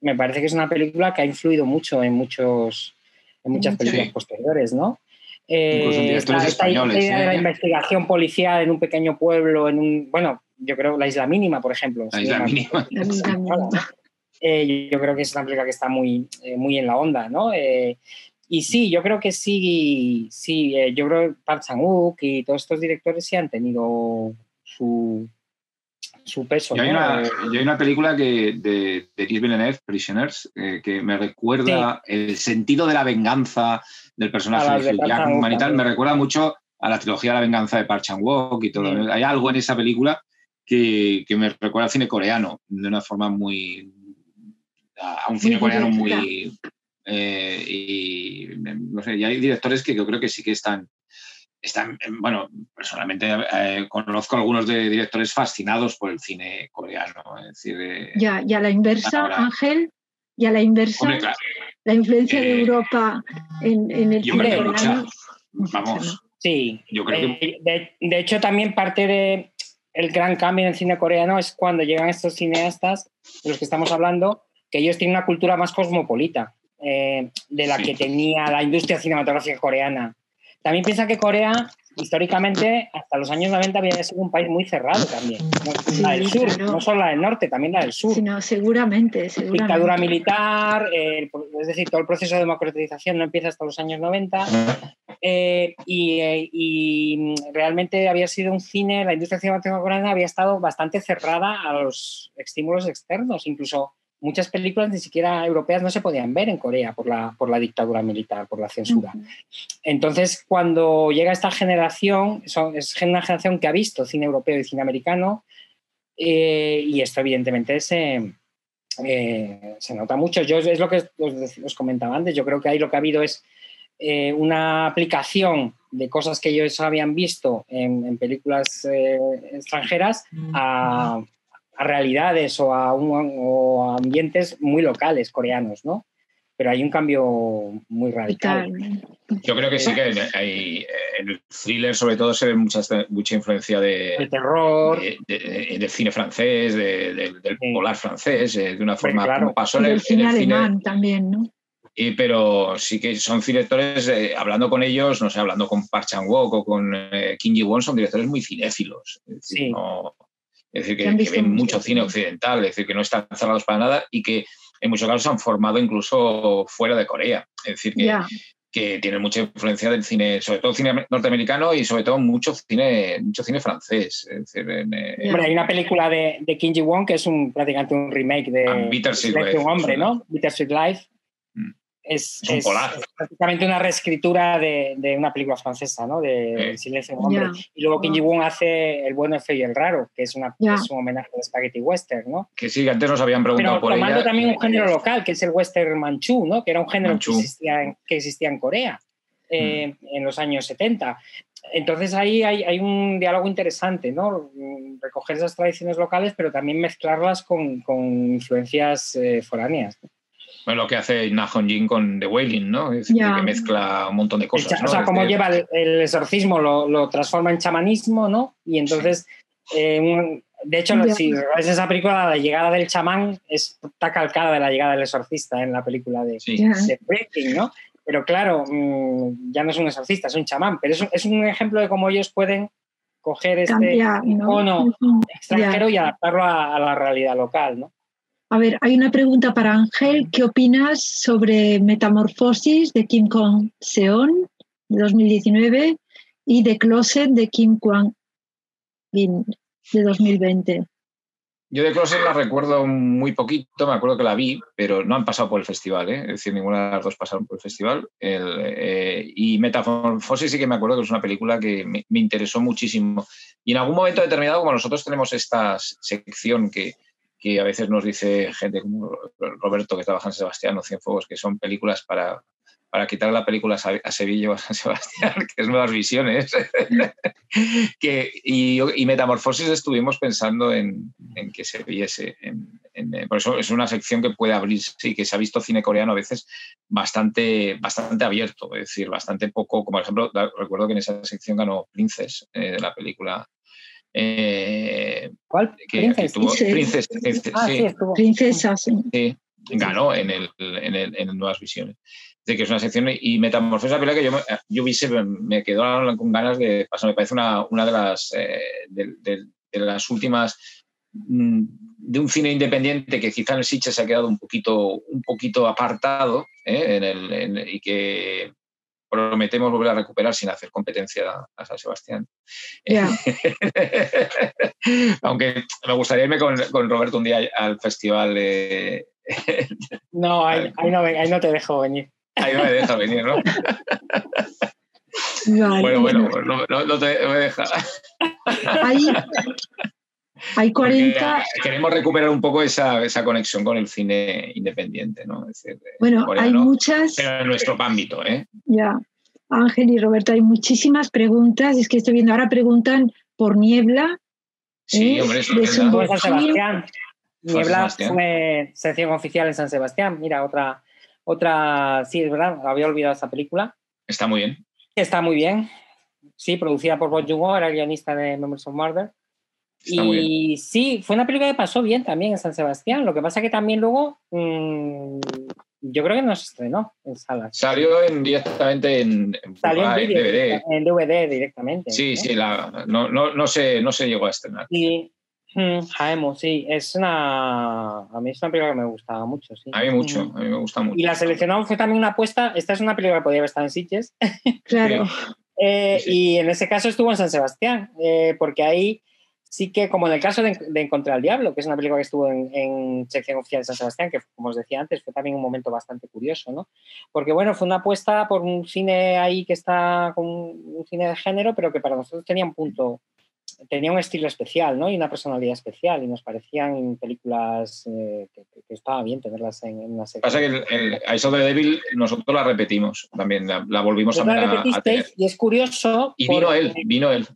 Me parece que es una película que ha influido mucho en muchos, en muchas películas posteriores, ¿no? Eh, esta, esta idea de la investigación policial en un pequeño pueblo, en un, bueno, yo creo la isla mínima, por ejemplo. La isla mínima. [laughs] Eh, yo creo que es una película que está muy, eh, muy en la onda, ¿no? Eh, y sí, yo creo que sí, sí, yo creo que Park Chan-wook y todos estos directores sí han tenido su, su peso. Yo, hay una, película que, de Denis Villeneuve, Prisoners, que me recuerda el sentido de la venganza del personaje de, Jackman me recuerda mucho a la trilogía de la venganza de Park Chan-wook y todo. Hay algo en esa película que, que, me recuerda al cine coreano de una forma muy, a un cine coreano muy... Eh, y no sé, y hay directores que yo creo que sí que están, están bueno, personalmente eh, conozco algunos de directores fascinados por el cine coreano. Es decir, eh, ya, y a la inversa, Ángel, y a la inversa, la influencia de Europa en, el cine coreano. vamos. Sí, yo creo que... de, de, hecho también parte de el gran cambio en el cine coreano es cuando llegan estos cineastas de los que estamos hablando que ellos tienen una cultura más cosmopolita eh, de la que tenía la industria cinematográfica coreana. También piensa que Corea, históricamente, hasta los años 90 había sido un país muy cerrado también. la del sur, no solo la del norte, también la del sur. seguramente, seguramente. Dictadura militar, es decir, todo el proceso de democratización no empieza hasta los años 90. Eh, y, eh, y, realmente había sido un cine, la industria cinematográfica coreana había estado bastante cerrada a los estímulos externos, incluso muchas películas ni siquiera europeas no se podían ver en Corea por la, por la dictadura militar, por la censura. Entonces, cuando llega esta generación, son, es una generación que ha visto cine europeo y cine americano, eh, y esto evidentemente se, eh, se nota mucho. Yo es lo que os, comentaba antes, yo creo que ahí lo que ha habido es eh, una aplicación de cosas que ellos habían visto en, películas extranjeras a a realidades o a, ambientes muy locales coreanos, ¿no? Pero hay un cambio muy radical. Yo creo que sí que hay, en el thriller sobre todo se ve mucha, mucha influencia de, terror, de, cine francés, del polar francés, eh, de una forma como pasó en el, cine alemán también, ¿no? Y, pero sí que son directores, eh, hablando con ellos, no sé, hablando con Park Chan-wook o con eh, Kim Ji-won, son directores muy cinéfilos. sí. no, es decir, que, ven mucho cine occidental, es decir, que no están cerrados para nada y que en muchos casos han formado incluso fuera de Corea. Es decir, que, que tienen mucha influencia del cine, sobre todo cine norteamericano y sobre todo mucho cine, mucho cine francés. Es decir, eh, hay una película de, de Kim Ji-won que es un, prácticamente un remake de, de un hombre, ¿no? Bittersweet Life. Es, Es un polar. es prácticamente una reescritura de, de una película francesa, ¿no? De. El silencio un hombre. Y luego Kim Ji-woon hace El bueno, el feo y el raro, que es, una, Ya. es un homenaje al spaghetti western, ¿no? Que sí, que antes nos habían preguntado Pero por tomando ella. también un género local, que es el western manchú, ¿no? Que era un género que existía, en, que existía en Corea eh, Mm. en los años 70. Entonces ahí hay, hay un diálogo interesante, ¿no? Recoger esas tradiciones locales, pero también mezclarlas con, con influencias eh, foráneas. Bueno, lo que hace Na Hong-jin con The Wailing, ¿no? Es decir, que mezcla un montón de cosas. cha- ¿no? O sea, como lleva el, el exorcismo, lo, lo transforma en chamanismo, ¿no? Y entonces, eh, un- de hecho, si ves esa película, la llegada del chamán es- está calcada de la llegada del exorcista en la película de, Sí. De Breaking, ¿no? Pero claro, mm, ya no es un exorcista, es un chamán, pero es un, es un ejemplo de cómo ellos pueden coger este Cambiar, ¿no? icono extranjero y adaptarlo a, a la realidad local, ¿no? A ver, hay una pregunta para Ángel. ¿Qué opinas sobre Metamorfosis de Kim Kong Seon de 2019 y The Closet de Kim Kwang Bin de 2020? Yo de Closet la recuerdo muy poquito, me acuerdo que la vi, pero no han pasado por el festival, ¿eh? es decir, ninguna de las dos pasaron por el festival. El, eh, y Metamorfosis sí que me acuerdo que es una película que me, me interesó muchísimo. Y en algún momento determinado, como nosotros tenemos esta sección que, que a veces nos dice gente como Roberto que trabaja en Sebastián o Cienfuegos, que son películas para, para quitar la película a Sevilla o a San Sebastián, [laughs] que es Nuevas Visiones. [laughs] que, y, Metamorfosis estuvimos pensando en, en que se viese. En, en, por eso es una sección que puede abrirse y que se ha visto cine coreano a veces bastante, bastante abierto, es decir, bastante poco. Como por ejemplo, recuerdo que en esa sección ganó Princess eh, de la película. Eh, ¿Cuál? Que, Princess. Que tuvo, Princess, Princess ah, sí. Princesa, sí. sí ganó en, el, en, el, en Nuevas Visiones. De que es una sección y Metamorfosis, la película que yo, yo vi, se me quedó con ganas de pasar. Me parece una, una de, las, eh, de, de, de, las últimas mm, de un cine independiente que quizá en el Sitges se ha quedado un poquito, un poquito apartado ¿eh? en el, en, y que prometemos volver a recuperar sin hacer competencia a San Sebastián. Yeah. [laughs] Aunque me gustaría irme con, con, Roberto un día al festival. Eh, [laughs] no, ahí, ahí, no, ahí no te dejo venir. Ahí no me deja venir, ¿no? Vale, bueno, bueno, no, no, no te me deja. Hay, hay 40. Porque queremos recuperar un poco esa, esa, conexión con el cine independiente, ¿no? Es decir, bueno, coreano, hay muchas. Pero en nuestro ámbito, ¿eh? Ya. Ángel y Roberto, hay muchísimas preguntas. Es que estoy viendo ahora preguntan por Niebla. Sí, ¿eh? hombre, eso es San. Sebastián. Niebla Sebastián. fue sección oficial en San Sebastián. Mira, otra, otra, sí, es verdad, había olvidado esta película. Está muy bien. Está muy bien. Sí, producida por Bob Joon-ho, era el guionista de Memories of Murder. Está y sí, fue una película que pasó bien también en San Sebastián. Lo que pasa que también luego mmm, yo creo que no se estrenó en salas. Salió en, directamente en, en, Salió en, DVD. En DVD directamente. Sí, ¿no? sí, la, no, no, no, se, no se llegó a estrenar. Mm, Jaemo, sí, es una. A mí es una película que me gustaba mucho. Sí. A mí mucho, Mm. a mí me gusta mucho. Y la seleccionamos fue también una apuesta. Esta es una película que podía haber estado en Sitges. Claro. [laughs] Eh, Sí. Y en ese caso estuvo en San Sebastián, eh, porque ahí sí que, como en el caso de, de Encontrar al Diablo, que es una película que estuvo en, en sección oficial de San Sebastián, que como os decía antes, fue también un momento bastante curioso, ¿no? Porque bueno, fue una apuesta por un cine ahí que está con un cine de género, pero que para nosotros tenía un punto, tenía un estilo especial, ¿no? Y una personalidad especial, y nos parecían películas eh, que, que, estaba bien tenerlas en, en una sección. Pasa que el, el Eyes of the Devil nosotros la repetimos también, la, la volvimos a, la a, tener. Y es curioso. Y vino él, vino él.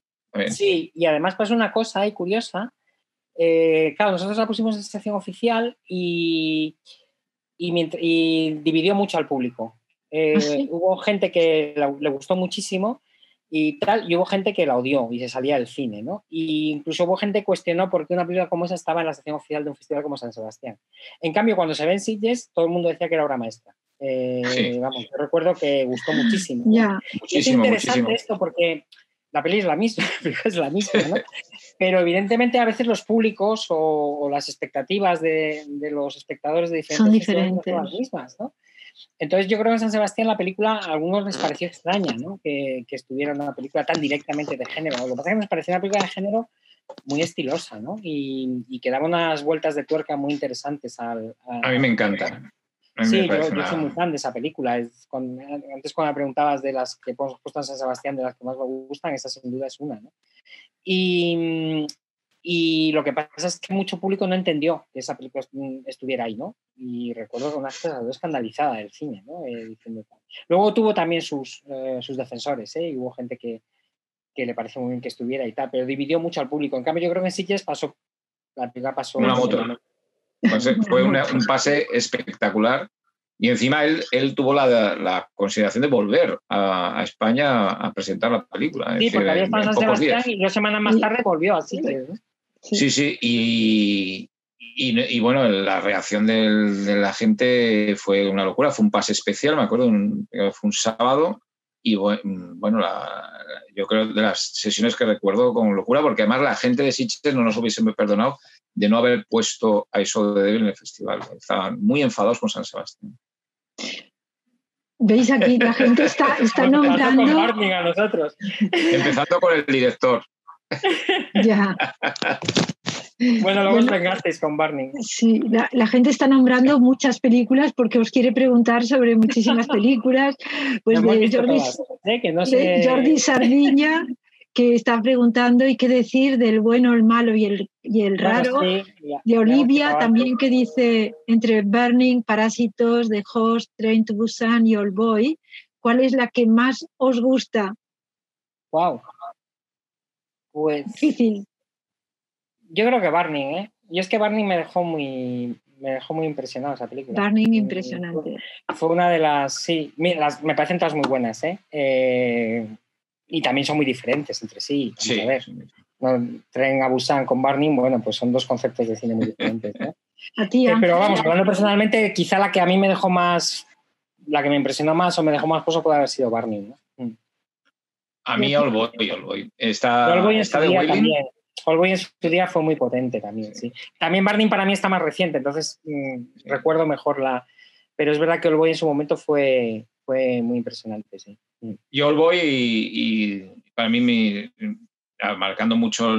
Sí, y además pasó una cosa ahí curiosa. Eh, claro, nosotros la pusimos en sección oficial y, y, y, dividió mucho al público. Eh, ¿Ah, sí? Hubo gente que la, le gustó muchísimo y tal, y hubo gente que la odió y se salía del cine, ¿no? Y incluso hubo gente que cuestionó por qué una película como esa estaba en la sección oficial de un festival como San Sebastián. En cambio, cuando se ven Sitges, todo el mundo decía que era obra maestra. Eh, sí. Vamos, yo recuerdo que gustó muchísimo. Ya. Muchísimo, es interesante muchísimo. esto porque la peli es la misma, [laughs] la película es la misma, ¿no? Pero evidentemente a veces los públicos o, o las expectativas de, de, los espectadores de diferentes son diferentes. Son las mismas, ¿no? Entonces yo creo que en San Sebastián la película a algunos les pareció extraña, ¿no? Que, que estuviera una película tan directamente de género. Lo que pasa es que nos pareció una película de género muy estilosa, ¿no? Y, y que daba unas vueltas de tuerca muy interesantes al... A mí me encanta. Sí, yo, soy muy fan de esa película. antes cuando me preguntabas de las que hemos puesto en San Sebastián, de las que más me gustan, esa sin duda es una. ¿no? Y, y lo que pasa es que mucho público no entendió que esa película estuviera ahí, ¿no? Y recuerdo que una cosa escandalizada del cine, ¿no? Eh, Luego tuvo también sus, eh, sus defensores, ¿eh? Y hubo gente que, que, le pareció muy bien que estuviera y tal, pero dividió mucho al público. En cambio, yo creo que en Sitges pasó, la película pasó... Una moto. Fue un pase espectacular y encima él, él tuvo la, la consideración de volver a, a, España a presentar la película. Sí, porque había estado en San Sebastián y dos semanas más tarde volvió así. Sí, sí, Y, y, bueno, la reacción de la gente fue una locura, fue un pase especial, me acuerdo, fue un sábado y bueno, yo creo de las sesiones que recuerdo con locura, porque además la gente de Sitges no nos hubiese perdonado de no haber puesto a eso de Devil en el festival. Estaban muy enfadados con San Sebastián. ¿Veis aquí? La gente está, está nombrando. a nosotros. Empezando con el director. Ya. Bueno, luego os vengasteis con Barney. Sí, la, gente está nombrando muchas películas porque os quiere preguntar sobre muchísimas películas. Pues de Jordi, ¿eh? que no Jordi Sardiña, que está preguntando y qué decir del bueno, el malo y el, y el raro. de Olivia también que dice entre Burning, Parásitos, The Host, Train to Busan y All Boy, ¿cuál es la que más os gusta? Wow. Pues. Difícil. Yo creo que Barney, ¿eh? Y es que Barney me dejó muy, me dejó muy impresionado esa película. Barney impresionante. Fue, una de las, sí, las, me parecen todas muy buenas, ¿eh? ¿eh? Y también son muy diferentes entre sí. sí. A ver, Tren a Busan con Barney, bueno, pues son dos conceptos de cine muy diferentes. ¿no? [laughs] a ti, eh, pero vamos, hablando personalmente, quizá la que a mí me dejó más, la que me impresionó más o me dejó más pozo puede haber sido Barney, ¿no? Mm. A mí All Boy, All Boy. Está, All Boy en está de también. All Boy en su día fue muy potente también, sí. También Barney para mí está más reciente, entonces mm, recuerdo mejor la... Pero es verdad que All Boy en su momento fue, fue muy impresionante, sí. Mm. Y All Boy y, para mí me, marcando mucho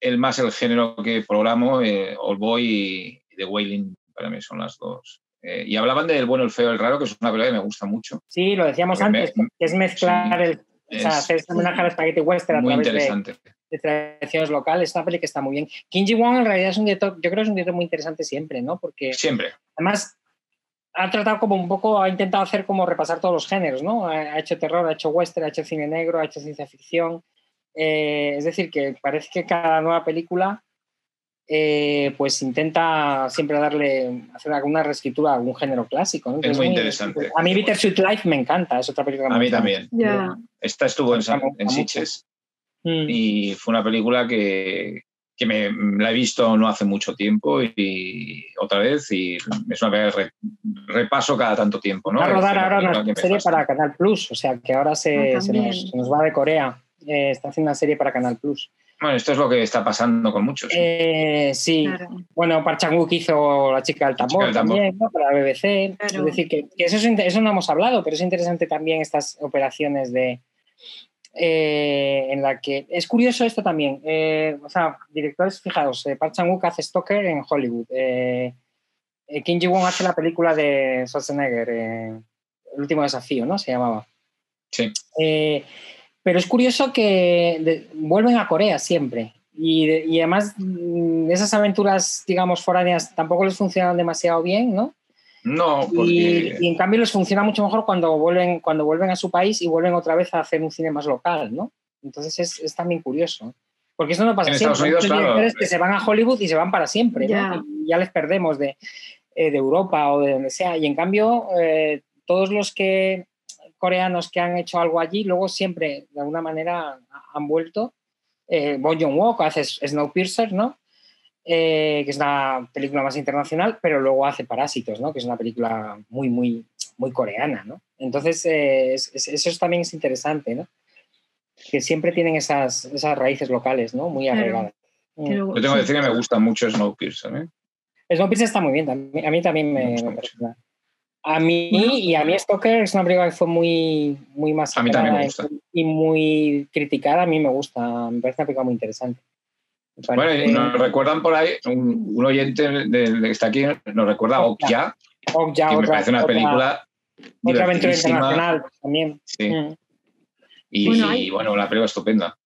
el, más el género que programo, eh, All Boy y The Wailing para mí son las dos. Eh, y hablaban del bueno, el feo, el raro, que es una película que me gusta mucho. Sí, lo decíamos antes, que es mezclar el o sea, hacer homenaje al spaghetti western a través interesante. De, tradiciones locales. Esta peli que está muy bien. Kim Ji-won en realidad es un director, yo creo que es un director muy interesante siempre, ¿no? Porque siempre. Además, ha tratado como un poco, ha intentado hacer como repasar todos los géneros, ¿no? Ha hecho terror, ha hecho western, ha hecho cine negro, ha hecho ciencia ficción. Eh, es decir, que parece que cada nueva película eh, pues intenta siempre darle, hacer alguna reescritura a algún género clásico. Es muy, interesante. A mí Bittersweet Life me encanta, es otra película. A mí también. Esta estuvo en, en Sitges mm. y fue una película que, que me, la he visto no hace mucho tiempo y, otra vez y es una película repaso cada tanto tiempo. ¿no? Va a rodar ahora una serie para Canal Plus, o sea que ahora se, ah, se, nos, va de Corea. Eh, está haciendo una serie para Canal Plus. Bueno, esto es lo que está pasando con muchos. Eh, sí, bueno, Park Chan-wook hizo La chica del tambor, también, ¿no? para la BBC. Es decir, que, eso, eso, no hemos hablado, pero es interesante también estas operaciones de... Eh, en la que... Es curioso esto también. Eh, o sea, directores, fijaos, Park Chan-wook hace Stoker en Hollywood. Kim Ji-won hace la película de Schwarzenegger, El último desafío, ¿no? Se llamaba. Sí. Pero es curioso que vuelven a Corea siempre. Y, además mm, esas aventuras, digamos, foráneas tampoco les funcionan demasiado bien, ¿no? No, porque... y, en cambio les funciona mucho mejor cuando vuelven, cuando vuelven a su país y vuelven otra vez a hacer un cine más local, ¿no? Entonces es, es también curioso. Porque eso no pasa en siempre. Estados Unidos, claro. que se van a Hollywood y se van para siempre, ¿no? ya les perdemos de, eh, de, Europa o de donde sea. Y en cambio, eh, todos los que coreanos que han hecho algo allí, luego siempre de alguna manera han vuelto. Eh, Bon Joon-ho hace Snowpiercer, ¿no? Eh, que es una película más internacional, pero luego hace Parásitos, ¿no? Que es una película muy, muy, muy coreana, ¿no? Entonces, eh, eso también es interesante, ¿no? Que siempre tienen esas, esas raíces locales, ¿no? Muy arraigadas. Mm. Yo tengo que decir que me gusta mucho Snowpiercer, ¿eh? Snowpiercer está muy bien, a mí también me, me, me a mí y a mí Stoker es una película que fue muy, muy más y muy criticada. A mí me gusta, me parece una película muy interesante. Bueno, y nos recuerdan por ahí, un, oyente de, que está aquí nos recuerda Okja, que me parece una película. Otra aventura internacional también. Sí. Mm. Y, bueno, la película estupenda.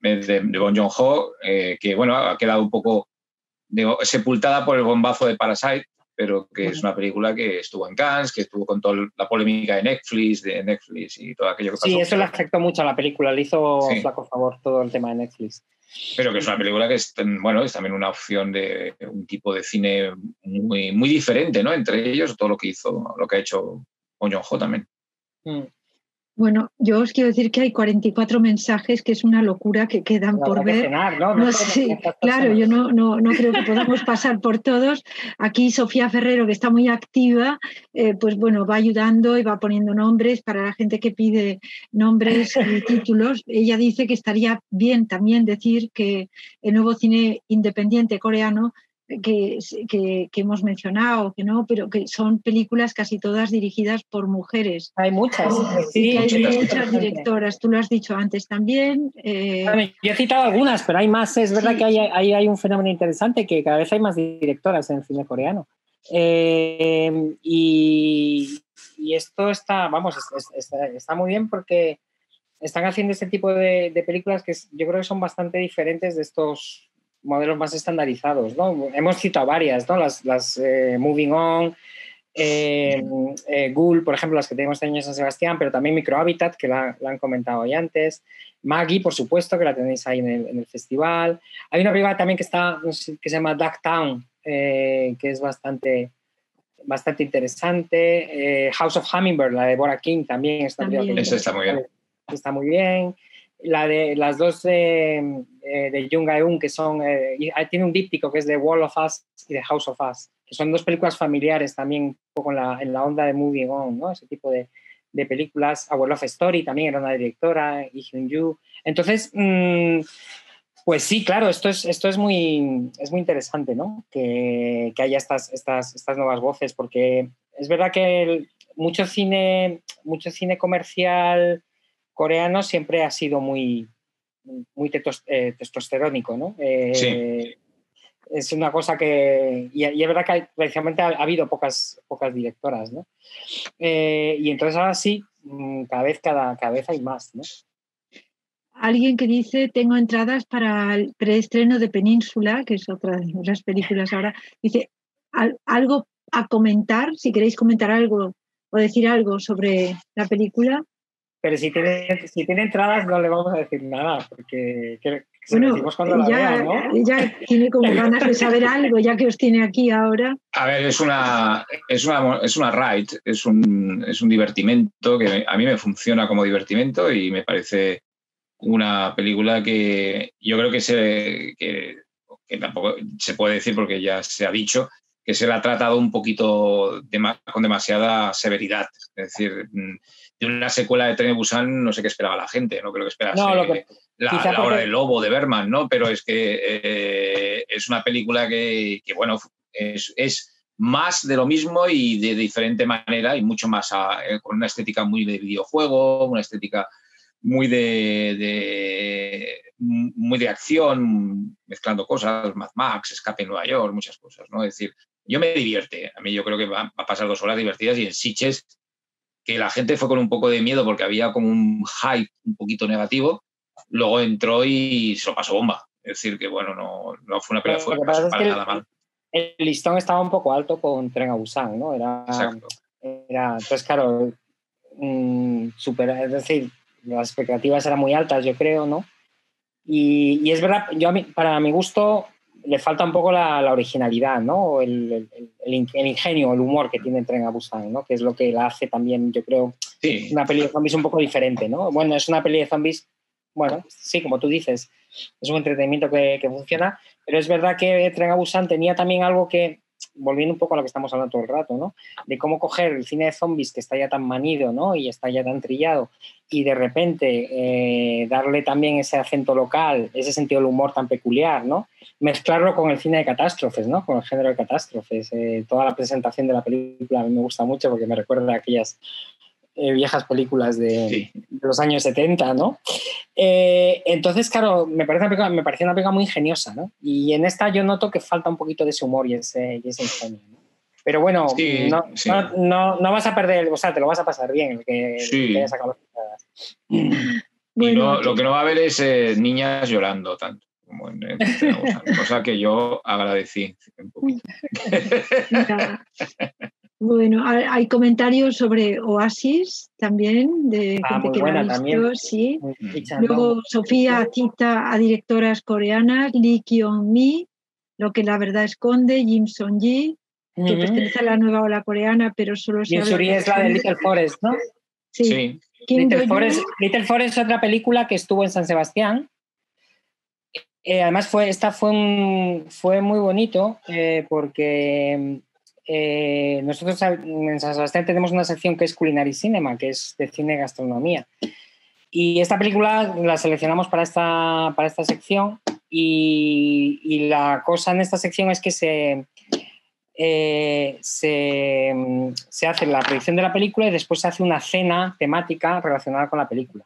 De, Bon Joon-ho, eh, que bueno, ha quedado un poco sepultada por el bombazo de Parasite, pero que es una película que estuvo en Cannes, que estuvo con toda la polémica de Netflix, de Netflix y todo aquello que pasó. Sí, eso le afectó mucho a la película, le hizo flaco favor todo el tema de Netflix. Pero que es una película que es, bueno, es también una opción de un tipo de cine muy, muy diferente, ¿no? Entre ellos, todo lo que hizo, lo que ha hecho Joon-ho también. Mm. Bueno, yo os quiero decir que hay 44 mensajes, que es una locura que quedan por ver. ¿no? claro, yo no, no, no, creo que podamos pasar por todos. Aquí Sofía Ferrero, que está muy activa, eh, pues bueno, va ayudando y va poniendo nombres para la gente que pide nombres y [laughs] títulos. Ella dice que estaría bien también decir que el nuevo cine independiente coreano que, que, hemos mencionado, que no, pero que son películas casi todas dirigidas por mujeres. Hay muchas, sí. hay muchas directoras, tú lo has dicho antes también. Eh, yo he citado algunas, pero hay más. Es verdad que hay, hay, un fenómeno interesante, que cada vez hay más directoras en cine coreano. Eh, y, y, esto está, vamos, está, está, muy bien porque están haciendo este tipo de, de películas que yo creo que son bastante diferentes de estos modelos más estandarizados, ¿no? Hemos citado varias, ¿no? Las, las eh, Moving On, eh, eh, Ghoul, por ejemplo, las que tenemos este año en San Sebastián, pero también Microhabitat, que la, han comentado hoy antes. Maggie, por supuesto, que la tenéis ahí en el, festival. Hay una película también que, está, que se llama Duck Town, que es bastante, bastante interesante. House of Hummingbird, la de Bora King, también está, también. está muy bien. Está muy bien la de las dos de, eh, de Jung Eun, que son, eh, tiene un díptico que es de Wall of Us y The House of Us, que son dos películas familiares también, un poco en la, en la onda de Moving On, ¿no? ese tipo de, de películas. World of Story también era una directora, y Hyun Yu. Entonces, mm, pues sí, claro, esto es, esto es, muy, es muy interesante, ¿no? Que, que haya estas, estas, estas nuevas voces, porque es verdad que mucho cine, mucho cine comercial coreano siempre ha sido muy, muy eh, testosterónico, ¿no? Eh, es una cosa que. Y, es verdad que precisamente ha, habido pocas, pocas directoras, ¿no? Eh, y entonces ahora sí, mm, cada vez, cada, cada vez hay más, ¿no? Alguien que dice, tengo entradas para el preestreno de Península, que es otra de las películas ahora, dice, algo a comentar, si queréis comentar algo o decir algo sobre la película pero si tiene, si tiene entradas no le vamos a decir nada, porque bueno, cuando ya, ¿no? ya tiene como [laughs] ganas de saber algo, ya que os tiene aquí ahora. A ver, es una, es una, es una ride, es un, es un divertimento que a mí me funciona como divertimento y me parece una película que yo creo que se, que, que tampoco se puede decir porque ya se ha dicho, que se la ha tratado un poquito con demasiada severidad. Es decir, mm, de una secuela de Tren Busan no sé qué esperaba la gente, no creo que esperase la, hora del lobo de Berman, ¿no? Pero es que eh, es una película que, bueno, es, más de lo mismo y de diferente manera y mucho más eh, con una estética muy de videojuego, una estética muy de, muy de acción, mezclando cosas, Mad Max, Escape en Nueva York, muchas cosas, ¿no? Es decir, yo me divierte. A mí yo creo que va, a pasar dos horas divertidas y en Siches, que la gente fue con un poco de miedo porque había como un hype un poquito negativo, luego entró y se lo pasó bomba. Es decir, que bueno, no, no fue una pelea fue, para nada mal. El listón estaba un poco alto con Tren a Busan, ¿no? Era, Exacto. Era, entonces, claro, mm, super, es decir, las expectativas eran muy altas, yo creo, ¿no? Y, y es verdad, yo a mí, para mi gusto, le falta un poco la, la originalidad, ¿no? El, el, el, ingenio, el humor que tiene Tren a Busan, ¿no? Que es lo que la hace también, yo creo, una peli de zombies un poco diferente, ¿no? Bueno, es una peli de zombies, bueno, sí, como tú dices, es un entretenimiento que, que funciona, pero es verdad que Tren a Busan tenía también algo que, volviendo un poco a lo que estamos hablando todo el rato, ¿no? De cómo coger el cine de zombies que está ya tan manido, ¿no? Y está ya tan trillado, y de repente eh, darle también ese acento local, ese sentido del humor tan peculiar, ¿no? Mezclarlo con el cine de catástrofes, ¿no? Con el género de catástrofes. Eh, toda la presentación de la película a mí me gusta mucho porque me recuerda a aquellas eh, viejas películas de, los años 70, ¿no? Eh, entonces, claro, me parece, una me una película muy ingeniosa, ¿no? Y en esta yo noto que falta un poquito de ese humor y ese, ingenio, ¿no? Pero bueno, no, No, vas a perder, o sea, te lo vas a pasar bien el que, sí. Y lo que no va a haber es eh, niñas llorando tanto. Como en, cosa que yo agradecí [laughs] Bueno, hay comentarios sobre Oasis también, de ah, gente que ha visto, sí. Luego Sofía cita a directoras coreanas, Lee Kyung-mi, Lo que la verdad esconde, Jim Song-ji, que pertenece a la nueva ola coreana, pero solo se habla es la de Little Forest, ¿no? Sí. Little, Forest, Little, Forest, es otra película que estuvo en San Sebastián. Eh, además, fue, esta fue, fue muy bonito eh, porque eh, nosotros en San Sebastián tenemos una sección que es Culinary Cinema, que es de cine y gastronomía. Y esta película la seleccionamos para esta, para esta sección y, y la cosa en esta sección es que se, eh, se, se, hace la proyección de la película y después se hace una cena temática relacionada con la película.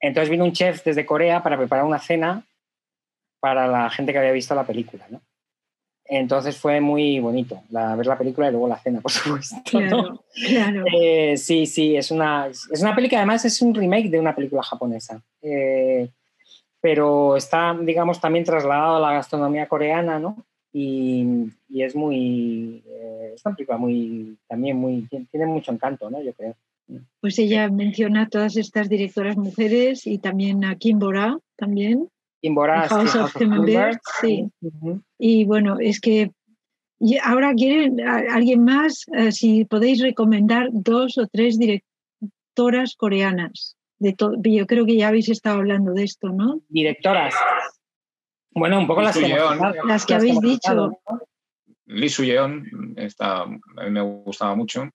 Entonces vino un chef desde Corea para preparar una cena para la gente que había visto la película. ¿no? Entonces fue muy bonito la, ver la película y luego la cena, por supuesto. Claro, claro. [laughs] Eh, sí, sí, es una, es una película, además es un remake de una película japonesa. Eh, pero está, digamos, también trasladado a la gastronomía coreana, ¿no? Y, y es muy, eh, es una película muy, también muy, tiene mucho encanto, ¿no? Yo creo. Pues ella menciona a todas estas directoras mujeres y también a Kim Bora, también. House, of, sí. Y bueno, es que ahora quieren alguien más, eh, si podéis recomendar dos o tres directoras coreanas. De yo creo que ya habéis estado hablando de esto, ¿no? Bueno, un poco las que, las que habéis dicho. Lee Suyeon, a mí me gustaba mucho.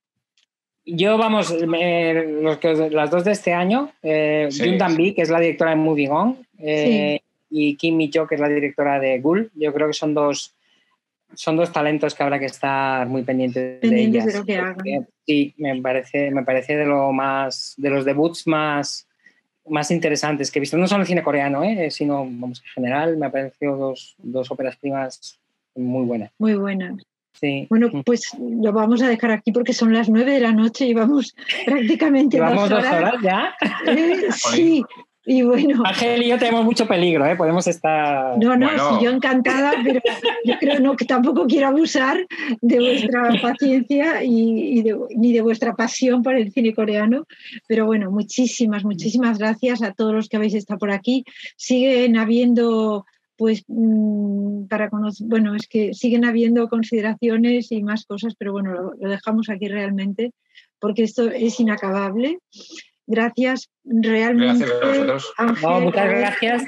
Yo, vamos, las dos de este año, eh, Jun que es la directora de Moving On, eh, y Kim mi que es la directora de Gul. Yo creo que son dos, son dos talentos que habrá que estar muy pendientes, de ellas. De lo que hagan. Sí, me parece, me parece de lo más, de los debuts más, más interesantes que he visto, no solo el cine coreano, ¿eh? sino vamos, en general, me han parecido dos, dos óperas primas muy buenas. Muy buenas. Sí. Bueno, pues lo vamos a dejar aquí porque son las nueve de la noche y vamos [laughs] prácticamente ¿Vamos dos horas. ya? Eh, [laughs] sí, y bueno. Ángel y yo tenemos mucho peligro, ¿eh? Podemos estar. No, no, sí, yo encantada, pero yo creo no, que tampoco quiero abusar de vuestra paciencia y, ni de vuestra pasión por el cine coreano. Pero bueno, muchísimas, muchísimas gracias a todos los que habéis estado por aquí. Siguen habiendo pues mm, para conocer, bueno, es que siguen habiendo consideraciones y más cosas, pero bueno, lo, lo dejamos aquí realmente porque esto es inacabable. Gracias realmente. Gracias a vosotros. muchas gracias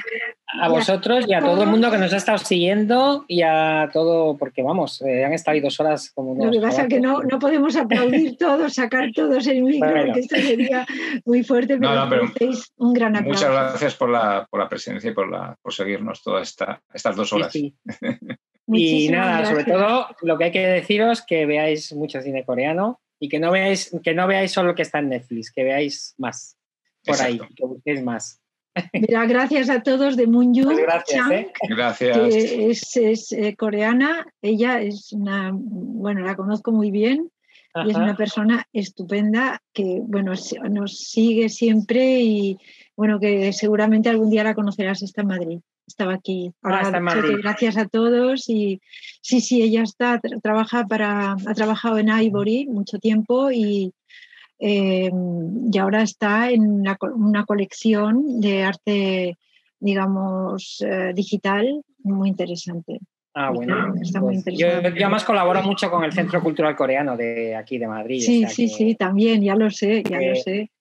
a vosotros y a todo el mundo que nos ha estado siguiendo y a todo, porque vamos, eh, han estado ahí dos horas como Lo que pasa es que no, no podemos aplaudir [laughs] todos, sacar todos el micro, porque esto sería muy fuerte, pero, no, un gran aplauso. Muchas gracias por la, por la presencia y por, la, por seguirnos todas esta, estas dos horas. [laughs] y nada, sobre todo lo que hay que deciros que veáis mucho cine coreano y que no veáis, que no veáis solo lo que está en Netflix, que veáis más por ahí, que busquéis más. Mira, gracias a todos de Moonju pues gracias, ¿eh? gracias. que es, eh, coreana. Ella es una, bueno, la conozco muy bien y es una persona estupenda que, bueno, nos sigue siempre y, bueno, que seguramente algún día la conocerás, está en Madrid estaba aquí. Ah, gracias a todos y sí, sí, ella está, trabaja para, ha trabajado en Ivory mucho tiempo y, em, y ahora está en una colección de arte, digamos, eh, digital muy interesante. Ah, bueno. Está muy pues interesante. Yo, además colaboro mucho con el Centro Cultural Coreano de aquí de Madrid. Sí, sí, sí, también, ya lo sé, ya lo sé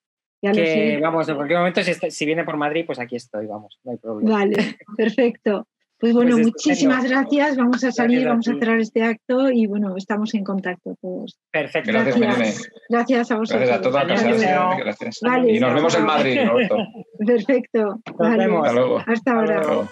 que, vamos, en cualquier momento, si, viene por Madrid, pues aquí estoy, vamos, no hay problema. Vale, perfecto. Pues bueno, pues muchísimas gracias. Vamos a salir, vamos a cerrar este acto y bueno, estamos en contacto todos. Perfecto. Gracias, gracias, a vosotros. Gracias a todos. Gracias. y nos vemos en Madrid, [laughs] Perfecto. Nos vemos. Hasta, ahora.